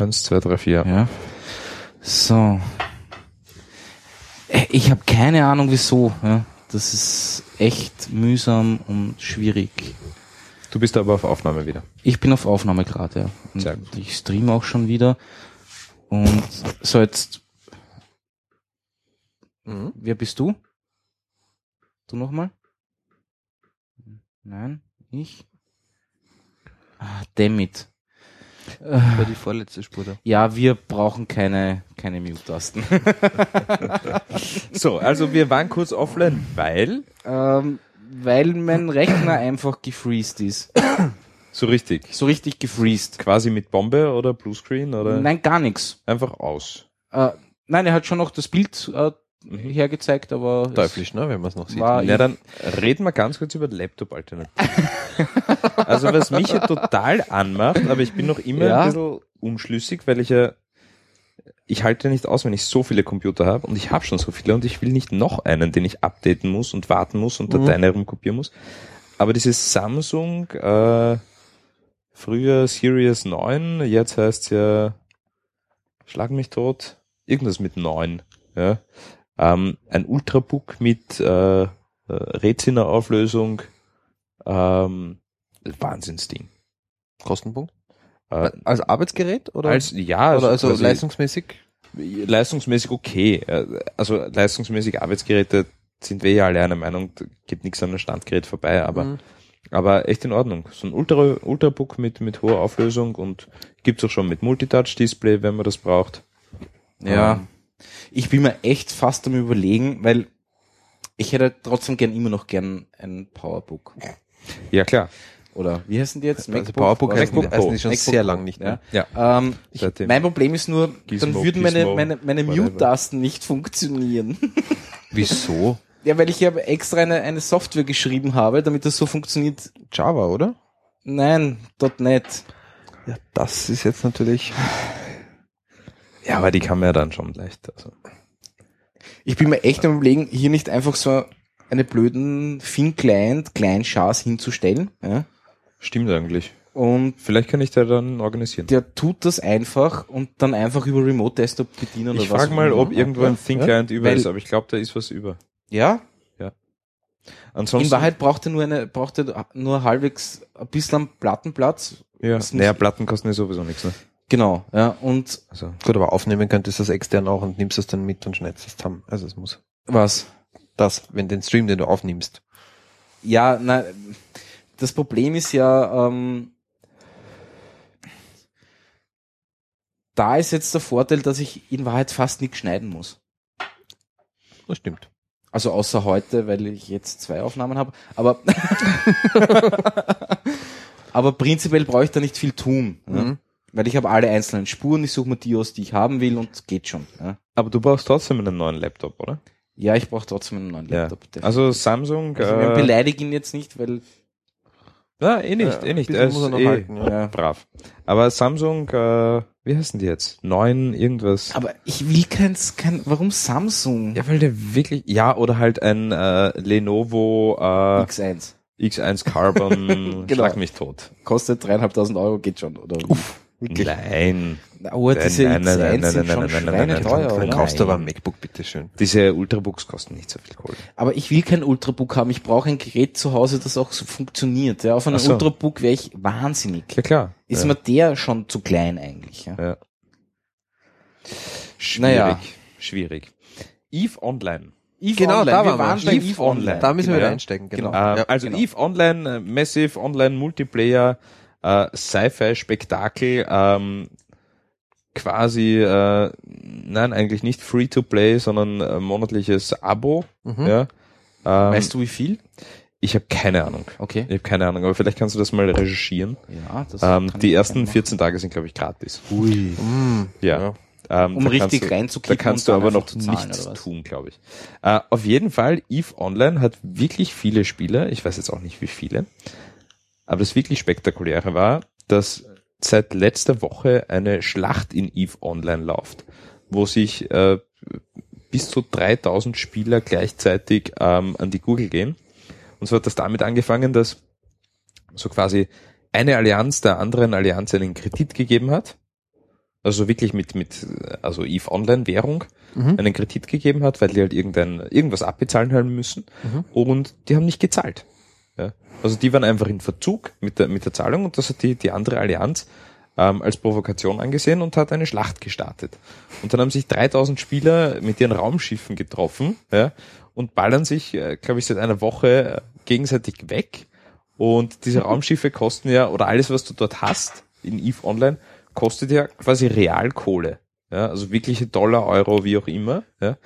Eins, zwei, drei, vier. Ja. So. Äh, Ich habe keine Ahnung wieso. Ja. Das ist echt mühsam und schwierig. Du bist aber auf Aufnahme wieder. Ich bin auf Aufnahme gerade, ja. Und Sehr gut. Ich streame auch schon wieder. Und so jetzt, Mhm. wer bist du? Du nochmal? Nein, ich? Ah, dammit. Äh, War die vorletzte Spur da. Ja, wir brauchen keine, keine Mute-Tasten. <laughs> So, also wir waren kurz offline, weil ähm, weil mein Rechner einfach gefreezed ist. so richtig. So richtig gefreezed. Quasi mit Bombe oder Bluescreen oder Nein, gar nichts. einfach aus. Äh, nein, er hat schon noch das Bild äh, Mhm. hergezeigt, aber Teuflisch, ne, wenn man es noch sieht. Na, dann reden wir ganz kurz über Laptop-Alternative. also was mich ja total anmacht, aber ich bin noch immer Ja. ein bisschen unschlüssig, weil ich ja ich halte nicht aus, wenn ich so viele Computer habe und ich habe schon so viele und ich will nicht noch einen, den ich updaten muss und warten muss und Dateien herumkopieren muss. Aber dieses Samsung, äh, früher Series 9, jetzt heißt ja Schlag mich tot, irgendwas mit 9, ja. Ähm, ein Ultrabook mit äh, äh, Retina-Auflösung, ähm, Wahnsinnsding. Kostenpunkt? Äh, Als Arbeitsgerät oder? als ja, oder also quasi leistungsmäßig? leistungsmäßig okay. Äh, Also leistungsmäßig Arbeitsgeräte sind wir ja alle einer Meinung, da geht nichts an einem Standgerät vorbei, aber Mhm. aber echt in Ordnung. So ein Ultra Ultrabook mit mit hoher Auflösung und gibt's auch schon mit Multitouch-Display, wenn man das braucht. Ja. Ähm, Ich bin mir echt fast am überlegen, weil ich hätte trotzdem gern immer noch gern ein Powerbook. ja klar. Oder wie heißen die jetzt? Also Powerbook heißen, MacBook die- heißen die schon MacBook sehr lang nicht mehr. Ja. Ja. Ähm, ich, Seitdem. mein Problem ist nur, Gizmo, dann würden meine, Gizmo, meine, meine whatever. Mute-Tasten nicht funktionieren. <laughs> Wieso? ja, weil ich ja extra eine, eine Software geschrieben habe, damit das so funktioniert. Java, oder? Nein, .NET. Ja, das ist jetzt natürlich. Ja, aber die kann man ja dann schon leicht. Also. Ich bin mir echt am überlegen, hier nicht einfach so eine blöden Thin-Client, Client-Chars hinzustellen. Ja? Stimmt eigentlich. Und Vielleicht kann ich da dann organisieren. der tut das einfach und dann einfach über Remote Desktop bedienen Ich oder was. frage mal, ob irgendwo Ja, ein Thin ja. Client über Weil- ist, aber ich glaube, da ist was über. Ja, Ansonsten, in Wahrheit braucht er nur eine, braucht er nur halbwegs ein bisschen Plattenplatz. ja, naja, Platten kosten ja sowieso nichts, ne? Genau, ja, und Also, Gut, aber aufnehmen könntest du das extern auch und nimmst es dann mit und schneidest es zusammen. Also es muss was? das, wenn den Stream, den du aufnimmst. Ja, na, das Problem ist ja, ähm, da ist jetzt der Vorteil, dass ich in Wahrheit fast nichts schneiden muss. Das stimmt. Also außer heute, weil ich jetzt zwei Aufnahmen habe. Aber, <laughs> aber prinzipiell brauche ich da nicht viel tun. Ja? Mhm. Weil ich habe alle einzelnen Spuren, ich suche mir die aus, die ich haben will und geht schon. Ja, aber du brauchst trotzdem einen neuen Laptop, oder? ja ich brauche trotzdem einen neuen Ja. Laptop. definitiv. Also Samsung, also wir äh, beleidigen ihn jetzt nicht, weil ja, eh nicht, Ja, eh nicht. Er muss er noch eh halten, ja. ja. brav. Aber Samsung, äh, wie heißen die jetzt? Neun irgendwas. Aber ich will kein, kein warum Samsung? Ja, weil der wirklich, ja, oder halt ein äh, Lenovo äh, X1. X1 Carbon, <laughs> Genau. schlag mich tot. Kostet dreieinhalbtausend Euro, geht schon. Oder Wirklich. Nein. Aber diese Nein, nein, nein, X1 sind nein, schon nein, nein, nein, schweineteuer, nein, Dann nein. kaufst du aber ein Nein. MacBook, bitteschön. Diese Ultrabooks kosten nicht so viel Kohle. Aber ich will kein Ultrabook haben. Ich brauche ein Gerät zu Hause, das auch so funktioniert. Ja, auf einem so. Ultrabook wäre ich wahnsinnig. Ja klar. Ist ja. mir der schon zu klein eigentlich. Ja. Ja. Schwierig. Naja. Schwierig. Eve Online. Eve Genau, Online. da wir waren wir. bei Eve Online. Online. Da müssen wir Genau, wieder ja. einsteigen, genau. Genau. Also genau. Eve Online, äh, Massive Online Multiplayer, äh, Sci-Fi-Spektakel, ähm, quasi, äh, nein, eigentlich nicht Free-to-Play, sondern äh, monatliches Abo. Mhm. Ja. Ähm, Weißt du wie viel? Ich habe keine Ahnung. Okay. Ich habe keine Ahnung, aber vielleicht kannst du das mal recherchieren. Ja, das Ähm, die ersten gerne 14 Tage sind, glaube ich, gratis. Ui. Mm, Ja. Ähm, Um richtig reinzukippen Da kannst du aber noch zahlen, nichts tun, glaube ich. Äh, auf jeden Fall, EVE Online hat wirklich viele Spieler. Ich weiß jetzt auch nicht, wie viele. Aber das wirklich Spektakuläre war, dass seit letzter Woche eine Schlacht in EVE Online läuft, wo sich äh, bis zu 3000 Spieler gleichzeitig ähm, an die Google gehen. Und so hat das damit angefangen, dass so quasi eine Allianz der anderen Allianz einen Kredit gegeben hat. Also wirklich mit, mit, also EVE Online Währung Mhm. einen Kredit gegeben hat, weil die halt irgendein, irgendwas abbezahlen haben müssen. Mhm. Und die haben nicht gezahlt. Ja. Also die waren einfach in Verzug mit der, mit der Zahlung und das hat die, die andere Allianz ähm, als Provokation angesehen und hat eine Schlacht gestartet. Und dann haben sich 3000 Spieler mit ihren Raumschiffen getroffen ja, und ballern sich, äh, glaube ich, seit einer Woche äh, gegenseitig weg. Und diese Raumschiffe kosten ja, oder alles, was du dort hast in EVE Online, kostet ja quasi Realkohle. Ja, also wirkliche Dollar, Euro, wie auch immer. Ja.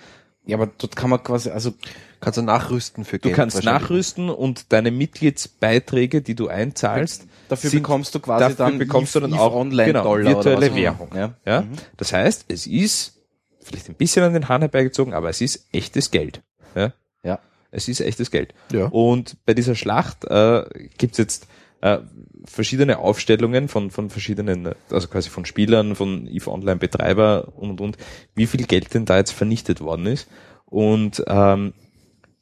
Ja, aber dort kann man quasi, also Kannst du nachrüsten für Du Geld. kannst wahrscheinlich. nachrüsten und deine Mitgliedsbeiträge, die du einzahlst, dafür sind- bekommst du quasi dafür dann bekommst du dann Eve auch Online genau, virtuelle. Währung. Ja. Ja? Mhm. Das heißt, es ist vielleicht ein bisschen an den Hahn herbeigezogen, aber es ist echtes Geld. Ja? Ja. Es ist echtes Geld. Ja. Und bei dieser Schlacht äh, gibt's jetzt äh, verschiedene Aufstellungen von, von verschiedenen, also quasi von Spielern, von EVE Online Betreiber und und und, wie viel Geld denn da jetzt vernichtet worden ist. Und ähm,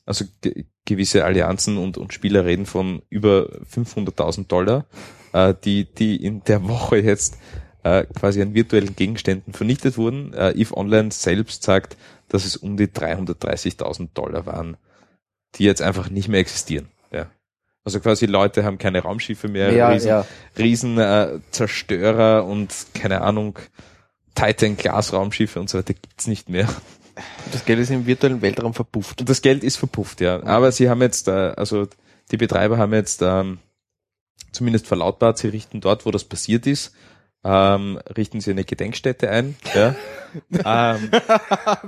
also ge gewisse Allianzen und, und Spieler reden von über 500.000 Dollar, äh, die, die in der Woche jetzt äh, quasi an virtuellen Gegenständen vernichtet wurden. Äh, EVE Online selbst sagt, dass es um die 330.000 Dollar waren, die jetzt einfach nicht mehr existieren. Ja. Also quasi Leute haben keine Raumschiffe mehr, Ja, riesen, ja. riesen äh, Zerstörer und keine Ahnung, Titan Glasraumschiffe und so weiter gibt's nicht mehr. Das Geld ist im virtuellen Weltraum verpufft. Und das Geld ist verpufft, ja. Aber sie haben jetzt, äh, also die Betreiber haben jetzt ähm, zumindest verlautbart, sie richten dort, wo das passiert ist, ähm, richten sie eine Gedenkstätte ein. Ja. <laughs> ähm,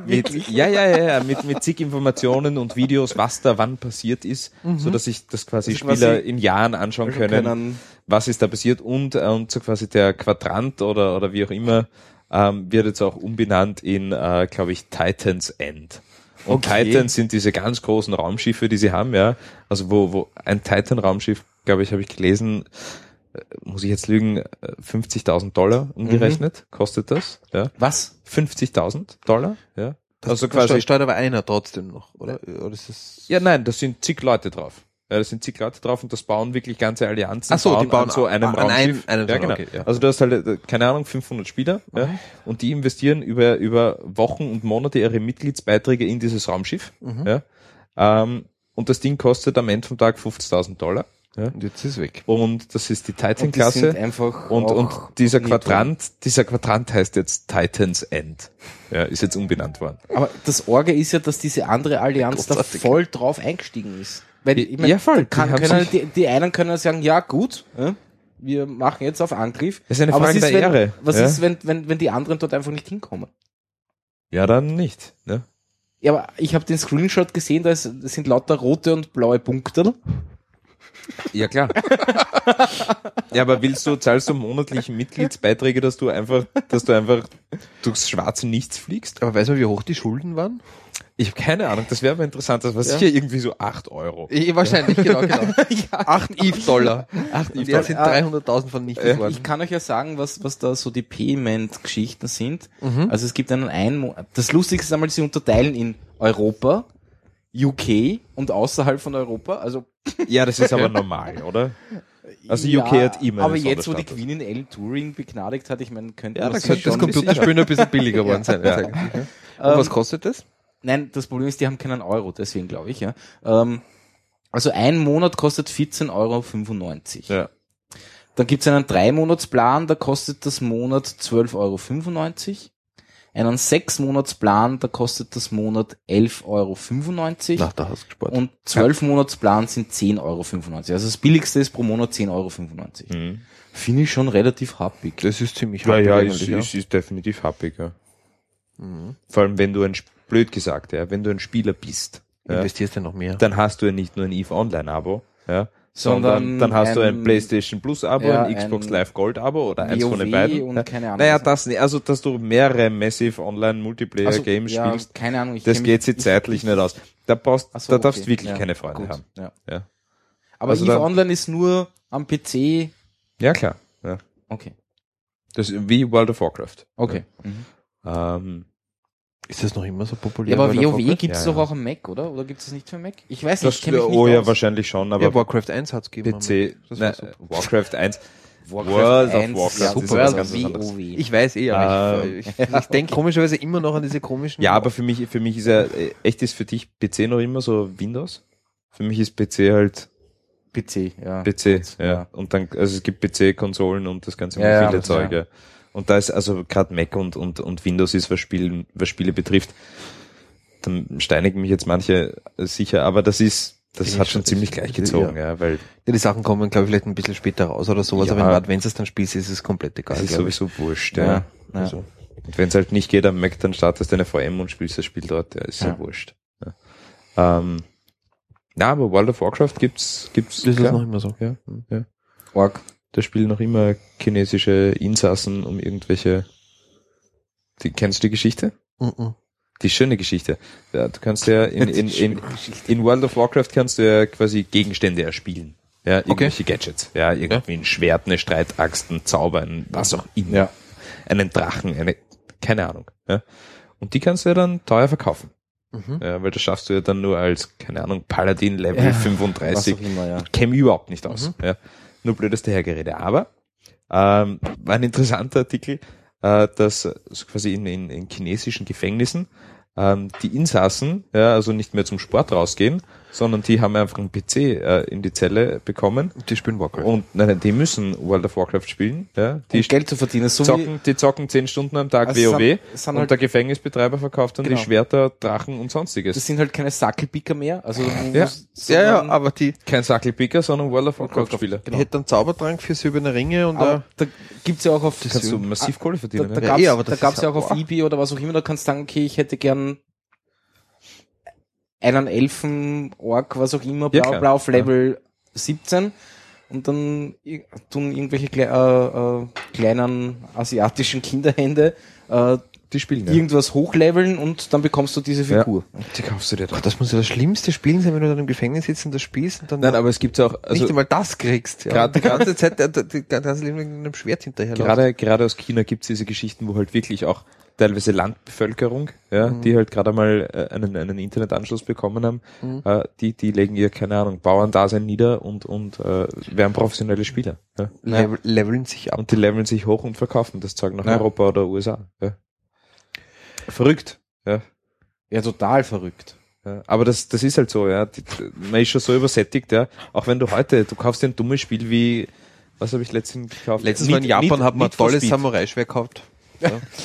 mit, ja, ja, ja, ja, mit, mit zig Informationen und Videos, was da wann passiert ist, so dass sich das quasi Das quasi Spieler in Jahren anschauen können, können was ist da passiert und, äh, und so quasi der Quadrant oder, oder wie auch immer ähm, wird jetzt auch umbenannt in, äh, glaube ich, Titans End. Und Okay. Titans sind diese ganz großen Raumschiffe, die sie haben, ja. Also wo, wo ein Titan-Raumschiff, glaube ich, habe ich gelesen, muss ich jetzt lügen, äh, 50.000 Dollar umgerechnet, kostet das, ja. Was? 50.000 Dollar, ja. Das also quasi, steuert aber einer trotzdem noch, oder? Oder ist das? ja nein, das sind zig Leute drauf. Ja, da sind zig Leute drauf und das bauen wirklich ganze Allianzen. Ach so, die bauen an so einem an einem- Raumschiff. einem ja, genau. okay, ja. Also du hast halt, äh, keine Ahnung, 500 Spieler, ja, und die investieren über, über Wochen und Monate ihre Mitgliedsbeiträge in dieses Raumschiff, Mhm. ja. Ähm, und das Ding kostet am Ende vom Tag 50.000 Dollar. Ja. Und jetzt ist es weg. Und das ist die Titan-Klasse. Und, und dieser. Quadrant, dieser Quadrant heißt jetzt Titans End. Ja, ist jetzt umbenannt worden. Aber das Orge ist ja, dass diese andere Allianz da voll drauf eingestiegen ist. Weil, ich mein, Ja, voll. Kann, Die können, die, die einen können sagen, ja gut, äh, wir machen jetzt auf Angriff. Das ist eine Frage was ist, der wenn, Ehre. Was ja? ist, wenn, wenn, wenn die anderen dort einfach nicht hinkommen? ja, dann nicht. Ne? Ja, aber ich habe den Screenshot gesehen, da, ist, sind lauter rote und blaue Punkte. Ja, klar. ja, aber willst du, zahlst du monatlich Mitgliedsbeiträge, dass du einfach, dass du einfach durchs schwarze Nichts fliegst? Aber weiß man, wie hoch die Schulden waren? Ich habe keine Ahnung, das wäre aber interessant, das war Ja. sicher irgendwie so 8 Euro. Eh, wahrscheinlich, genau, genau. <laughs> Acht EVE-Dollar. Acht Und jetzt sind Ah. 300.000 vernichtet worden. Ich kann euch ja sagen, was, was da so die Payment-Geschichten sind. Mhm. Also es gibt einen ein Das Lustigste ist einmal, sie unterteilen in Europa, UK und außerhalb von Europa. Also <laughs> Ja, das ist aber normal, oder? Also UK hat immer Aber jetzt, wo die. Queen in L Touring begnadigt hat, ich meine, könnte Ja, man da sich könnte Das Computerspielen ein bisschen <laughs> billiger geworden sein. Ja. ja. Ähm, <laughs> Und was kostet das? Nein, das Problem ist, die haben keinen Euro, deswegen glaube ich, ja. Ähm, also ein Monat kostet 14,95 Euro. Ja. Dann gibt's einen Drei-Monats-Plan, da kostet das Monat 12,95 Euro. Einen Sechs-Monats-Plan, da kostet das Monat 11,95 Euro. Na, da hast du gespart. Und zwölf Monatsplan sind 10,95 Euro. Also das billigste ist pro Monat 10,95 Euro. Mhm. Finde ich schon relativ happig. das ist ziemlich Ja, happig ja, ist, ja. ist, ist definitiv happig, ja. Mhm. Vor allem, wenn du ein, blöd gesagt, ja, wenn du ein Spieler bist, ja, Investierst du noch mehr? dann hast du ja nicht nur ein EVE Online-Abo, ja, Sondern sondern dann hast du ein ein- PlayStation Plus-Abo, Ja, ein Xbox ein Live Gold-Abo oder eins von den WoW beiden. und keine Ahnung. Naja, das nicht. Also, dass du mehrere Massive Online-Multiplayer-Games Also, ja, spielst, keine Ahnung. Ich das geht sich zeitlich nicht aus. Da, brauchst, so, da darfst okay. du wirklich Ja, keine Freunde gut, haben. Ja. Ja. Aber Also EVE Online ist nur am PC. ja, klar. Ja. Okay. Das ist wie World of Warcraft. Okay. Mhm. Ähm, Ist das noch immer so populär? Ja, aber World of WoW gibt's Ja, doch ja. auch am Mac, oder? Oder gibt's das nicht für Mac? Ich weiß nicht, das, ich kenn mich nicht oh ja, aus. wahrscheinlich schon, aber Ja, Warcraft 1 hat's gegeben. PC, nein. Warcraft 1. <laughs> Warcraft World of 1, Warcraft ja, ist WoW. ganz anderes. Ich weiß eh, aber Ähm, ich, ich, ich denke komischerweise immer noch an diese komischen. Ja, aber für mich, für mich ist ja, äh, echt ist für dich PC noch immer so Windows? Für mich ist PC halt PC, ja. PC, ja. ja. Und dann, also es gibt PC-Konsolen und das ganze Ja, das- Zeug, ja. Ja. Und da ist, also gerade Mac und, und, und Windows ist, was Spielen, was Spiele betrifft, dann steinigen mich jetzt manche äh, sicher, aber das ist, das hat schon ziemlich gleich gezogen, ja, weil Ja, die Sachen kommen, glaube ich, vielleicht ein bisschen später raus oder sowas, Ja. aber wenn, du es dann spielst, ist es komplett egal. das ist glaub ich. sowieso wurscht, Ja, ja. ja. Also, und wenn es halt nicht geht am Mac, dann startest du eine VM und spielst das Spiel dort, ja, ist ja, Ja. wurscht. Ja. Ähm, na, aber World of Warcraft gibt's, gibt's, Das ist noch immer so. ja, ja. Org. Da spielen noch immer chinesische Insassen um irgendwelche. Die, kennst du die Geschichte? Mhm. Die schöne Geschichte. Ja, du kannst ja in, in, in, in World of Warcraft kannst du ja quasi Gegenstände erspielen. Ja, irgendwelche Gadgets. Ja, irgendwie ein Schwert, eine Streitaxt, ein Zauber, ein was auch immer. Ja. Einen Drachen, eine, keine Ahnung. Ja. Und die kannst du ja dann teuer verkaufen. Mhm. Ja, weil das schaffst du ja dann nur als, keine Ahnung, Paladin Level Ja, Was 35 auch immer, ja. käme überhaupt nicht aus. Mhm. Ja. Nur blödes Dahergerede. Aber ähm, war ein interessanter Artikel, äh, dass äh, quasi in, in, in chinesischen Gefängnissen ähm, die Insassen ja, also nicht mehr zum Sport rausgehen, sondern die haben einfach einen PC äh, in die Zelle bekommen Die spielen Warcraft. und nein, nein, die müssen World of Warcraft spielen. Ja. Die Die Geld zu verdienen, so wie, zocken, die zocken zehn Stunden am Tag Also WoW sind- sind und halt- der Gefängnisbetreiber verkauft dann Genau. die Schwerter, Drachen und sonstiges. das sind halt keine Sackelpicker mehr. Also, Ja. ja, ja, sondern- aber die Kein Sackelpicker, sondern World of Warcraft Spieler. Genau. hätte einen Zaubertrank für silberne Ringe und Aber da gibt's ja auch auf, Kannst du massiv Kohle da, verdienen. da ja. gab's, eh, aber da das gab's ja ja- auch auf boah. eBay oder was auch immer, da kannst du sagen, okay, ich hätte gern einen Elfen, Ork, was auch immer, Ja, blau, klar. blau auf Level 17 und dann tun irgendwelche Kle äh, äh, kleinen asiatischen Kinderhände äh, die spielen ja. irgendwas hochleveln und dann bekommst du diese Figur. Die kaufst du dir dann. das muss ja das schlimmste Spielen sein, wenn du dann im Gefängnis sitzt und das spielst und dann Nein, aber es gibt auch, also nicht einmal das kriegst. Ja. Gerade- die <laughs> ganze Zeit, die ganze Leben mit einem Schwert hinterher gerade, gerade aus China gibt's diese Geschichten, wo halt wirklich auch teilweise Landbevölkerung, ja, Mhm. die halt gerade mal äh, einen, einen Internetanschluss bekommen haben, Mhm. äh, die, die legen ihr, keine Ahnung, Bauerndasein nieder und, und äh, werden professionelle Spieler. Ja. Level, leveln sich ab. Und die leveln sich hoch und verkaufen das Zeug nach Ja. Europa oder USA. Ja. Verrückt. Ja. Ja, total verrückt. Ja, aber das, das ist halt so, ja. Die, man ist schon so übersättigt, ja. Auch wenn du heute, du kaufst dir ein dummes Spiel wie, was habe ich letztens gekauft? Letztens mal in Japan Need- hat man ein tolles. Samurai-Schwert gekauft.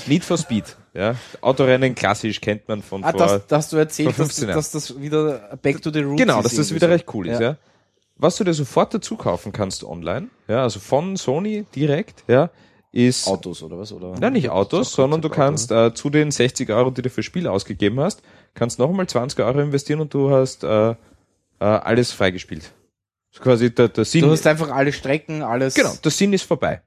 Need for Speed, ja. Autorennen klassisch kennt man von Ah, vor. das, das hast du erzählt, dass, 15 Jahren. dass das wieder back to the roots genau, ist dass das wieder so. recht cool ist, ja. Was du dir sofort dazu kaufen kannst online, ja, also von Sony direkt, ja, ist Autos oder was? Oder? Nein, nicht Autos, So sondern du kannst äh, zu den 60 Euro, die du für Spiel ausgegeben hast, kannst nochmal 20 Euro investieren und du hast äh, äh, alles freigespielt. Quasi der, der Sinn. Du hast einfach alle Strecken, alles. genau, der Sinn ist vorbei.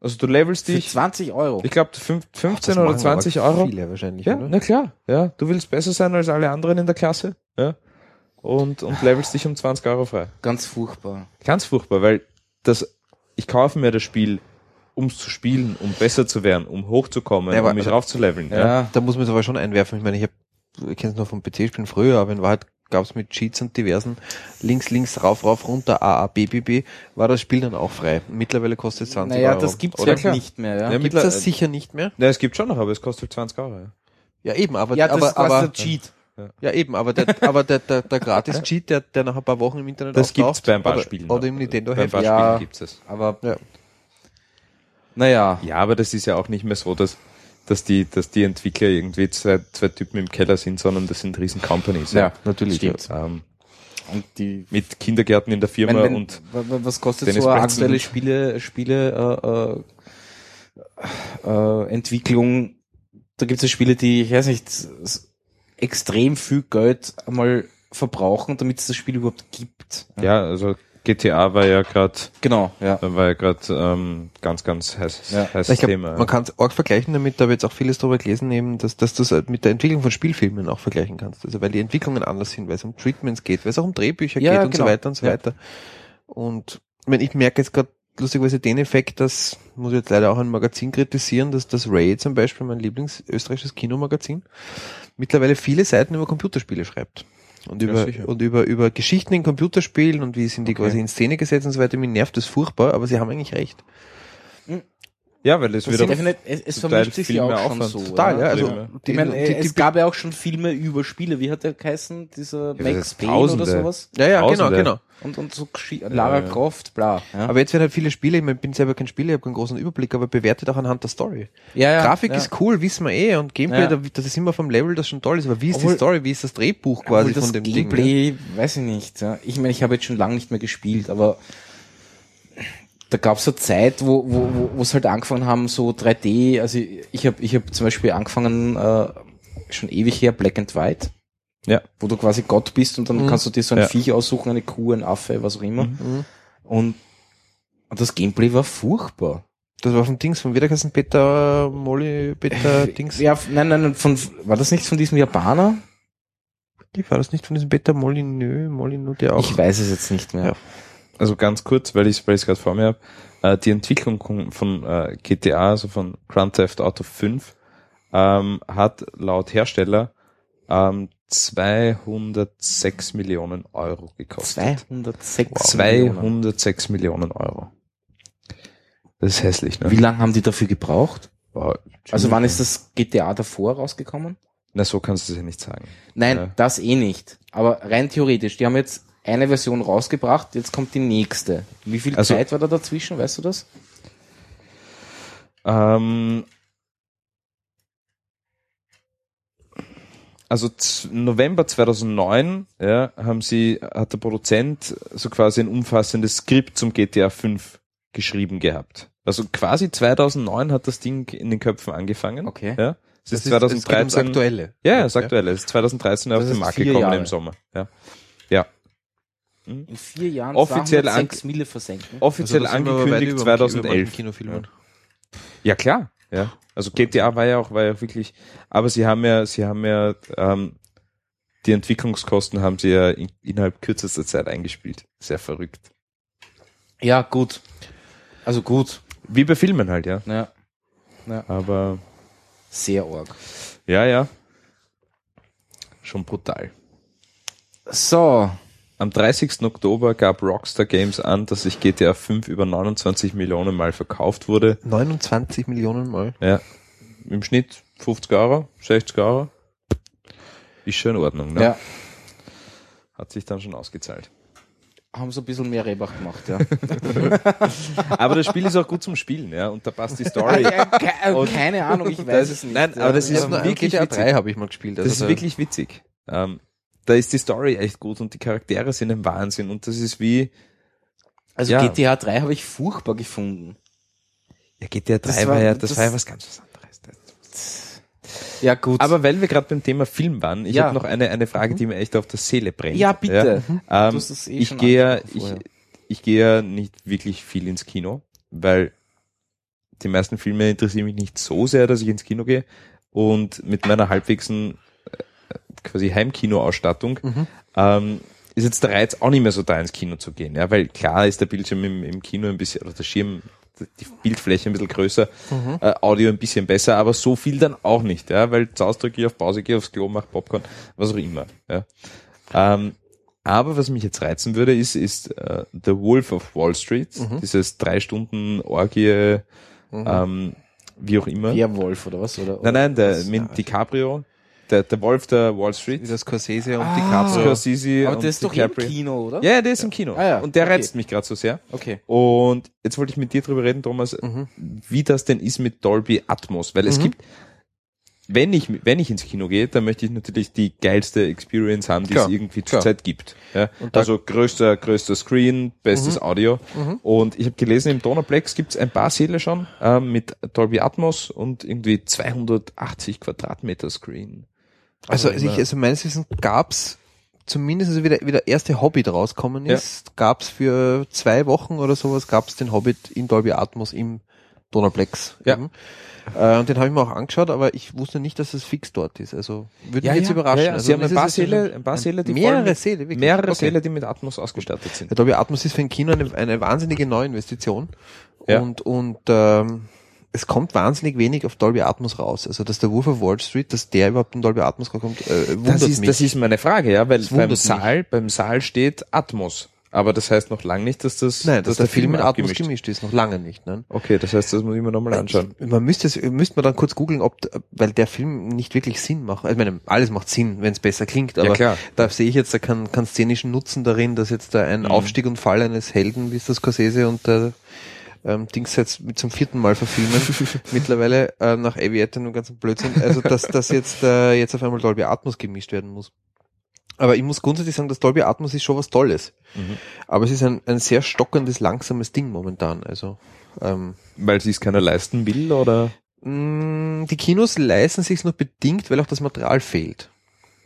Ja. Also du levelst Für dich, 20 Euro. ich glaube 15 oder 20 Euro. Viele wahrscheinlich, Ja, oder? na klar. Ja, du willst besser sein als alle anderen in der Klasse. Ja. Und, und <laughs> levelst dich um 20 Euro frei. Ganz furchtbar. Ganz furchtbar, weil das, ich kaufe mir das Spiel, um zu spielen, um besser zu werden, um hochzukommen, Ja, aber- um mich raufzuleveln. Ja. Da muss man es aber schon einwerfen. Ich meine, ich, hab, ich kenne es noch vom PC-Spielen früher, aber in Wahrheit gab es mit Cheats und diversen links, links, rauf, rauf, runter, A, A, B, B, B, war das Spiel dann auch frei. Mittlerweile kostet es 20 Naja, Euro. das gibt's Oder halt klar. nicht mehr, ja. Ja, Ja, Gibt's das sicher nicht mehr? Ja, es gibt schon noch, aber es kostet 20 Euro. Ja. Ja, eben, aber, das aber, aber, der Cheat. ja, eben, aber der, aber der, der, der Gratis-Cheat, der, der nach ein paar Wochen im Internet Das auftaucht, gibt's bei ein paar oder, Spielen. Oder im Nintendo Bei ein paar Ja. Spielen gibt's es. Aber, Ja. naja. Ja, aber das ist ja auch nicht mehr so, dass, dass die, dass die Entwickler irgendwie zwei, zwei Typen im Keller sind, sondern das sind riesen Companies. Ja, natürlich. Stimmt. Ja. Ähm, Und die, mit Kindergärten in der Firma wenn, wenn, und wa- wa- was kostet Dennis so eine aktuelle Spiele, Spiele, äh, äh, äh, Entwicklung? Da gibt es ja Spiele, die, ich weiß nicht, extrem viel Geld einmal verbrauchen, damit es das Spiel überhaupt gibt. ja, also GTA war ja gerade, Genau, ja. war ja gerade ähm, ganz, ganz heißes, Ja. heißes Ich glaub, Thema. man kann es auch vergleichen damit, da habe ich jetzt auch vieles darüber gelesen, eben, dass, dass du es mit der Entwicklung von Spielfilmen auch vergleichen kannst. Also weil die Entwicklungen anders sind, weil es um Treatments geht, weil es auch um Drehbücher Ja, geht und genau. so weiter und so Ja. weiter. Und ich, mein, ich merke jetzt gerade lustigerweise den Effekt, dass, muss ich jetzt leider auch ein Magazin kritisieren, dass das Ray zum Beispiel, mein Lieblings-österreichisches Kinomagazin, mittlerweile viele Seiten über Computerspiele schreibt. Und Ja, über, sicher. und über, über Geschichten in Computerspielen und wie sind die Okay. quasi in Szene gesetzt und so weiter. Mir nervt das furchtbar, aber sie haben eigentlich recht. Ja, weil das Das wieder definitiv, es, es vermischt sich viel ja mehr auch schon Aufwand. so. Total, ja. Also, Ja. die, ich meine, die, die, es gab ja auch schon Filme über Spiele. Wie hat der geheißen? Dieser das Max Payne Tausende. oder sowas? ja, ja, genau, Tausende. genau. Und, und so Lara Ja. Croft, bla. Ja, Aber jetzt werden halt viele Spiele, ich mein, bin selber kein Spieler, ich habe keinen großen Überblick, aber bewertet auch anhand der Story. ja, ja, Grafik ja. ist cool, wissen wir eh, und Gameplay, Ja. da, das ist immer vom Level, das schon toll ist, aber wie ist Obwohl- die Story, wie ist das Drehbuch quasi von dem Ding? ne? Gameplay, weiß ich nicht. Ja. Ich meine, ich habe jetzt schon lange nicht mehr gespielt, aber da gab es so Zeit, wo wo wo halt angefangen haben, so 3D. Also ich ich habe ich hab zum Beispiel angefangen, äh, schon ewig her, Black and White. Ja. Wo du quasi Gott bist und dann Mhm. kannst du dir so ein Ja. Viech aussuchen, eine Kuh, ein Affe, was auch immer. Mhm. Und, und das Gameplay war furchtbar. Das war vom Dings, vom Wiederkassen Peter Molly, Peter Dings. Ja, nein, nein, nein, von, war das nicht von diesem Japaner? War das nicht von diesem Peter Molyneux, Molyneux, der auch. Ich weiß es jetzt nicht mehr. Ja. Also ganz kurz, weil ich es gerade vor mir habe, äh, die Entwicklung von, äh, GTA, also von Grand Theft Auto 5, ähm, hat laut Hersteller ähm, 206 Millionen Euro gekostet. 206 Millionen. 206 Millionen Euro. Das ist hässlich, ne? Wie lange haben die dafür gebraucht? Boah, Also wann ist das GTA davor rausgekommen? Na, so kannst du es ja nicht sagen. Nein, Ja. das eh nicht. Aber rein theoretisch, die haben jetzt eine Version rausgebracht, jetzt kommt die nächste. Wie viel Also- Zeit war da dazwischen, weißt du das? Ähm, also November 2009 ja, haben sie, hat der Produzent so quasi ein umfassendes Skript zum GTA 5 geschrieben gehabt. Also quasi 2009 hat das Ding in den Köpfen angefangen. Okay. Ja. Es das ist es ums 2013. Aktuelle. ja, das aktuelle. Es ist 2013 auf Das den ist Markt gekommen Jahre. im Sommer. Ja. Ja. In vier Jahren Offiziell 206 Mille versenken. Offiziell Also angekündigt über dem Ki- über den 2011. Kinofilmen. Ja klar. Ja. Also GTA war ja auch, war ja wirklich, aber sie haben ja, sie haben ja, ähm, die Entwicklungskosten haben sie ja in, innerhalb kürzester Zeit eingespielt. Sehr verrückt. Ja, gut. Also gut. Wie bei Filmen halt, ja. Ja. Aber Sehr arg. ja, ja. Schon brutal. So. Am 30. Oktober gab Rockstar Games an, dass sich GTA 5 über 29 Millionen Mal verkauft wurde. 29 Millionen Mal. Ja. Im Schnitt 50 Euro, 60 Euro. Ist schon in Ordnung, ne? Ja. Hat sich dann schon ausgezahlt. Haben so ein bisschen mehr Rebach gemacht, ja. <laughs> Aber das Spiel ist auch gut zum Spielen, ja. Und da passt die Story. Ke- Keine Ahnung, ich weiß es nicht. Nein, aber das ist nur wirklich GTA witzig. 3 habe ich mal gespielt. Das also ist da- wirklich witzig. Ähm, da ist die Story echt gut und die Charaktere sind ein Wahnsinn und das ist wie, Also Ja. GTA 3 habe ich furchtbar gefunden. ja, GTA 3 Das war, war- ja, das, das- war ja was ganz was anderes. Ja, gut. Aber weil wir gerade beim Thema Film waren, ich Ja. habe noch eine, eine Frage, die mir echt auf der Seele brennt. ja, bitte. Ähm, Du hast das eh ich gehe ja, ich, ich gehe ja nicht wirklich viel ins Kino, weil die meisten Filme interessieren mich nicht so sehr, dass ich ins Kino gehe. Und mit meiner halbwegsen quasi Heimkino-Ausstattung Mhm. ähm, ist jetzt der Reiz auch nicht mehr so da ins Kino zu gehen. Ja, weil klar ist der Bildschirm im, im Kino ein bisschen, oder der Schirm, die Bildfläche ein bisschen größer, Mhm. äh, Audio ein bisschen besser, aber so viel dann auch nicht, ja, weil zu Hause drücke ich auf Pause, gehe aufs Klo, mache Popcorn, was auch immer. Ja. Ähm, aber was mich jetzt reizen würde, ist, ist äh, The Wolf of Wall Street, Mhm. dieses drei Stunden Orgie, Mhm. ähm, wie auch immer. Werwolf oder was? Oder, Nein, nein, der Was? mit DiCaprio, der, der Wolf der Wall Street, Dieser Scorsese und Ah. DiCaprio. Scorsese Aber und der ist doch im DiCaprio. Kino, oder? Ja, ja, der ist im Kino. Ah, ja. Und der Okay. reizt mich gerade so sehr. Okay. Und jetzt wollte ich mit dir drüber reden, Thomas, Mhm. wie das denn ist mit Dolby Atmos, weil es Mhm. gibt, wenn ich, wenn ich ins Kino gehe, dann möchte ich natürlich die geilste Experience haben, die Klar, es irgendwie klar. zurzeit gibt. Ja? Und da- Also größter, größter Screen, bestes Audio. Mhm. Und ich habe gelesen, im Donnerplex gibt es ein paar Säle schon ähm, mit Dolby Atmos und irgendwie 280 Quadratmeter Screen. Also, also, ich, also meines Wissens gab's zumindest, also wie der, wie der erste Hobbit rauskommen Ja. ist, gab's für zwei Wochen oder sowas, gab's den Hobbit in Dolby Atmos im Donnerplex. Ja. eben. Äh, und den habe ich mir auch angeschaut, aber ich wusste nicht, dass es fix dort ist. Also würde ja, mich jetzt ja, überraschen. Ja, ja. Also, Sie haben das ein paar Säle, ein paar Säle, die mehrere Säle, wirklich. mehrere Okay. Säle, die mit Atmos ausgestattet sind. Der Dolby Atmos ist für ein Kino eine, eine wahnsinnige Neuinvestition. Ja. Und, und ähm, es kommt wahnsinnig wenig auf Dolby Atmos raus. Also dass der Wolf of Wall Street, dass der überhaupt in Dolby Atmos rauskommt, äh, wundert Das ist, mich. das ist meine Frage, ja, weil beim mich. Saal, beim Saal steht Atmos. Aber das heißt noch lange nicht, dass das, Nein, dass, der, Film mit Atmos gemischt ist, noch lange nicht. Ne? Okay, das heißt, das muss ich mir nochmal anschauen. Man müsste es, müsste man dann kurz googeln, ob, weil der Film nicht wirklich Sinn macht. Also, Ich meine, alles macht Sinn, wenn es besser klingt, aber klar. da sehe ich jetzt da keinen keinen szenischen Nutzen darin, dass jetzt da ein Mhm. Aufstieg und Fall eines Helden, wie es das Scorsese und der ähm, Dings jetzt mit zum vierten Mal verfilmen, <laughs> mittlerweile äh, nach Aviator und ganzen Blödsinn, also dass das jetzt äh, jetzt auf einmal Dolby Atmos gemischt werden muss. Aber ich muss grundsätzlich sagen, das Dolby Atmos ist schon was Tolles. Mhm. Aber es ist ein, ein sehr stockendes, langsames Ding momentan. Also ähm, Weil sie es keiner leisten will, oder? mh, die Kinos leisten sich nur bedingt, weil auch das Material fehlt.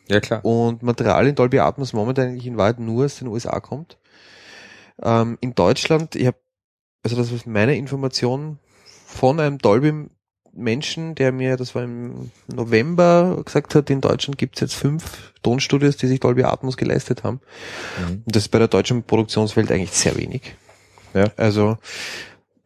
Ja, klar. Und Material in Dolby Atmos momentan eigentlich in Wahrheit nur aus den USA kommt. Ähm, in Deutschland, ich habe, also das ist meine Information von einem Dolby Menschen, der mir, das war im November, gesagt hat, in Deutschland gibt es jetzt fünf Tonstudios, die sich Dolby Atmos geleistet haben. Mhm. Und das ist bei der deutschen Produktionswelt eigentlich sehr wenig. Ja. Also,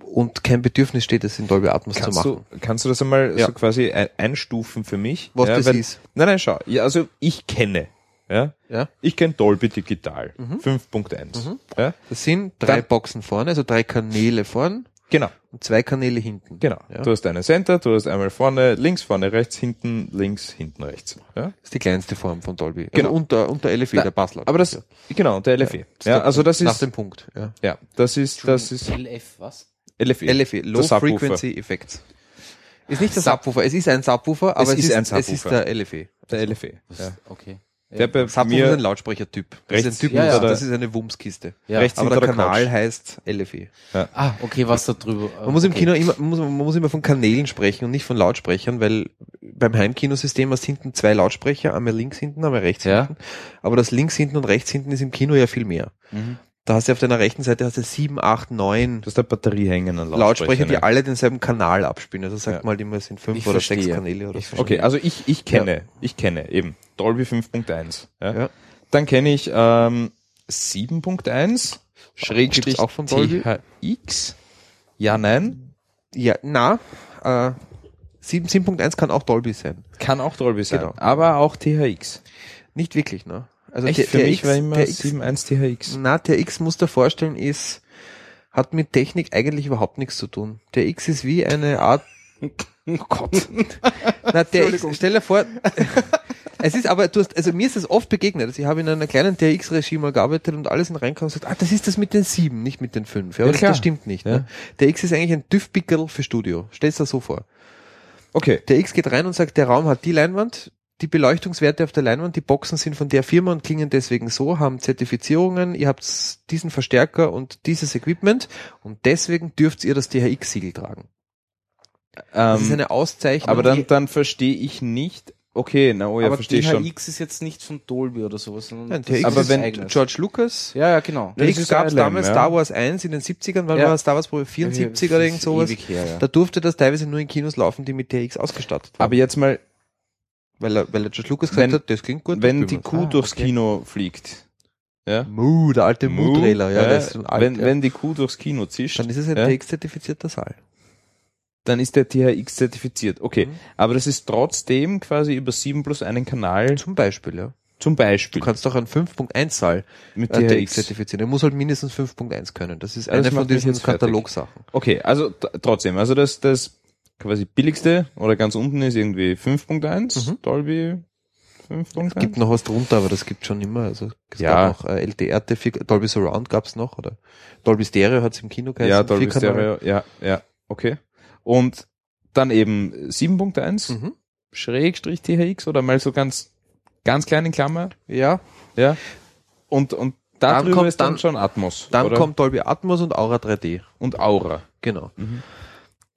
und kein Bedürfnis steht es in Dolby Atmos Kannst zu machen. du, kannst du das einmal Ja. so quasi ein, einstufen für mich? Was ja, das weil- ist. Nein, nein, schau. Ja, also ich kenne, ja. Ja. Ich kenne Dolby Digital. Mhm. 5.1. Mhm. Ja. Das sind drei Dann- Boxen vorne, also drei Kanäle vorne Genau. und zwei Kanäle hinten. Genau. Ja. Du hast einen Center, du hast einmal vorne, links, vorne, rechts, hinten, links, hinten, rechts. Ja? Das ist die kleinste Form von Dolby. Genau. Also unter, unter LFE, Na, der Basslaut. Aber das, genau, der LFE. Ja, also das Nach ist, dem Punkt. Ja. ja, das ist, das ist LF, was? LFE. LFE, Low Subwoofer. Frequency Effects. Ist nicht der Sub- Subwoofer, es ist ein Subwoofer, aber es, ist ist, ein es ist Subwoofer. der LFE. Der LFE. Ja. Okay. Der bei Subwoofer ist mir ein Lautsprechertyp. Das rechts ist ein Typ, ja, ja. das ist eine Wumskiste. Ja. rechts Aber der der Kanal Couch. heißt LFE. Ah, okay, was da drüber. Man muss im okay. Kino immer, man muss, man muss immer von Kanälen sprechen und nicht von Lautsprechern, weil beim Heimkinosystem hast hinten zwei Lautsprecher, einmal links hinten, einmal rechts Ja. hinten. Aber das links hinten und rechts hinten ist im Kino ja viel mehr. Mhm. Da hast du auf deiner rechten Seite hast du sieben, acht, neun Du hast eine Batterie hängen an Lautsprecher, die ne? alle denselben Kanal abspielen. Also sag Ja. mal immer, es sind fünf Ich oder verstehe. sechs Kanäle oder Ich so. Okay, also ich, ich kenne, ich kenne eben Dolby 5.1. Ja. Ja. Dann kenne ich ähm, 7.1, Schrägstrich auch von Dolby? THX. Ja, nein, Ja, na, äh, 7 7.1 kann auch Dolby sein. kann auch Dolby sein, Genau. aber auch THX. Nicht wirklich, ne? Also Echt, der, für der mich X, war immer der X, 7.1 THX. na, der X muss dir vorstellen, ist, hat mit Technik eigentlich überhaupt nichts zu tun. Der X ist wie eine Art, <laughs> oh Gott. <laughs> Na, der X, stell dir vor, <laughs> es ist aber, du hast, also mir ist das oft begegnet. Also ich habe in einer kleinen TX-Regie mal gearbeitet und alles in reinkommen und gesagt, ah, das ist das mit den sieben, nicht mit den fünf. Ja, aber das, das stimmt nicht. Ja. Ne? Der X ist eigentlich ein Düftpickel für Studio. Stell's dir so vor. Okay. Der X geht rein und sagt, der Raum hat die Leinwand, die Beleuchtungswerte auf der Leinwand, die Boxen sind von der Firma und klingen deswegen so, haben Zertifizierungen, ihr habt diesen Verstärker und dieses Equipment und deswegen dürft ihr das DHX-Siegel tragen. Das ist Ähm, eine Auszeichnung. aber dann, dann verstehe ich nicht, okay, na oh ja, aber verstehe ich schon. DHX ist jetzt nicht von Dolby oder sowas, sondern Nein, das THX aber ist wenn eigenes. George Lucas. Ja, ja, genau. Ist gab es damals ja. Star Wars 1 in den 70ern, weil Ja. war Star Wars Probe 74 oder irgend sowas. Her, ja. Da durfte das teilweise nur in Kinos laufen, die mit THX ausgestattet waren. Aber jetzt mal, weil er, weil er George Lucas gesagt Wenn- hat, das klingt gut. wenn die. Kuh Ah, durchs okay. Kino fliegt, ja, Mu, der alte Mu, Mu-Trailer, ja, alt. wenn, ja. wenn die Kuh durchs Kino zischt, dann ist es ein ja, THX-zertifizierter Saal. dann ist der THX zertifiziert. Okay, Mhm. aber das ist trotzdem quasi über 7 plus einen Kanal Zum Beispiel, ja. zum Beispiel Du kannst doch einen 5.1 Saal mit äh, THX THX. zertifizieren. Der muss halt mindestens 5.1 können. Das ist Ja, das eine von diesen. Katalogsachen. Okay, also trotzdem, also das, das quasi billigste oder ganz unten ist irgendwie 5.1, Mhm. Dolby 5.1. Es gibt noch was drunter, aber das gibt schon immer. Also es Ja. gab noch äh, LDR, Dolby Surround gab's noch oder Dolby Stereo hat's im Kino geheißen. ja, Dolby. Stereo, ja, ja, okay. Und dann eben 7.1, Mhm. Schrägstrich THX oder mal so ganz, ganz klein in Klammer, Ja, ja. Und, und da Dann kommt ist dann, dann- schon Atmos. dann oder? kommt Dolby Atmos und Aura 3D. und Aura. Genau. Mhm.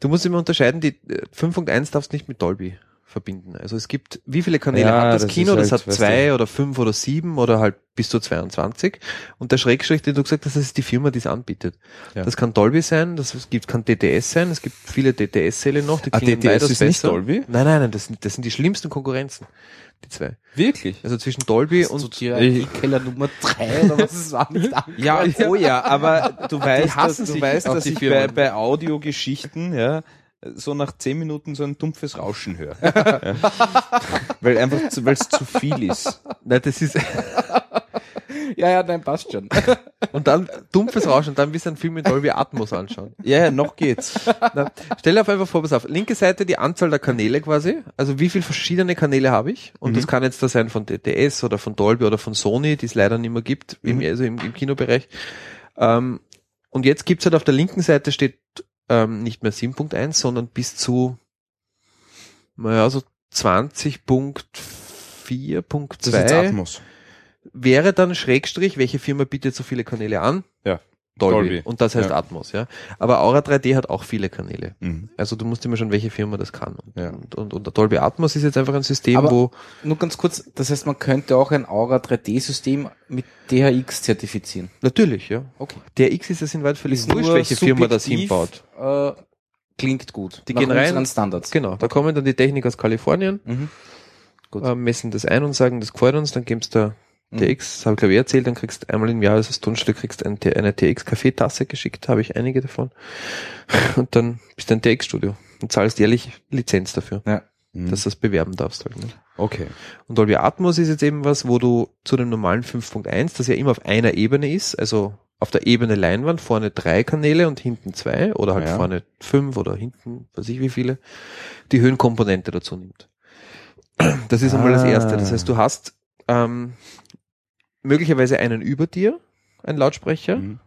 Du musst immer unterscheiden, die äh, 5.1 darfst nicht mit Dolby verbinden. Also es gibt, wie viele Kanäle Ja, hat das, das Kino? ist das halt, hat zwei du- oder fünf oder sieben oder halt bis zu 22. Und der Schrägstrich, den du gesagt hast, das ist die Firma, die es anbietet. Ja. Das kann Dolby sein, das gibt, kann DTS sein, es gibt viele DTS-Säle noch, die Ah, klingen DTS ist nicht besser. Dolby? Nein, nein, nein, das sind, das sind die schlimmsten Konkurrenzen. Die zwei. Wirklich? Also zwischen Dolby Und so Keller Nummer drei oder was es war nicht. <laughs> Ja, oh ja, aber du weißt, dass, du weißt, dass ich bei, bei Audiogeschichten, ja, so nach zehn Minuten so ein dumpfes Rauschen höre. <laughs> ja. Weil einfach, zu- weil es zu viel ist. nein, das ist Ja, ja, nein, passt schon. <laughs> und dann dumpfes Rauschen dann willst du einen Film mit Dolby Atmos anschauen. Ja, ja, noch geht's. Na, stell dir auf einfach vor, pass auf. Linke Seite die Anzahl der Kanäle quasi. Also wie viele verschiedene Kanäle habe ich? Und das kann jetzt da sein von DTS oder von Dolby oder von Sony, die es leider nicht mehr gibt, im, also im, im Kinobereich. Ähm, und jetzt gibt's halt auf der linken Seite steht ähm, nicht mehr 7.1, sondern bis zu naja, so 20.4.2 Das ist jetzt Atmos. wäre dann Schrägstrich, welche Firma bietet so viele Kanäle an? Dolby. Dolby. Und das heißt Ja. Atmos, ja. Aber Aura 3D hat auch viele Kanäle. Mhm. Also du musst immer schon, welche Firma das kann. Und, Ja. und, und, und Dolby Atmos ist jetzt einfach ein System, Aber- wo Nur ganz kurz, das heißt, man könnte auch ein Aura 3D-System mit DHX zertifizieren. natürlich, ja. Okay. Der X ist es in weit völlig Ist wurscht, nur welche Firma das hinbaut. Äh, klingt gut. Die Nach gehen rein- unseren Standards. Genau, da kommen dann die Techniker aus Kalifornien, Mhm. Gut. äh, messen das ein und sagen, das gefällt uns, dann gibt's da Mhm. TX, das habe ich glaube ich erzählt, dann kriegst du einmal im Jahr als Tonstück kriegst ein, T- eine TX-Kaffeetasse geschickt, habe ich einige davon. <laughs> Und dann bist du ein TX-Studio und zahlst jährlich Lizenz dafür, Ja. Mhm. dass du das bewerben darfst halt. Ne? Okay. Und Dolby Atmos ist jetzt eben was, wo du zu dem normalen 5.1, das ja immer auf einer Ebene ist, also auf der Ebene Leinwand, vorne drei Kanäle und hinten zwei oder halt Ja. vorne fünf oder hinten, weiß ich wie viele, die Höhenkomponente dazu nimmt. <clears throat> Das ist einmal das Ah. Erste. Das heißt, du hast ähm, möglicherweise einen über dir, ein Lautsprecher, Mhm.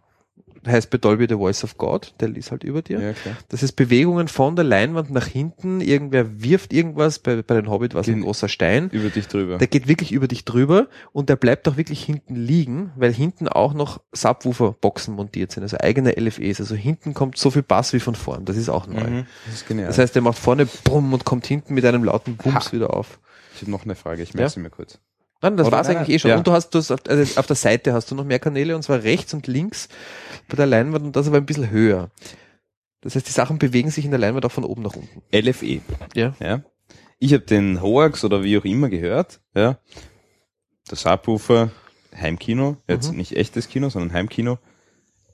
heißt bei Dolby The Voice of God, der ist halt über dir. Ja. Das ist Bewegungen von der Leinwand nach hinten, irgendwer wirft irgendwas, bei, bei den Hobbit war es ein großer Stein, Über dich drüber. der geht wirklich über dich drüber und der bleibt auch wirklich hinten liegen, weil hinten auch noch Subwoofer-Boxen montiert sind, also eigene LFEs. Also hinten kommt so viel Bass wie von vorn. Das ist auch neu. Mhm. Das ist genial. Das heißt, der macht vorne Brumm und kommt hinten mit einem lauten Bums wieder auf. ich habe noch eine Frage, ich Ja? merke sie mir kurz. Nein, das Oder? war's eigentlich eh schon. Ja. Und du hast, du hast auf, also auf der Seite hast du noch mehr Kanäle und zwar rechts und links bei der Leinwand und das aber ein bisschen höher. Das heißt, die Sachen bewegen sich in der Leinwand auch von oben nach unten. LFE. Ja. Ja. Ich habe den Hoax oder wie auch immer gehört. Ja. Der Subwoofer, Heimkino, jetzt Mhm. nicht echtes Kino, sondern Heimkino.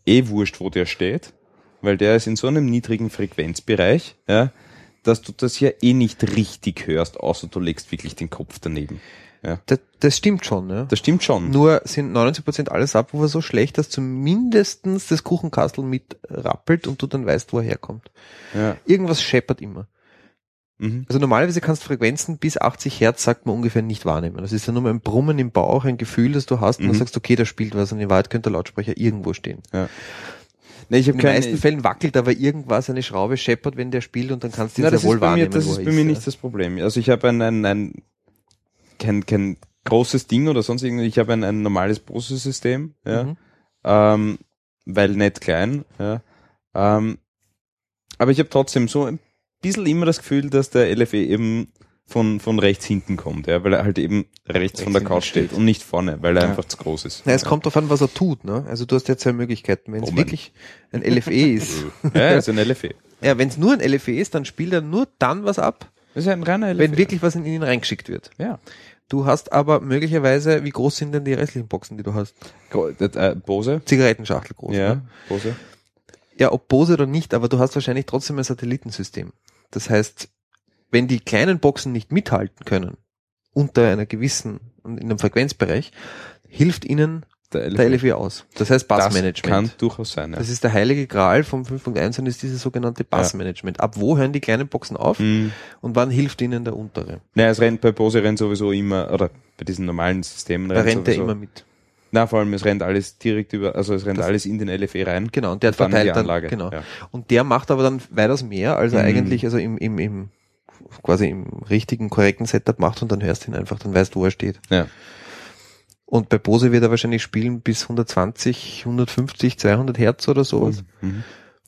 Eh wurscht, wo der steht, weil der ist in so einem niedrigen Frequenzbereich, ja, dass du das ja eh nicht richtig hörst, außer du legst wirklich den Kopf daneben. Das, das stimmt schon, ne? Das stimmt schon. Nur sind 99% aller Subwoofer so schlecht, dass zumindestens das Kuchenkastel mit rappelt und du dann weißt, wo er herkommt. Ja. Irgendwas scheppert immer. Mhm. Also normalerweise kannst du Frequenzen bis 80 Hertz, sagt man ungefähr, nicht wahrnehmen. Das ist ja nur mal ein Brummen im Bauch, ein Gefühl, das du hast und Mhm. dann sagst, okay, da spielt was und in Wahrheit könnte der Lautsprecher irgendwo stehen. Nee, ich In habe den meisten Fällen wackelt aber irgendwas, eine Schraube scheppert, wenn der spielt und dann kannst du ihn sehr das wohl ist bei mir, wahrnehmen, das ist bei mir ist, nicht das Problem. Also ich habe ein, ein, ein kein, kein großes Ding oder sonst irgendwie, ich habe ein, ein normales Bose-System, ja, Mhm. ähm, weil nicht klein, ja, ähm, aber ich habe trotzdem so ein bisschen immer das Gefühl, dass der LFE eben von, von rechts hinten kommt, ja, weil er halt eben rechts, von der Couch steht und nicht vorne, weil er Ja. einfach zu groß ist. Na, es kommt darauf an, was er tut. Ne? Also du hast ja zwei Möglichkeiten. Wenn es wirklich ein LFE <laughs> ist, Ja, ist ein LFE. <laughs> ja, wenn es nur ein LFE ist, dann spielt er nur dann was ab, Das ist ja ein reiner LFE. wenn wirklich was in ihn reingeschickt wird. ja. Du hast aber möglicherweise, wie groß sind denn die restlichen Boxen, die du hast? Äh, Bose. Zigarettenschachtel groß. Ja, Ne? Bose. ja, ob Bose oder nicht, aber du hast wahrscheinlich trotzdem ein Satellitensystem. Das heißt, wenn die kleinen Boxen nicht mithalten können, unter einer gewissen, in einem Frequenzbereich, hilft ihnen Der LFE. der LFE aus. Das heißt Das Bassmanagement. kann durchaus sein, ja. Das ist der heilige Gral vom 5.1 und ist dieses sogenannte Bassmanagement. Ab wo hören die kleinen Boxen auf Mhm. und wann hilft ihnen der untere? Naja, es rennt bei Bose rennt sowieso immer, oder bei diesen normalen Systemen Da rennt er sowieso. immer mit. Na, vor allem, es rennt alles direkt über, also es rennt Das- alles in den LFE rein. Genau, und der Und dann in die verteilt dann, Anlage, genau. ja. Und der macht aber dann weitaus mehr, als er Mhm. eigentlich, also im, im, im, quasi im richtigen, korrekten Setup macht und dann hörst du ihn einfach, dann weißt du, wo er steht. Ja. Und bei Bose wird er wahrscheinlich spielen bis 120, 150, 200 Hertz oder sowas. Mhm.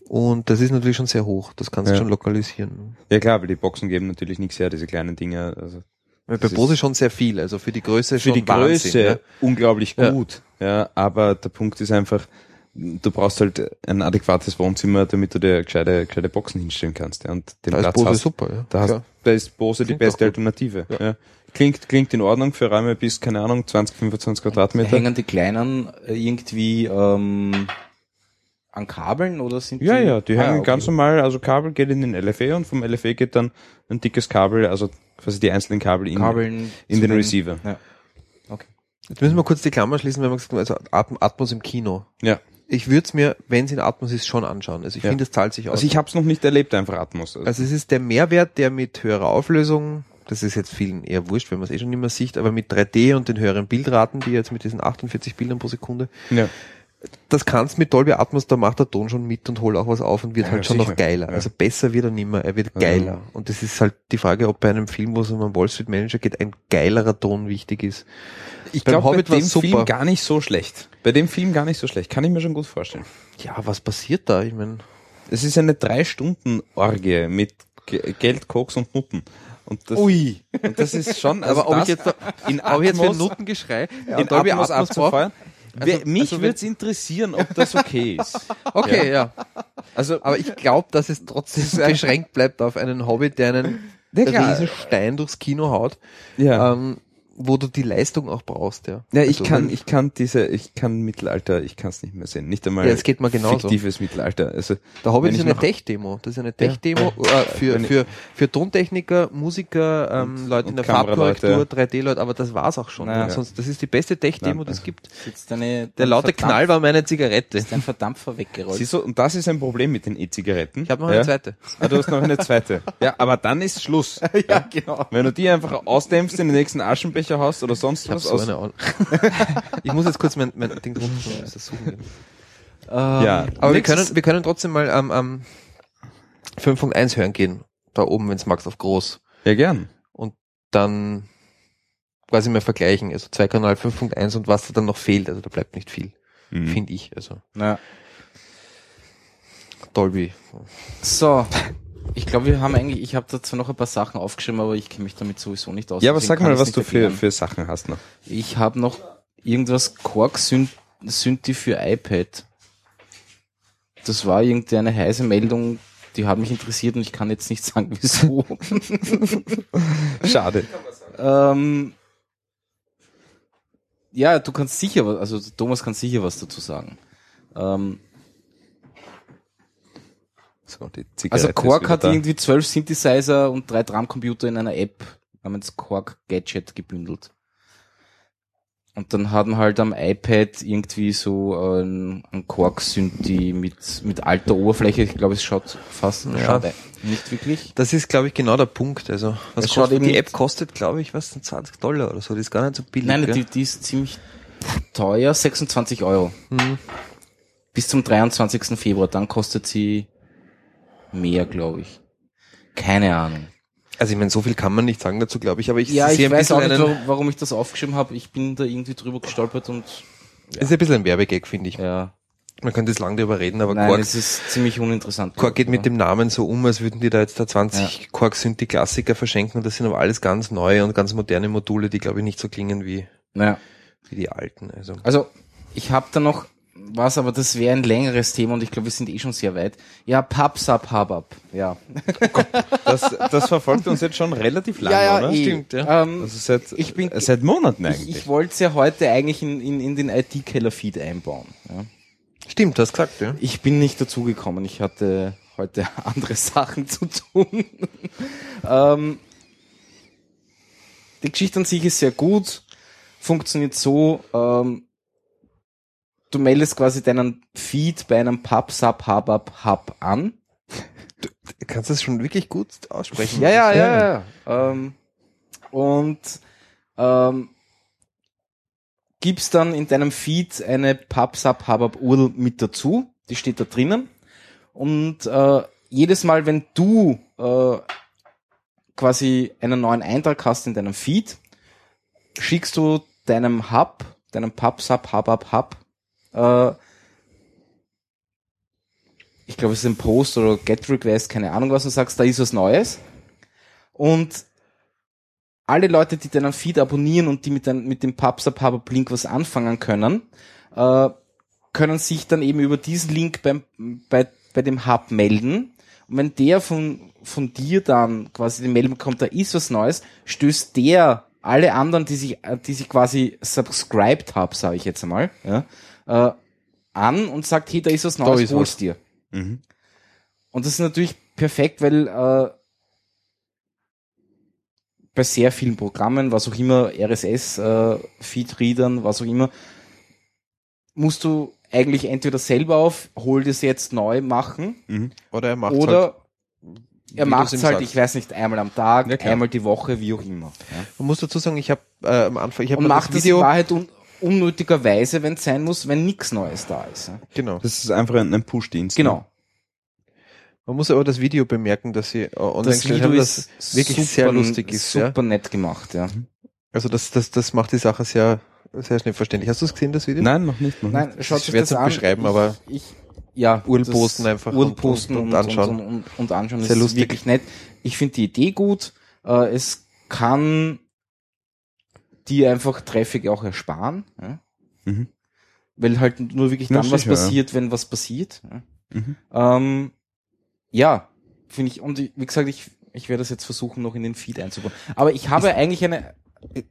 Und das ist natürlich schon sehr hoch. Das kannst du Ja. schon lokalisieren. Ja klar, weil die Boxen geben natürlich nichts her, diese kleinen Dinge. Also bei Bose ist- schon sehr viel. Also für die Größe für schon die Wahnsinn, Größe ne? unglaublich Ja. gut. Ja. aber der Punkt ist einfach, du brauchst halt ein adäquates Wohnzimmer, damit du dir gescheite, gescheite Boxen hinstellen kannst. Ja, und den Da ist Platz Bose hast. super, ja. Da, hast, da ist Bose die Klingt beste doch gut. Alternative. Ja. Ja. Klingt, klingt in Ordnung für Räume bis, keine Ahnung, 20, 25 Quadratmeter. Hängen die kleinen äh, irgendwie ähm, an Kabeln oder sind Ja, die? ja, die Ah, hängen okay. ganz normal, also Kabel geht in den LFE und vom LFE geht dann ein dickes Kabel, also quasi die einzelnen Kabel in, Kabeln in den Receiver. Ja. Okay. Jetzt müssen wir kurz die Klammer schließen, wenn wir gesagt haben, also Atm Atmos im Kino. Ja. Ich würde es mir, wenn es in Atmos ist, schon anschauen. Also ich Ja. finde, es zahlt sich aus. Also ich habe es noch nicht erlebt, einfach Atmos. Also es ist der Mehrwert, der mit höherer Auflösung, das ist jetzt vielen eher wurscht, wenn man es eh schon nicht mehr sieht, aber mit 3D und den höheren Bildraten, die jetzt mit diesen 48 Bildern pro Sekunde, ja. das kannst mit Dolby Atmos, da macht der Ton schon mit und holt auch was auf und wird Ja, halt schon sicher. noch geiler. Ja. Also besser wird er nimmer, er wird Ja. geiler. Und das ist halt die Frage, ob bei einem Film, wo es um einen Wall Street Manager geht, ein geilerer Ton wichtig ist. Ich glaube, bei dem. Film gar nicht so schlecht. Bei dem Film gar nicht so schlecht. Kann ich mir schon gut vorstellen. Ja, was passiert da? Ich meine, Es ist eine drei Stunden Orgie mit Ge Geld, Koks und Nutten. Und das, Ui. und das ist schon, <laughs> also aber ob ich jetzt, da, in ob ich jetzt für ein Atmos, Notengeschrei in Dolby Atmos Atmos abzufeuern. Also- mich also würde es interessieren, ob das okay ist. <laughs> Okay, ja. Also, Aber ich glaube, dass es trotzdem <laughs> beschränkt bleibt auf einen Hobbit, der einen Ja, klar. riesen Stein durchs Kino haut, ja. ähm, wo du die Leistung auch brauchst, ja. Ja, ich Also, kann, ich kann diese, ich kann Mittelalter, ich kann es nicht mehr sehen. Nicht einmal Ja, es geht mir genauso. fiktives Mittelalter. Also, Der wenn ist ich eine noch- Tech-Demo. Das ist eine Tech-Demo äh, für, für, für Tontechniker, Musiker, ähm, Und- Leute in und der Kameraleute. Farbkorrektur, 3D-Leute, aber das war's auch schon. Naja. Ja. Sonst, das ist die beste Tech-Demo, die es also- gibt. Sitzt eine, Der laute Knall war meine Zigarette. ist ein Verdampfer weggerollt. siehst du, und das ist ein Problem mit den E-Zigaretten. Ich habe noch ja? eine zweite. Ah, du hast noch eine zweite. Ja, aber dann ist Schluss. <laughs> ja, genau. Wenn du die einfach ausdämpfst, in den nächsten Aschenbecher hast oder sonst Ich was so eine Ahnung. <laughs> ich muss jetzt kurz mein, mein Ding das suchen. gehen. Ja, Aber wir können, wir können trotzdem mal am am 5.1 hören gehen. Da oben, wenn es magst, auf groß. Ja, gern. Und dann quasi mal vergleichen. Also zwei Kanal 5.1 und was da dann noch fehlt. Also da bleibt nicht viel, Mhm. finde ich. Also Ja. Dolby. So, Ich glaube, wir haben eigentlich, ich habe dazu noch ein paar Sachen aufgeschrieben, aber ich kenne mich damit sowieso nicht aus. Ja, aber sag mal, was du für, für Sachen hast noch. Ich habe noch irgendwas Quark Syn- Synthi für iPad. Das war irgendeine heiße Meldung, die hat mich interessiert und ich kann jetzt nicht <laughs> sagen, wieso. Schade. ähm, ja, du kannst sicher, was- also Thomas kann sicher was dazu sagen. Ähm, So, also Quark hat da. irgendwie zwölf Synthesizer und drei Drumcomputer in einer App namens Quark Gadget gebündelt. Und dann hatten halt am iPad irgendwie so ein, ein Quark-Synthi mit, mit alter Oberfläche. Ich glaube, es schaut fast Ja. schaut nicht wirklich. Das ist, glaube ich, genau der Punkt. Also, was Es kostet, die App kostet, glaube ich, was, 20 Dollar oder so. Die ist gar nicht so billig. Nein, die, die ist ziemlich teuer, 26 Euro. Hm. Bis zum 23. Februar, dann kostet sie mehr, glaube ich. Keine Ahnung. Also, ich meine, so viel kann man nicht sagen dazu, glaube ich. Aber ich Ja, ich sehe ein weiß bisschen auch nicht, warum, ich das aufgeschrieben habe. Ich bin da irgendwie drüber gestolpert und ist ein bisschen ein Werbegag, finde ich. ja. Man könnte jetzt lang drüber reden, aber Nein, Quark, es ist ziemlich uninteressant. Quark geht mit Ja. dem Namen so um, als würden die da jetzt da 20 Quark sind die Klassiker verschenken und das sind aber alles ganz neue und ganz moderne Module, die glaube ich nicht so klingen wie, Naja. wie die alten. Also Also, ich habe da noch was, aber das wäre ein längeres Thema und ich glaube, wir sind eh schon sehr weit. Ja, Papsap Habab. Ja. Das, das verfolgt uns jetzt schon relativ lange, oder? eh. Stimmt, ja. Ähm, Also seit, Ich bin- seit Monaten ich eigentlich. ich wollte es ja heute eigentlich in, in, in den IT-Keller-Feed einbauen. Ja. stimmt, du hast gesagt, ja. Ich bin nicht dazugekommen. Ich hatte heute <laughs> andere Sachen zu tun. <laughs> ähm, die Geschichte an sich ist sehr gut. Funktioniert so, ähm, du meldest quasi deinen Feed bei einem Pub, Sub, Habab, Hub an. Du kannst das schon wirklich gut aussprechen. Ja, ja, ja, ja. Ähm, und ähm, gibst dann in deinem Feed eine PubSub Habab URL mit dazu. Die steht da drinnen. Und äh, jedes Mal, wenn du äh, quasi einen neuen Eintrag hast in deinem Feed, schickst du deinem Hub, deinem PubSub Habab Hub, äh, ich glaube, es ist ein Post oder Get Request, keine Ahnung was, und sagst, da ist was Neues. Und alle Leute, die deinen Feed abonnieren und die mit, dein, mit dem PubSub Link was anfangen können, äh, können sich dann eben über diesen Link beim, bei, bei dem Hub melden. Und wenn der von, von dir dann quasi die Meldung bekommt, da ist was Neues, stößt der alle anderen, die sich, die sich quasi subscribed haben, sage ich jetzt einmal, ja, äh, an und sagt, hey, da ist was Neues, ist hol's dir. Mhm. Und das ist natürlich perfekt, weil äh, bei sehr vielen Programmen, was auch immer, RSS-Feed-Readern, was auch immer, musst du eigentlich entweder selber auf, hol das jetzt neu machen, Mhm. Oder er macht oder halt, er macht es halt, sagst. ich weiß nicht, einmal am Tag, Ja, einmal die Woche, wie auch immer. Ja. Man muss dazu sagen, ich habe äh, am Anfang, ich habe das macht das in Video, Wahrheit un unnötigerweise, wenn es sein muss, wenn nichts Neues da ist. Ja. genau. Das ist einfach ein, ein Push-Dienst. ne? Genau. Man muss aber das Video bemerken, dass sie äh, online Das gestellt Video haben, ist das wirklich sehr lustig ist. Ja? Super nett gemacht, ja. Also das, das, das macht die Sache sehr, sehr schnell verständlich. Hast du es gesehen, das Video? Nein, noch nicht. Noch Nein, nicht. schaut ist sich schwer das zu an. beschreiben, ich, aber ich, ja, Url das- posten einfach Url und- posten und- und, und anschauen. Und, und, und anschauen Sehr ist lustig. wirklich nett. Ich finde die Idee gut. Äh, es kann dir einfach Traffic auch ersparen, ja? Mhm. weil halt nur wirklich Ja, dann was sicher, ja. passiert, wenn was passiert. Ja, Mhm. ähm, ja finde ich. Und wie gesagt, ich ich werde das jetzt versuchen, noch in den Feed einzubauen. Aber ich habe eigentlich eine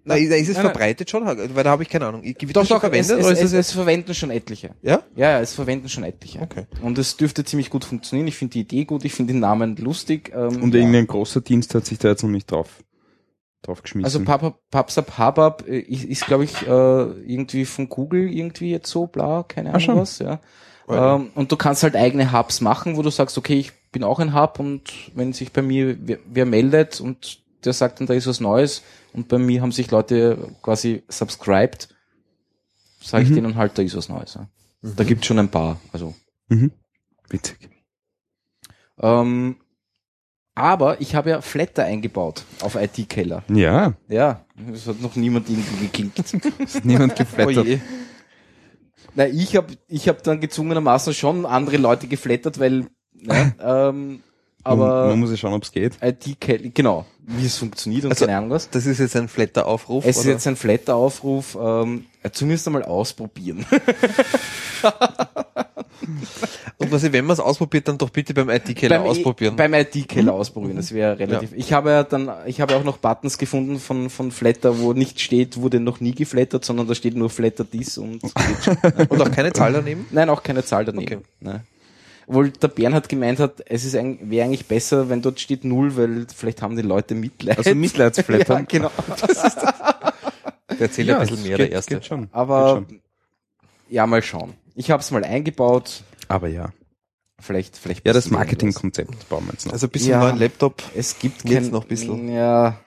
Nein, da ist es Nein, verbreitet schon, weil da habe ich keine Ahnung. Wird Doch, das doch, es, verwendet es, ist es, das es verwenden schon etliche. Ja? Ja, ja, es verwenden schon etliche. Okay. Und es dürfte ziemlich gut funktionieren. Ich finde die Idee gut, ich finde den Namen lustig. Ähm, Und ja. irgendein großer Dienst hat sich da jetzt noch nicht drauf, drauf geschmissen. Also Pub- Pubsub Habab äh, ist, ist glaube ich, äh, irgendwie von Google irgendwie jetzt so, bla, keine Ahnung schon. was, ja. Ähm, und du kannst halt eigene Hubs machen, wo du sagst, okay, ich bin auch ein Hub und wenn sich bei mir wer, wer meldet und der sagt dann, da ist was Neues und bei mir haben sich Leute quasi subscribed, sage ich Mhm. denen halt, da ist was Neues. Ja. Da gibt's schon ein paar, also mhm. Witzig. Ähm, aber ich habe ja Flatter eingebaut auf IT-Keller. Ja, Ja, das hat noch niemand irgendwie geklinkt. ist <laughs> niemand geflattert. Oh. Na, ich habe ich hab dann gezwungenermaßen schon andere Leute geflattert, weil ne, <laughs> ähm, aber man muss ja schauen, ob es geht. IT, genau, wie es funktioniert und Also, keine Ahnung was. Das ist jetzt ein flatter Aufruf. Es ist oder? jetzt ein flatter Aufruf, ähm, zumindest einmal ausprobieren. <laughs> Und was ich, wenn man es ausprobiert, dann doch bitte beim IT-Keller I- ausprobieren. Beim IT-Keller ausprobieren, das wäre relativ. Ich habe ja dann, ich habe auch noch Buttons gefunden von, von Flatter, wo nicht steht, wurde noch nie geflattert, sondern da steht nur Flatter dies und <laughs> Und auch keine Zahl daneben? nein, auch keine Zahl daneben. Okay. Obwohl der Bernhard gemeint hat, es ist ein, wäre eigentlich besser, wenn dort steht null, weil vielleicht haben die Leute Mitleid. Also Mitleidsflattern. <laughs> ja, genau. <laughs> Der erzählt ja, ein bisschen das mehr, geht, der erste. Geht schon. Aber Geht schon. ja, mal schauen. Ich habe es mal eingebaut. Aber ja. Vielleicht, vielleicht. Ja, das Marketingkonzept bauen wir jetzt noch. Also ein bisschen Ja. neuen Laptop. Es gibt Jetzt kein, noch ein bisschen. Ja.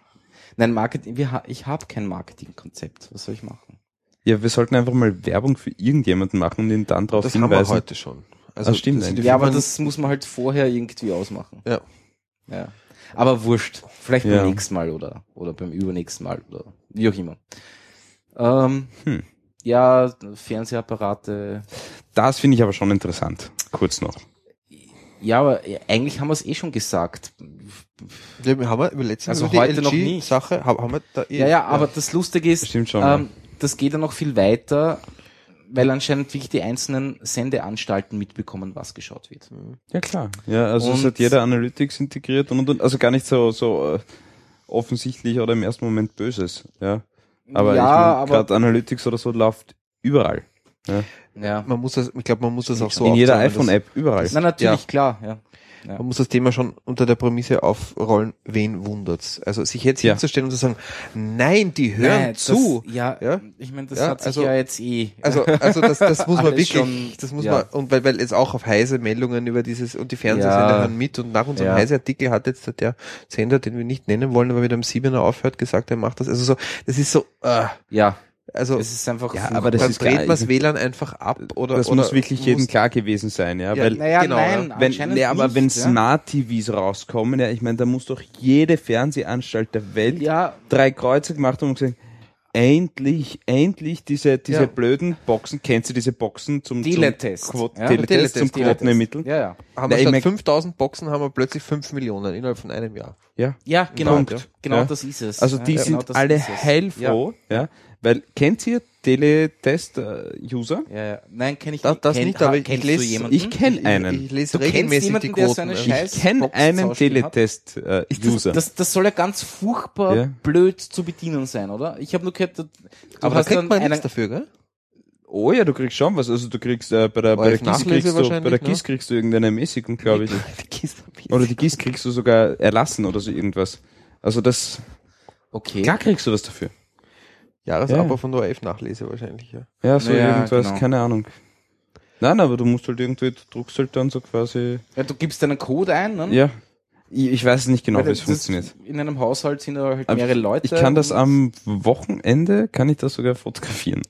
Nein, Marketing, wir, ich habe kein Marketingkonzept. Was soll ich machen? ja, wir sollten einfach mal Werbung für irgendjemanden machen und ihn dann darauf Das haben wir hinweisen. heute schon. Also Ah, stimmt das eigentlich. Ja, aber das muss man halt vorher irgendwie ausmachen. Ja. Ja. Aber wurscht. Vielleicht Ja. beim nächsten Mal oder, oder beim übernächsten Mal oder wie auch immer. Ähm, Hm. Ja, Fernsehapparate. Das finde ich aber schon interessant. Kurz noch. Ja, aber eigentlich haben wir es eh schon gesagt. Ja, wir haben wir über letzte Also über die heute noch nicht. LG-Sache, haben, wir da eh, Ja, ja, aber das Lustige ist, Stimmt schon. ähm, das geht ja noch viel weiter, weil anscheinend wirklich die einzelnen Sendeanstalten mitbekommen, was geschaut wird. Ja, klar. Ja, also es Und- hat jeder Analytics integriert und, und also gar nicht so, so äh, offensichtlich oder im ersten Moment Böses. Ja. Aber ja, ich mein, aber gerade Analytics oder so läuft überall. ja. Man muss das, ich glaube, man muss das auch so In jeder iPhone-App, überall. Na natürlich, klar, ja. Ja. Man muss das Thema schon unter der Prämisse aufrollen, wen wundert's? Also sich jetzt Ja. hinzustellen und zu sagen, nein, die hören Nein, das- zu. ja, Ja? ich meine, das Ja, hat sich also- ja jetzt eh. Also, also das, das <laughs> muss man wirklich, schon, das muss ja. man, und weil, weil jetzt auch auf heise Meldungen über dieses, und die Fernsehsender Ja. hören mit, und nach unserem Ja. heise Artikel hat jetzt der Sender, den wir nicht nennen wollen, aber mit einem Siebener aufhört, gesagt, er macht das, also so, das ist so, äh, ja, also, es ist einfach. Ja, aber das dann ist klar, dreht man das ich- WLAN einfach ab, oder, das oder muss wirklich jedem klar gewesen sein, ja. Ja, weil naja, genau, nein, ja. wenn, nee, aber nicht, wenn ja. Smart TVs rauskommen, ja, ich meine, da muss doch jede Fernsehanstalt der Welt Ja, drei Kreuze gemacht haben und gesagt, endlich, endlich diese, diese Ja. blöden Boxen, kennst du diese Boxen zum, Teletest. zum, Quote, Ja, Teletest, Teletest, zum ja, ja. haben Na, wir ich statt mein- 5000 Boxen haben wir plötzlich 5 Millionen innerhalb von einem Jahr. Ja. Ja, genau, Punkt. genau Ja. das ist es. Also ja, die genau sind das alle heilfroh, ja. Weil kennt ihr Teletest-User? Ja, ja, ja. Nein, kenne ich Das- nicht. das Kenn- nicht, aber ich lese- ich kenn Ich- einen. Ich, lese Du kennst regelmäßig jemanden, die der Quoten. so eine Ich kenne einen? Teletest-User. Ist das, das, das soll ja ganz furchtbar Ja. blöd zu bedienen sein, oder? Ich habe nur gehört, du Aber da hast kriegt dann man einen, nichts dafür, gell? oh ja, du kriegst schon was. Also du kriegst äh, bei der, bei der GIS kriegst du, bei der GIS kriegst du irgendeine Ermäßigung, glaube ich. <laughs> Die Oder die GIS kriegst du sogar erlassen oder so irgendwas. Also das, Okay. klar kriegst du was dafür. Jahresabo Ja. von der ORF Nachlese wahrscheinlich, ja. Ja, so Ja, irgendwas, genau. keine Ahnung. Nein, aber du musst halt irgendwie, du druckst halt dann so quasi, Ja, du gibst deinen Code ein, ne? ja. Ich, ich weiß nicht genau, Weil wie es funktioniert. In einem Haushalt sind da halt Aber mehrere Leute. Ich kann das am Wochenende, kann ich das sogar fotografieren.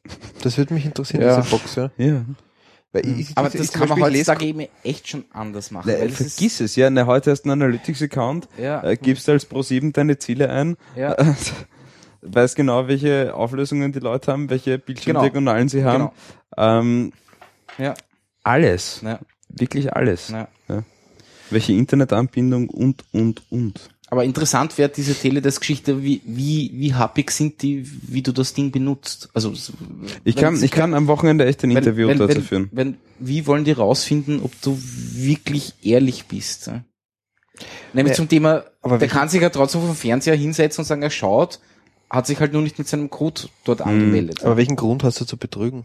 Das würde mich interessieren, Ja. diese Box, ja. Ja. Weil ich, Aber ich- das kann man heutzutage eben echt schon anders machen. Na, weil das vergiss es, ja. Na, heute hast du einen Analytics-Account, ja, äh, gibst als Pro7 deine Ziele ein, ja, äh, <laughs> weißt genau, welche Auflösungen die Leute haben, welche Bildschirmdiagonalen sie haben. genau. Ähm, Ja, alles. ja, Wirklich alles. ja. Welche Internetanbindung und, und, und. Aber interessant wäre diese Teledesk-Geschichte, wie, wie, wie happig sind die, wie du das Ding benutzt. Also, Ich kann, ich kann am Wochenende echt ein wenn- Interview wenn, dazu wenn, führen. Wenn, wie wollen die rausfinden, ob du wirklich ehrlich bist? ja? Nämlich Ja, zum Thema, aber der kann sich ja trotzdem vom Fernseher hinsetzen und sagen, er schaut, hat sich halt nur nicht mit seinem Code dort Hm. angemeldet. Aber welchen Grund hast du zu betrügen?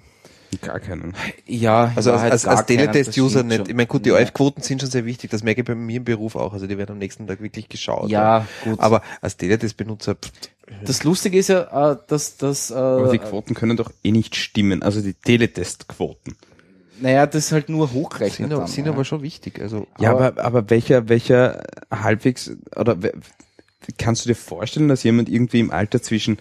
Gar keinen. ja, Also als, als, als Teletest-User das nicht. Ich meine, gut, die schon. ORF-Quoten sind schon sehr wichtig. Das merke ich bei mir im Beruf auch. Also die werden am nächsten Tag wirklich geschaut. Ja, gut. Aber als Teletest-Benutzer, das Lustige ist ja, äh, dass, dass äh, Aber die Quoten können doch eh nicht stimmen. Also die Teletest-Quoten. naja, das ist halt nur hochrechnet. sind, aber- dann, sind ja. aber schon wichtig. Also Ja, Aber- aber, aber welcher, welcher halbwegs, oder kannst du dir vorstellen, dass jemand irgendwie im Alter zwischen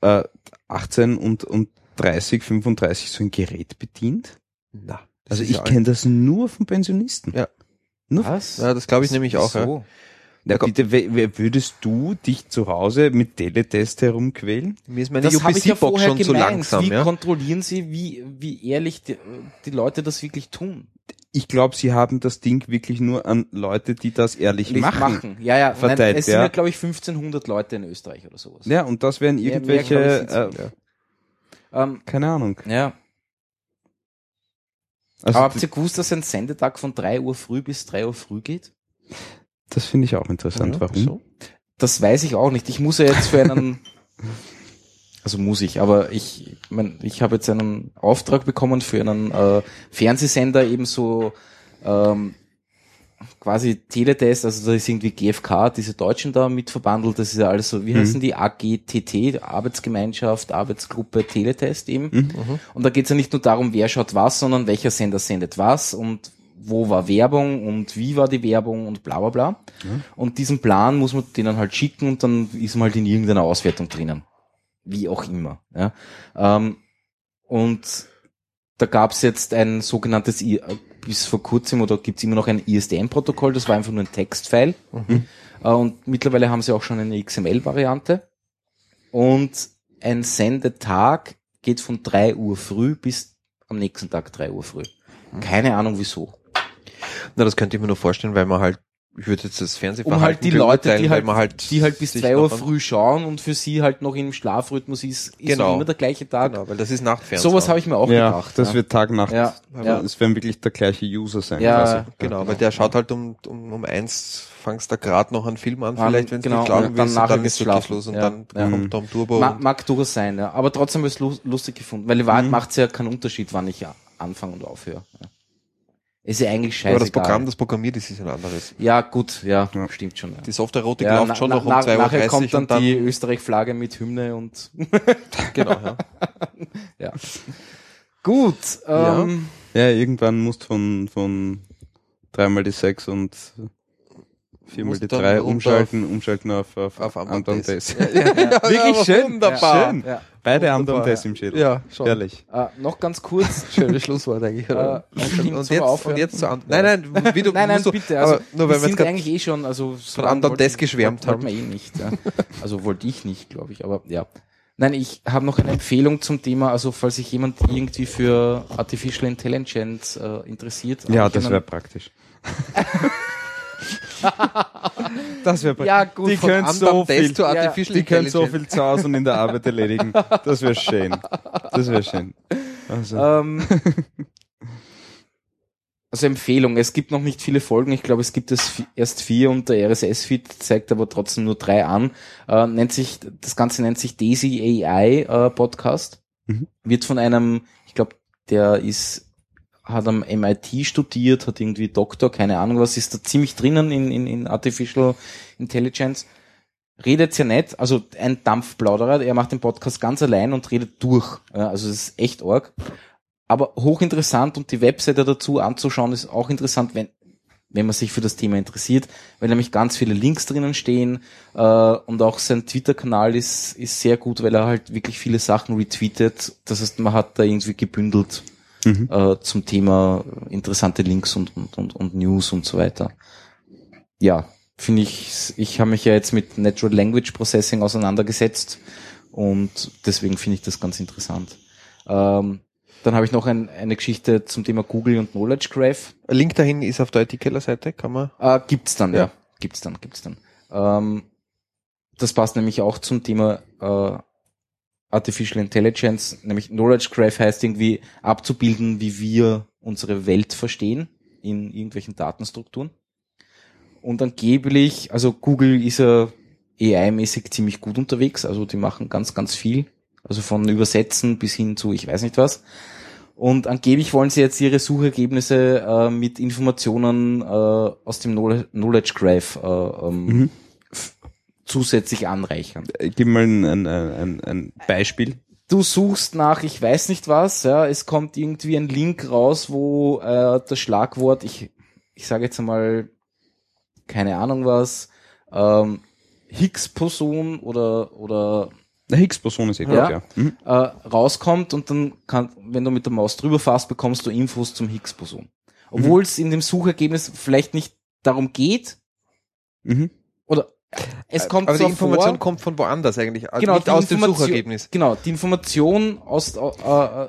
äh, 18 und, und 30, 35 so ein Gerät bedient? na. das Also ich ja kenne das nur von Pensionisten. Ja. Nur Was? Ja, das glaube ich nämlich auch. Ja. Wieso? Na, bitte, we- we- würdest du dich zu Hause mit Teletest herumquälen? Mir ist meine Das habe ich ja UPC-Box vorher schon zu gemeint. langsam. Wie Ja? kontrollieren Sie, wie, wie ehrlich die, die Leute das wirklich tun? Ich glaube, sie haben das Ding wirklich nur an Leute, die das ehrlich Nicht machen. Ja, ja. verteilt, Nein, es sind ja. ja, glaube ich, 1500 Leute in Österreich oder sowas. Ja, und das wären irgendwelche, glaub ich, äh, nicht. Ähm, keine Ahnung. ja. Also Aber habt ihr gewusst, dass ein Sendetag von 3 Uhr früh bis 3 Uhr früh geht? das finde ich auch interessant. Ja, Warum? so. Das weiß ich auch nicht. Ich muss ja jetzt für einen, <laughs> also muss ich, aber ich, mein, ich habe jetzt einen Auftrag bekommen für einen äh, Fernsehsender eben so ähm, quasi Teletest, also da ist irgendwie GfK, diese Deutschen da mit verbandelt, das ist ja alles so, wie Mhm. heißen die, AGTT, Arbeitsgemeinschaft, Arbeitsgruppe Teletest eben. Mhm. Und da geht's ja nicht nur darum, wer schaut was, sondern welcher Sender sendet was und wo war Werbung und wie war die Werbung und bla bla bla. Und diesen Plan muss man denen halt schicken und dann ist man halt in irgendeiner Auswertung drinnen. Wie auch immer. Ja. Ähm, und da gab's jetzt ein sogenanntes, äh, bis vor kurzem oder gibt's immer noch ein ISDN-Protokoll, das war einfach nur ein Textfile. Äh, und mittlerweile haben sie auch schon eine XML-Variante. Und ein Sendetag geht von 3 Uhr früh bis am nächsten Tag 3 Uhr früh. Keine Ahnung wieso. Na, das könnte ich mir nur vorstellen, weil man halt, ich würde jetzt das Fernsehverhalten Um halt die Leute, die halt, halt, die halt bis 2 Uhr früh schauen und für sie halt noch im Schlafrhythmus ist, ist Genau. immer der gleiche Tag. Genau, weil das ist Nachtfernsehen. Sowas habe ich mir auch ja, gedacht. das ja. wird Tag Nacht. Ja, ja. Es werden wirklich der gleiche User sein. Ja, quasi. Genau, weil der schaut halt um, um, um eins, fangst da gerade noch einen Film an, vielleicht, wenn du genau, schlafen und dann willst, nachher und dann ist wirklich los und Ja, dann ja. kommt Tom Turbo. Ma mag durchaus sein, ja. Aber trotzdem habe ich es lu lustig gefunden, weil in Mhm. Wahrheit macht's ja keinen Unterschied, wann ich anfange und aufhöre. Ja. Ist ja eigentlich scheißegal. aber das Programm, das programmiert ist, ist ein anderes. ja, gut, ja, Ja. stimmt schon. Ja. Die Software-Erotik Ja, läuft schon noch um na- 2.30 Uhr Nachher kommt dann, dann, die Österreich-Flagge mit Hymne und <laughs> genau, ja. <laughs> ja. Gut, ähm, Ja, irgendwann musst von, von dreimal die sechs und viermal die drei umschalten, umschalten auf, auf, auf Anton. Tess. Ja, ja, ja, Wirklich schön, Wunderbar. schön. ja. Beide Wunderbar, Tess ja. im Schädel. Ja, schon. Ehrlich. Äh, noch ganz kurz. <laughs> Schönes Schlusswort eigentlich, oder? Stimmt, und, zum jetzt, und jetzt zu Anton. Nein, nein, wie du, <laughs> nein, nein, musst du, bitte. Also, aber nur wir weil wir sind eigentlich eh schon, also <laughs> so von wollte- Tess geschwärmt wollte haben. man eh nicht. Ja. Also wollte ich nicht, glaube ich, aber ja. Nein, ich habe noch eine Empfehlung zum Thema, also falls sich jemand irgendwie für Artificial Intelligence äh, interessiert. Ja, das wäre praktisch. <laughs> das wäre. Ja, gut, die können so viel, Ja, die können so viel zu Hause und in der Arbeit erledigen. Das wäre schön. Das wäre schön. Also, Ähm, <laughs> also Empfehlung, es gibt noch nicht viele Folgen, ich glaube es gibt es erst vier und der RSS-Feed zeigt aber trotzdem nur drei an. Äh, nennt sich, das Ganze nennt sich Daisy AI äh, Podcast. Mhm. Wird von einem, ich glaube, der ist, hat am MIT studiert, hat irgendwie Doktor, keine Ahnung was, ist da ziemlich drinnen in, in, in Artificial Intelligence. Redet sehr nett, also ein Dampfplauderer, er macht den Podcast ganz allein und redet durch. Also es ist echt arg aber hochinteressant und die Webseite dazu anzuschauen ist auch interessant, wenn wenn man sich für das Thema interessiert, weil nämlich ganz viele Links drinnen stehen äh, und auch sein Twitter-Kanal ist ist sehr gut, weil er halt wirklich viele Sachen retweetet. Das heißt, man hat da irgendwie gebündelt Mhm. äh, zum Thema interessante Links und und, und und News und so weiter. Ja, finde ich. Ich habe mich ja jetzt mit Natural Language Processing auseinandergesetzt und deswegen finde ich das ganz interessant. Ähm, dann habe ich noch ein, eine Geschichte zum Thema Google und Knowledge Graph. Ein Link dahin ist auf der IT-Keller-Seite, kann man. Äh, gibt's dann, ja. Ja. Gibt's dann, gibt's dann. Ähm, das passt nämlich auch zum Thema äh, Artificial Intelligence, nämlich Knowledge Graph heißt irgendwie abzubilden, wie wir unsere Welt verstehen in irgendwelchen Datenstrukturen. Und angeblich, also Google ist ja AI-mäßig ziemlich gut unterwegs, also die machen ganz, ganz viel. Also von Übersetzen bis hin zu ich weiß nicht was. Und angeblich wollen sie jetzt ihre Suchergebnisse äh, mit Informationen äh, aus dem Knowl- Knowledge Graph äh, ähm, Mhm. Zusätzlich anreichern. Äh, Gib mal ein, ein, ein, ein Beispiel. Du suchst nach ich weiß nicht was, ja, es kommt irgendwie ein Link raus, wo äh, das Schlagwort, ich, ich sage jetzt einmal, keine Ahnung was, ähm, Higgs-Boson oder, oder Der Higgs-Boson ist eh gut, Ja. ja. Mhm. äh, rauskommt und dann kann, wenn du mit der Maus drüber fährst, bekommst du Infos zum Higgs-Boson. Obwohl es in dem Suchergebnis vielleicht nicht darum geht, Mhm. Es kommt aber die Information vor, kommt von woanders eigentlich. Also genau, nicht aus dem Suchergebnis. Genau, die Information aus, äh, äh,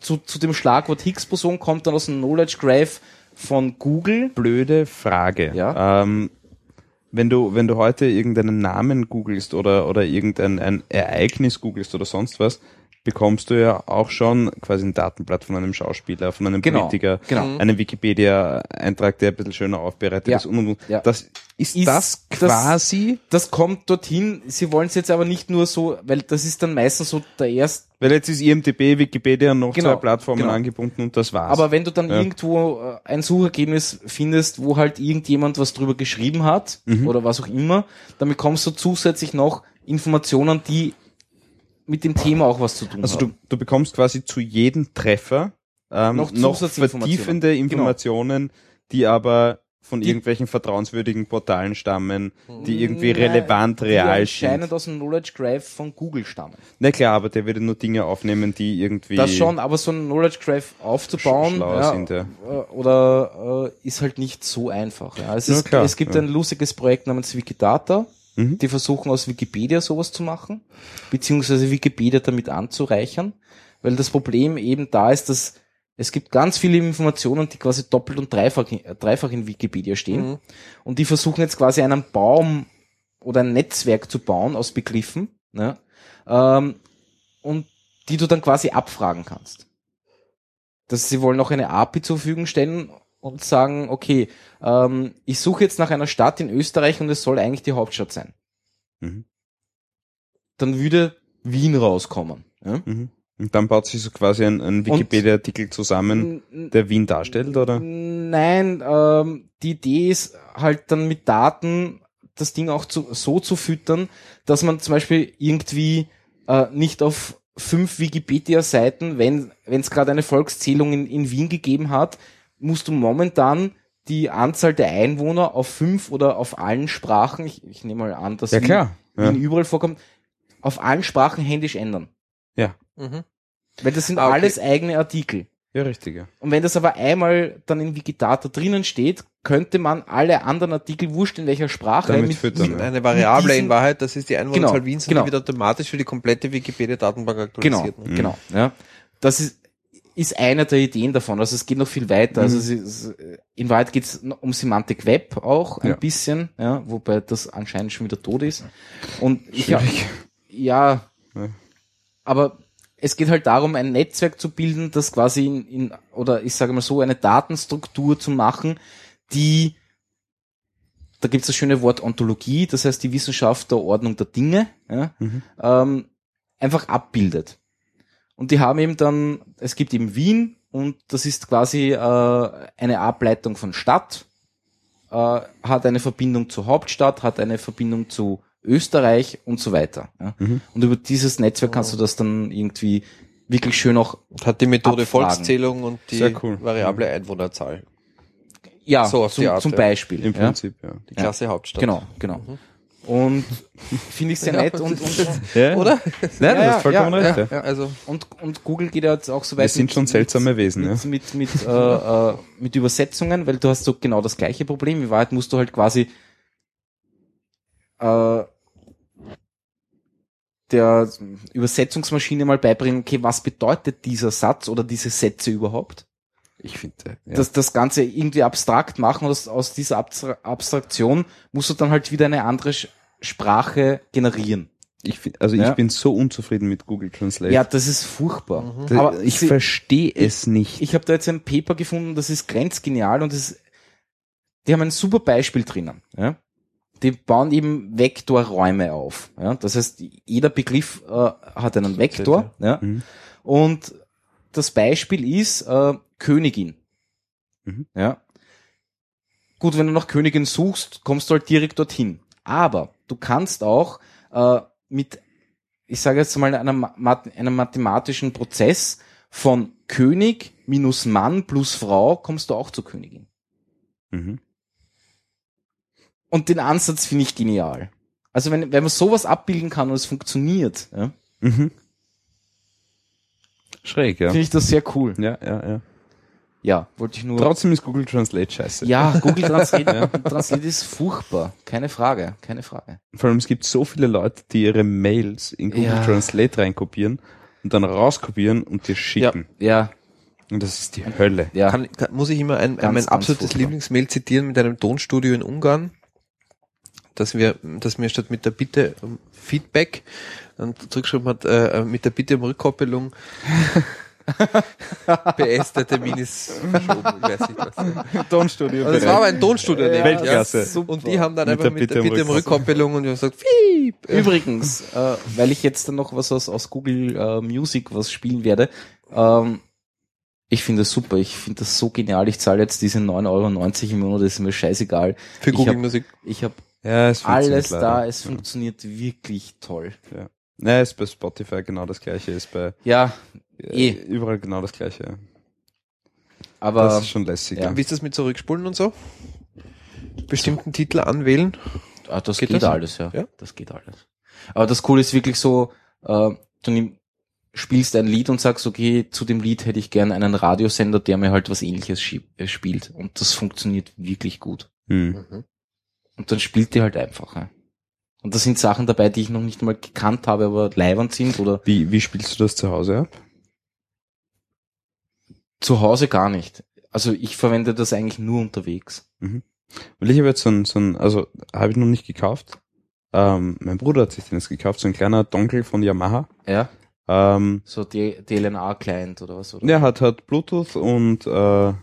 zu, zu dem Schlagwort Higgs-Boson kommt dann aus dem Knowledge Graph von Google. Blöde Frage. Ja. Ähm, wenn du, wenn du heute irgendeinen Namen googelst oder, oder irgendein ein Ereignis googelst oder sonst was, bekommst du ja auch schon quasi ein Datenblatt von einem Schauspieler, von einem Genau, Politiker, genau. einen Wikipedia-Eintrag, der ein bisschen schöner aufbereitet Ja, ist und, und, und. ja. Das ist, Ist das das- quasi, Das kommt dorthin. Sie wollen es jetzt aber nicht nur so, weil das ist dann meistens so der erste. weil jetzt ist IMDB, Wikipedia und noch Genau, zwei Plattformen genau. angebunden und das war's. Aber wenn du dann Ja. irgendwo äh, ein Suchergebnis findest, wo halt irgendjemand was drüber geschrieben hat Mhm. oder was auch immer, dann bekommst du zusätzlich noch Informationen, die mit dem Thema auch was zu tun Also haben. du, du bekommst quasi zu jedem Treffer ähm, Noch noch, vertiefende Informationen, die aber von Die- irgendwelchen vertrauenswürdigen Portalen stammen, die irgendwie Nein, relevant die real anscheinend sind. aus dem Knowledge Graph von Google stammen. Na klar, aber der würde nur Dinge aufnehmen, die irgendwie Das schon, aber so ein Knowledge Graph aufzubauen ja, sind, ja. äh, oder äh, ist halt nicht so einfach. Ja. Es, ist, klar, es gibt ja. ein lustiges Projekt namens Wikidata, Mhm. die versuchen aus Wikipedia sowas zu machen, beziehungsweise Wikipedia damit anzureichern, weil das Problem eben da ist, dass es gibt ganz viele Informationen, die quasi doppelt und dreifach, in- äh, dreifach in Wikipedia stehen. Mhm. Und die versuchen jetzt quasi einen Baum oder ein Netzwerk zu bauen aus Begriffen, ne? ähm, und die du dann quasi abfragen kannst. Dass sie wollen auch eine API zur Verfügung stellen und sagen, okay, ähm, ich suche jetzt nach einer Stadt in Österreich und es soll eigentlich die Hauptstadt sein. Mhm. Dann würde Wien rauskommen. Ja? Mhm. Und dann baut sich so quasi ein, ein Wikipedia-Artikel zusammen, der Wien darstellt, oder? Nein, ähm, die Idee ist halt dann mit Daten das Ding auch zu, so zu füttern, dass man zum Beispiel irgendwie äh, nicht auf fünf Wikipedia-Seiten, wenn wenn es gerade eine Volkszählung in, in Wien gegeben hat, musst du momentan die Anzahl der Einwohner auf fünf oder auf allen Sprachen, ich, ich nehme mal an, dass Ja, Wien, klar. Ja. Wien überall vorkommt, auf allen Sprachen händisch ändern. Mhm. Weil das sind Ah, okay. alles eigene Artikel. Ja, richtig, ja. Und wenn das aber einmal dann in Wikidata drinnen steht, könnte man alle anderen Artikel, wurscht in welcher Sprache, Damit mit, füttern, mit, ja. Eine Variable diesen- in Wahrheit, das ist die Einwohnerzahl Genau, Wiens, und genau. die wird automatisch für die komplette Wikipedia-Datenbank genau, aktualisiert. ne? genau, ja. Das ist, ist eine der Ideen davon. Also es geht noch viel weiter. Also es ist, in Wahrheit geht es um Semantic Web auch ein Ja. bisschen, ja, wobei das anscheinend schon wieder tot ist. Und ich, ja, Ja. aber es geht halt darum, ein Netzwerk zu bilden, das quasi in, in oder ich sage mal so, eine Datenstruktur zu machen, die, da gibt es das schöne Wort Ontologie, das heißt die Wissenschaft der Ordnung der Dinge, ja, Mhm. ähm, einfach abbildet. Und die haben eben dann, es gibt eben Wien und das ist quasi äh, eine Ableitung von Stadt, äh, hat eine Verbindung zur Hauptstadt, hat eine Verbindung zu Österreich und so weiter. Ja. Mhm. Und über dieses Netzwerk kannst du das dann irgendwie wirklich schön auch, Hat die Methode Abfragen. Volkszählung und die Sehr cool. Variable Einwohnerzahl. ja, So zum, Art, zum ja. Beispiel. Im ja. Prinzip, ja. Die Klasse Hauptstadt. Genau, genau. Und <laughs> finde ich sehr Ja, nett und, und, <laughs> ja. Oder? Nein, Ja, du hast vollkommen ja, recht. Ja, Ja, also und, und Google geht ja jetzt auch so weit. Wir sind schon seltsame Wesen, mit, ja. mit, mit, mit, äh, äh, mit Übersetzungen, weil du hast so genau das gleiche Problem. In Wahrheit musst du halt quasi äh, der Übersetzungsmaschine mal beibringen, okay, was bedeutet dieser Satz oder diese Sätze überhaupt? Ich finde, ja. Das, das Ganze irgendwie abstrakt machen und aus, aus dieser Abstra Abstraktion musst du dann halt wieder eine andere Sprache generieren. ich find, also Ja. ich bin so unzufrieden mit Google Translate. Ja, das ist furchtbar. Da- Aber ich verstehe es nicht. Ich habe da jetzt ein Paper gefunden, das ist grenzgenial und das ist, die haben ein super Beispiel drinnen. Ja? Die bauen eben Vektorräume auf. Ja? Das heißt, jeder Begriff äh, hat einen Vektor. Ja? Mhm. Und das Beispiel ist äh, Königin. Mhm. Ja? Gut, wenn du nach Königin suchst, kommst du halt direkt dorthin. Aber du kannst auch äh, mit, ich sage jetzt mal, einem, einem mathematischen Prozess von König minus Mann plus Frau kommst du auch zur Königin. Mhm. Und den Ansatz finde ich genial. Also wenn, wenn man sowas abbilden kann und es funktioniert, ja, Mhm. Schräg, ja. finde ich das sehr cool. Ja, ja, ja. Ja, wollte ich nur. Trotzdem ist Google Translate scheiße. ja, Google <laughs> Translate, Translate ist furchtbar. Keine Frage, keine Frage. Vor allem, es gibt so viele Leute, die ihre Mails in Google Ja. Translate reinkopieren und dann rauskopieren und dir schicken. Ja, Und das ist die Hölle. Ja, Kann, kann, muss ich immer ein, Ganz, mein absolutes. Lieblingsmail zitieren mit einem Tonstudio in Ungarn, dass wir, dass mir statt mit der Bitte um Feedback dann zurückgeschrieben hat, äh, mit der Bitte um Rückkoppelung. <laughs> PS, der Termin ist verschoben, ich weiß nicht was. Tonstudio. Also es war aber ein Tonstudio, nämlich, Weltklasse. Ja. Und die haben dann Mit einfach der mit der Bitte um Rückkoppelung. Rückkoppelung und wir haben gesagt, Fiep. <laughs> Übrigens, äh, weil ich jetzt dann noch was aus, aus Google äh, Music was spielen werde, ähm, ich finde das super, ich finde das so genial, ich zahle jetzt diese 9,90 Euro im Monat, das ist mir scheißegal. Für Google hab- Musik. Ich habe Ja, es funktioniert alles da, es Ja. funktioniert wirklich toll. Ja. Ja, ist bei Spotify genau das gleiche, ist bei Ja, äh, Eh. überall genau das gleiche. Das aber ist schon lässig. ja. Wie ist das mit Zurückspulen und so? Bestimmten Titel anwählen? ah, das Geht geht, das? alles, ja. Ja? Das geht alles. Aber das Coole ist wirklich so, äh, du nimm, spielst ein Lied und sagst, okay, zu dem Lied hätte ich gern einen Radiosender, der mir halt was ähnliches äh, spielt. Und das funktioniert wirklich gut. Hm. Und dann spielt die halt einfach. Ja. Und da sind Sachen dabei, die ich noch nicht mal gekannt habe, aber leibend sind oder Wie, wie spielst du das zu Hause ab? zu Hause gar nicht. Also ich verwende das eigentlich nur unterwegs. Weil ich habe jetzt so ein, so ein also habe ich noch nicht gekauft. Ähm, mein Bruder hat sich den jetzt gekauft, so ein kleiner Dongle von Yamaha. Ja. Ähm, So D DLNA-Client oder was? Oder? der hat hat Bluetooth und äh,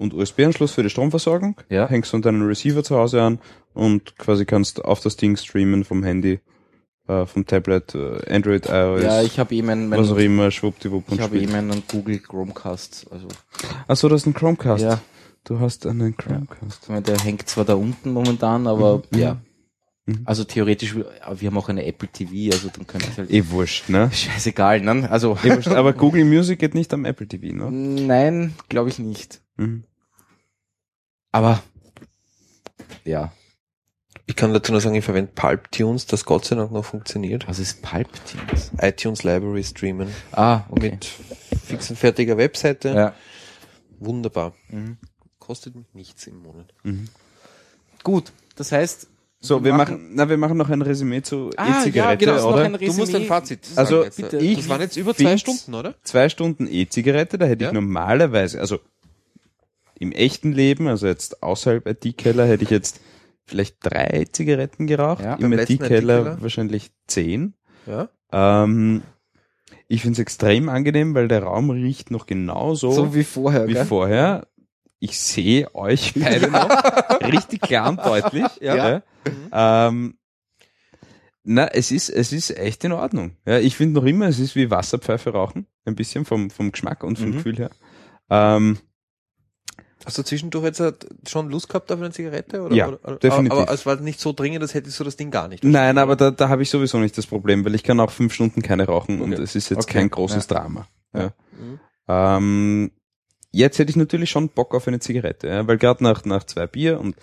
und USB-Anschluss für die Stromversorgung. Ja. Hängst du an deinen Receiver zu Hause an und quasi kannst auf das Ding streamen vom Handy, äh, vom Tablet, äh, Android, iOS, Ja, ich habe eben einen, was auch immer, schwuppdiwupp und ich habe eben einen Google Chromecast. Also Achso, das ist ein Chromecast. ja, Du hast einen Chromecast. meine, der hängt zwar da unten momentan, aber Mhm. ja. Mhm. Also theoretisch, wir haben auch eine Apple TV, also dann könnte ich halt. Eh wurscht, ne? <laughs> Scheißegal, ne? Also Eh wurscht, aber Google Music geht nicht am Apple TV, ne? nein, glaube ich nicht. Mhm. Aber ja, Ich kann dazu nur sagen, ich verwende Pulp Tunes, das Gott sei Dank noch funktioniert. was ist Pulp Tunes? iTunes Library streamen. Ah, okay. Mit fix und fertiger Webseite. ja. Wunderbar. Mhm. Kostet mich nichts im Monat. Mhm. Gut, das heißt, So, wir machen, na, wir machen noch ein Resümee zu Ah, ja, E-Zigarette, genau, ist noch oder? ein Du musst ein Fazit sagen Also, jetzt. bitte. das waren jetzt über zwei Stunden, oder? Zwei Stunden E-Zigarette, da hätte Ja. ich normalerweise, also im echten Leben, also jetzt außerhalb IT-Keller, hätte ich jetzt vielleicht drei Zigaretten geraucht. Ja. Im IT-Keller wahrscheinlich zehn. Ja. Ähm, ich finde es extrem angenehm, weil der Raum riecht noch genauso so wie vorher, wie gell? vorher. Ich sehe euch <laughs> beide noch richtig klar und deutlich. Ja. Ja. Ähm, na, es ist, es ist echt in Ordnung. Ja, ich finde noch immer, es ist wie Wasserpfeife rauchen. Ein bisschen vom, vom Geschmack und vom Mhm. Gefühl her. Ähm, Hast du zwischendurch jetzt äh, schon Lust gehabt auf eine Zigarette? Oder, Ja, oder, definitiv. Aber es war nicht so dringend, als hättest du das Ding gar nicht. nein, aber da, da habe ich sowieso nicht das Problem, weil ich kann auch fünf Stunden keine rauchen und Okay. es ist jetzt Okay. kein großes Drama. Ja. Mhm. Ähm, jetzt hätte ich natürlich schon Bock auf eine Zigarette, ja, weil gerade nach, nach zwei Bier und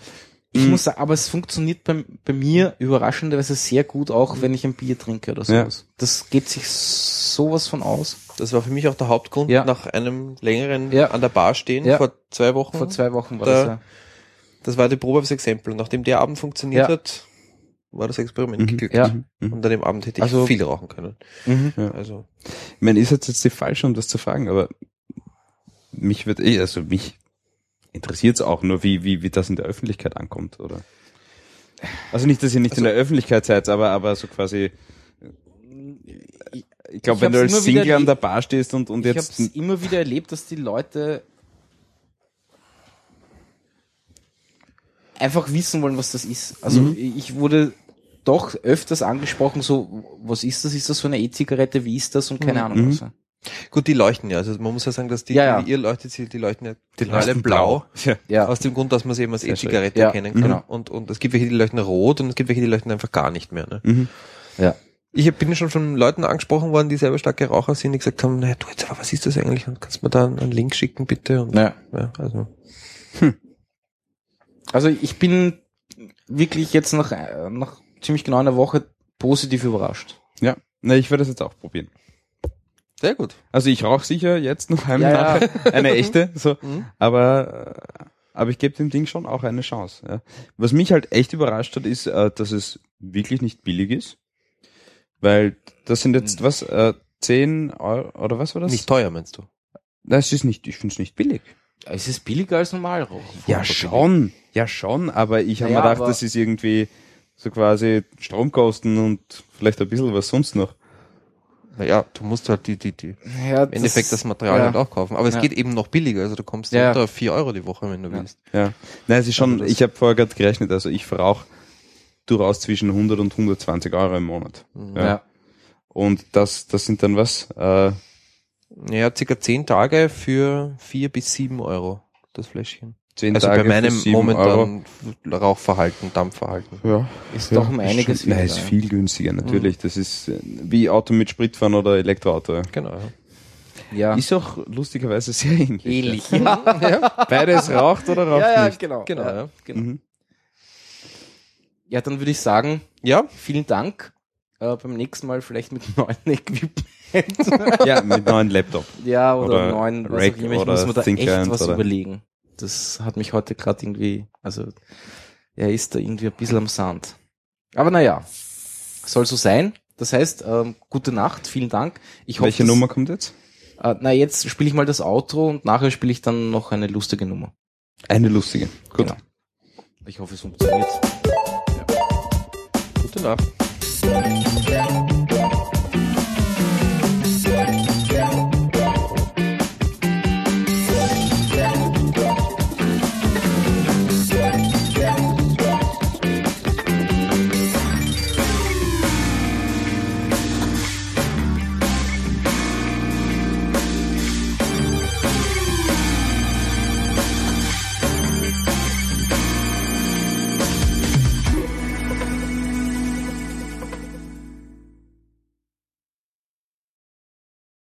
Ich Mhm. muss sagen, aber es funktioniert bei, bei mir überraschenderweise sehr gut, auch wenn ich ein Bier trinke oder Ja. sowas. Das geht sich sowas von aus. Das war für mich auch der Hauptgrund, Ja. nach einem längeren Ja. an der Bar stehen, Ja. vor zwei Wochen. Vor zwei Wochen war Da- das ja. Das war die Probe aufs Exempel. Nachdem der Abend funktioniert Ja. hat, war das Experiment Mhm. geglückt. Ja. Mhm. Und an dem Abend hätte ich Also- viel rauchen können. Mhm. Ja. Also, Ich meine, ist jetzt jetzt die falsche, um das zu fragen, aber mich wird eh, also mich interessiert es auch nur, wie, wie, wie das in der Öffentlichkeit ankommt, oder? Also nicht, dass ihr nicht in der Öffentlichkeit seid, aber, aber so quasi, Ich, ich glaube, Ich wenn du als Single an der Bar stehst und, und ich jetzt, habe immer wieder erlebt, dass die Leute einfach wissen wollen, was das ist. Also Mhm. ich wurde doch öfters angesprochen, so, was ist das? Ist das so eine E-Zigarette? Wie ist das? Und keine Mhm. Ahnung Mhm. was. gut, die leuchten ja. Also man muss ja sagen, dass die, Ja, ja. die ihr leuchtet, die leuchten ja Die alle leuchten blau. Ja. Aus dem Grund, dass man sie eben als E-Zigarette erkennen kann. genau. Und, und es gibt welche, die leuchten rot und es gibt welche, die leuchten einfach gar nicht mehr. Ne? Mhm. Ja. Ich bin schon von Leuten angesprochen worden, die selber starke Raucher sind, die gesagt haben, naja, du jetzt aber, was ist das eigentlich? Und kannst du mir da einen Link schicken, bitte? Und, Ja. ja, also. Also ich bin wirklich jetzt nach, nach ziemlich genau einer Woche positiv überrascht. ja. Na, ich werde das jetzt auch probieren. Sehr gut. Also ich rauche sicher jetzt noch einmal Ja, ja. <laughs> eine echte, so, Mhm. aber, äh, aber ich gebe dem Ding schon auch eine Chance. Ja. Was mich halt echt überrascht hat, ist, äh, dass es wirklich nicht billig ist, weil das sind jetzt was, äh, 10 Euro, oder was war das? Nicht teuer, meinst du? Das ist nicht, ich finde es nicht billig. Es ist billiger als normal. Ja, schon. Ja, schon, aber ich habe Naja, mir gedacht, das ist irgendwie so quasi Stromkosten und vielleicht ein bisschen was sonst noch. Naja, du musst halt die, die, die, Ja, im Endeffekt das Material ja. halt auch kaufen. Aber es Ja. geht eben noch billiger, also du kommst Ja. unter 4 Euro die Woche, wenn du willst. Ja. Nein, es ist schon, ich habe vorher gerade gerechnet, also ich verrauche durchaus zwischen 100 und 120 Euro im Monat. Ja. Ja. Und das, das sind dann was? Äh, Ja, circa 10 Tage für 4 bis 7 Euro, das Fläschchen. 10 Also Tage bei meinem für 7 Euro. momentanen Rauchverhalten, Dampfverhalten. Ja. Ist Ja, doch um einiges schon, Nein, ist ja. viel günstiger, natürlich. Das ist äh, wie Auto mit Spritfahren oder Elektroauto. ja. Genau. Ja. Ja. Ist auch lustigerweise sehr ähnlich. ähnlich. ja, <laughs> Beides raucht oder raucht ja, ja, nicht. genau. genau. Ja, Ja. genau. Mhm. Ja, dann würde ich sagen, ja, vielen Dank. Äh, beim nächsten Mal vielleicht mit <laughs> neuen Equipment. <laughs> Ja, mit neuen Laptop. ja, oder, Oder neuen, was Rack auch immer. Ich muss mir da Think echt was oder- überlegen. Das hat mich heute gerade irgendwie, also er ist da irgendwie ein bisschen am Sand. Aber naja, soll so sein. Das heißt, ähm, gute Nacht, vielen Dank. Ich hoffe, Welche dass- Nummer kommt jetzt? Äh, na, jetzt spiele ich mal das Outro und nachher spiele ich dann noch eine lustige Nummer. Eine lustige. Gut. Genau. Ich hoffe, es funktioniert. Gute Nacht.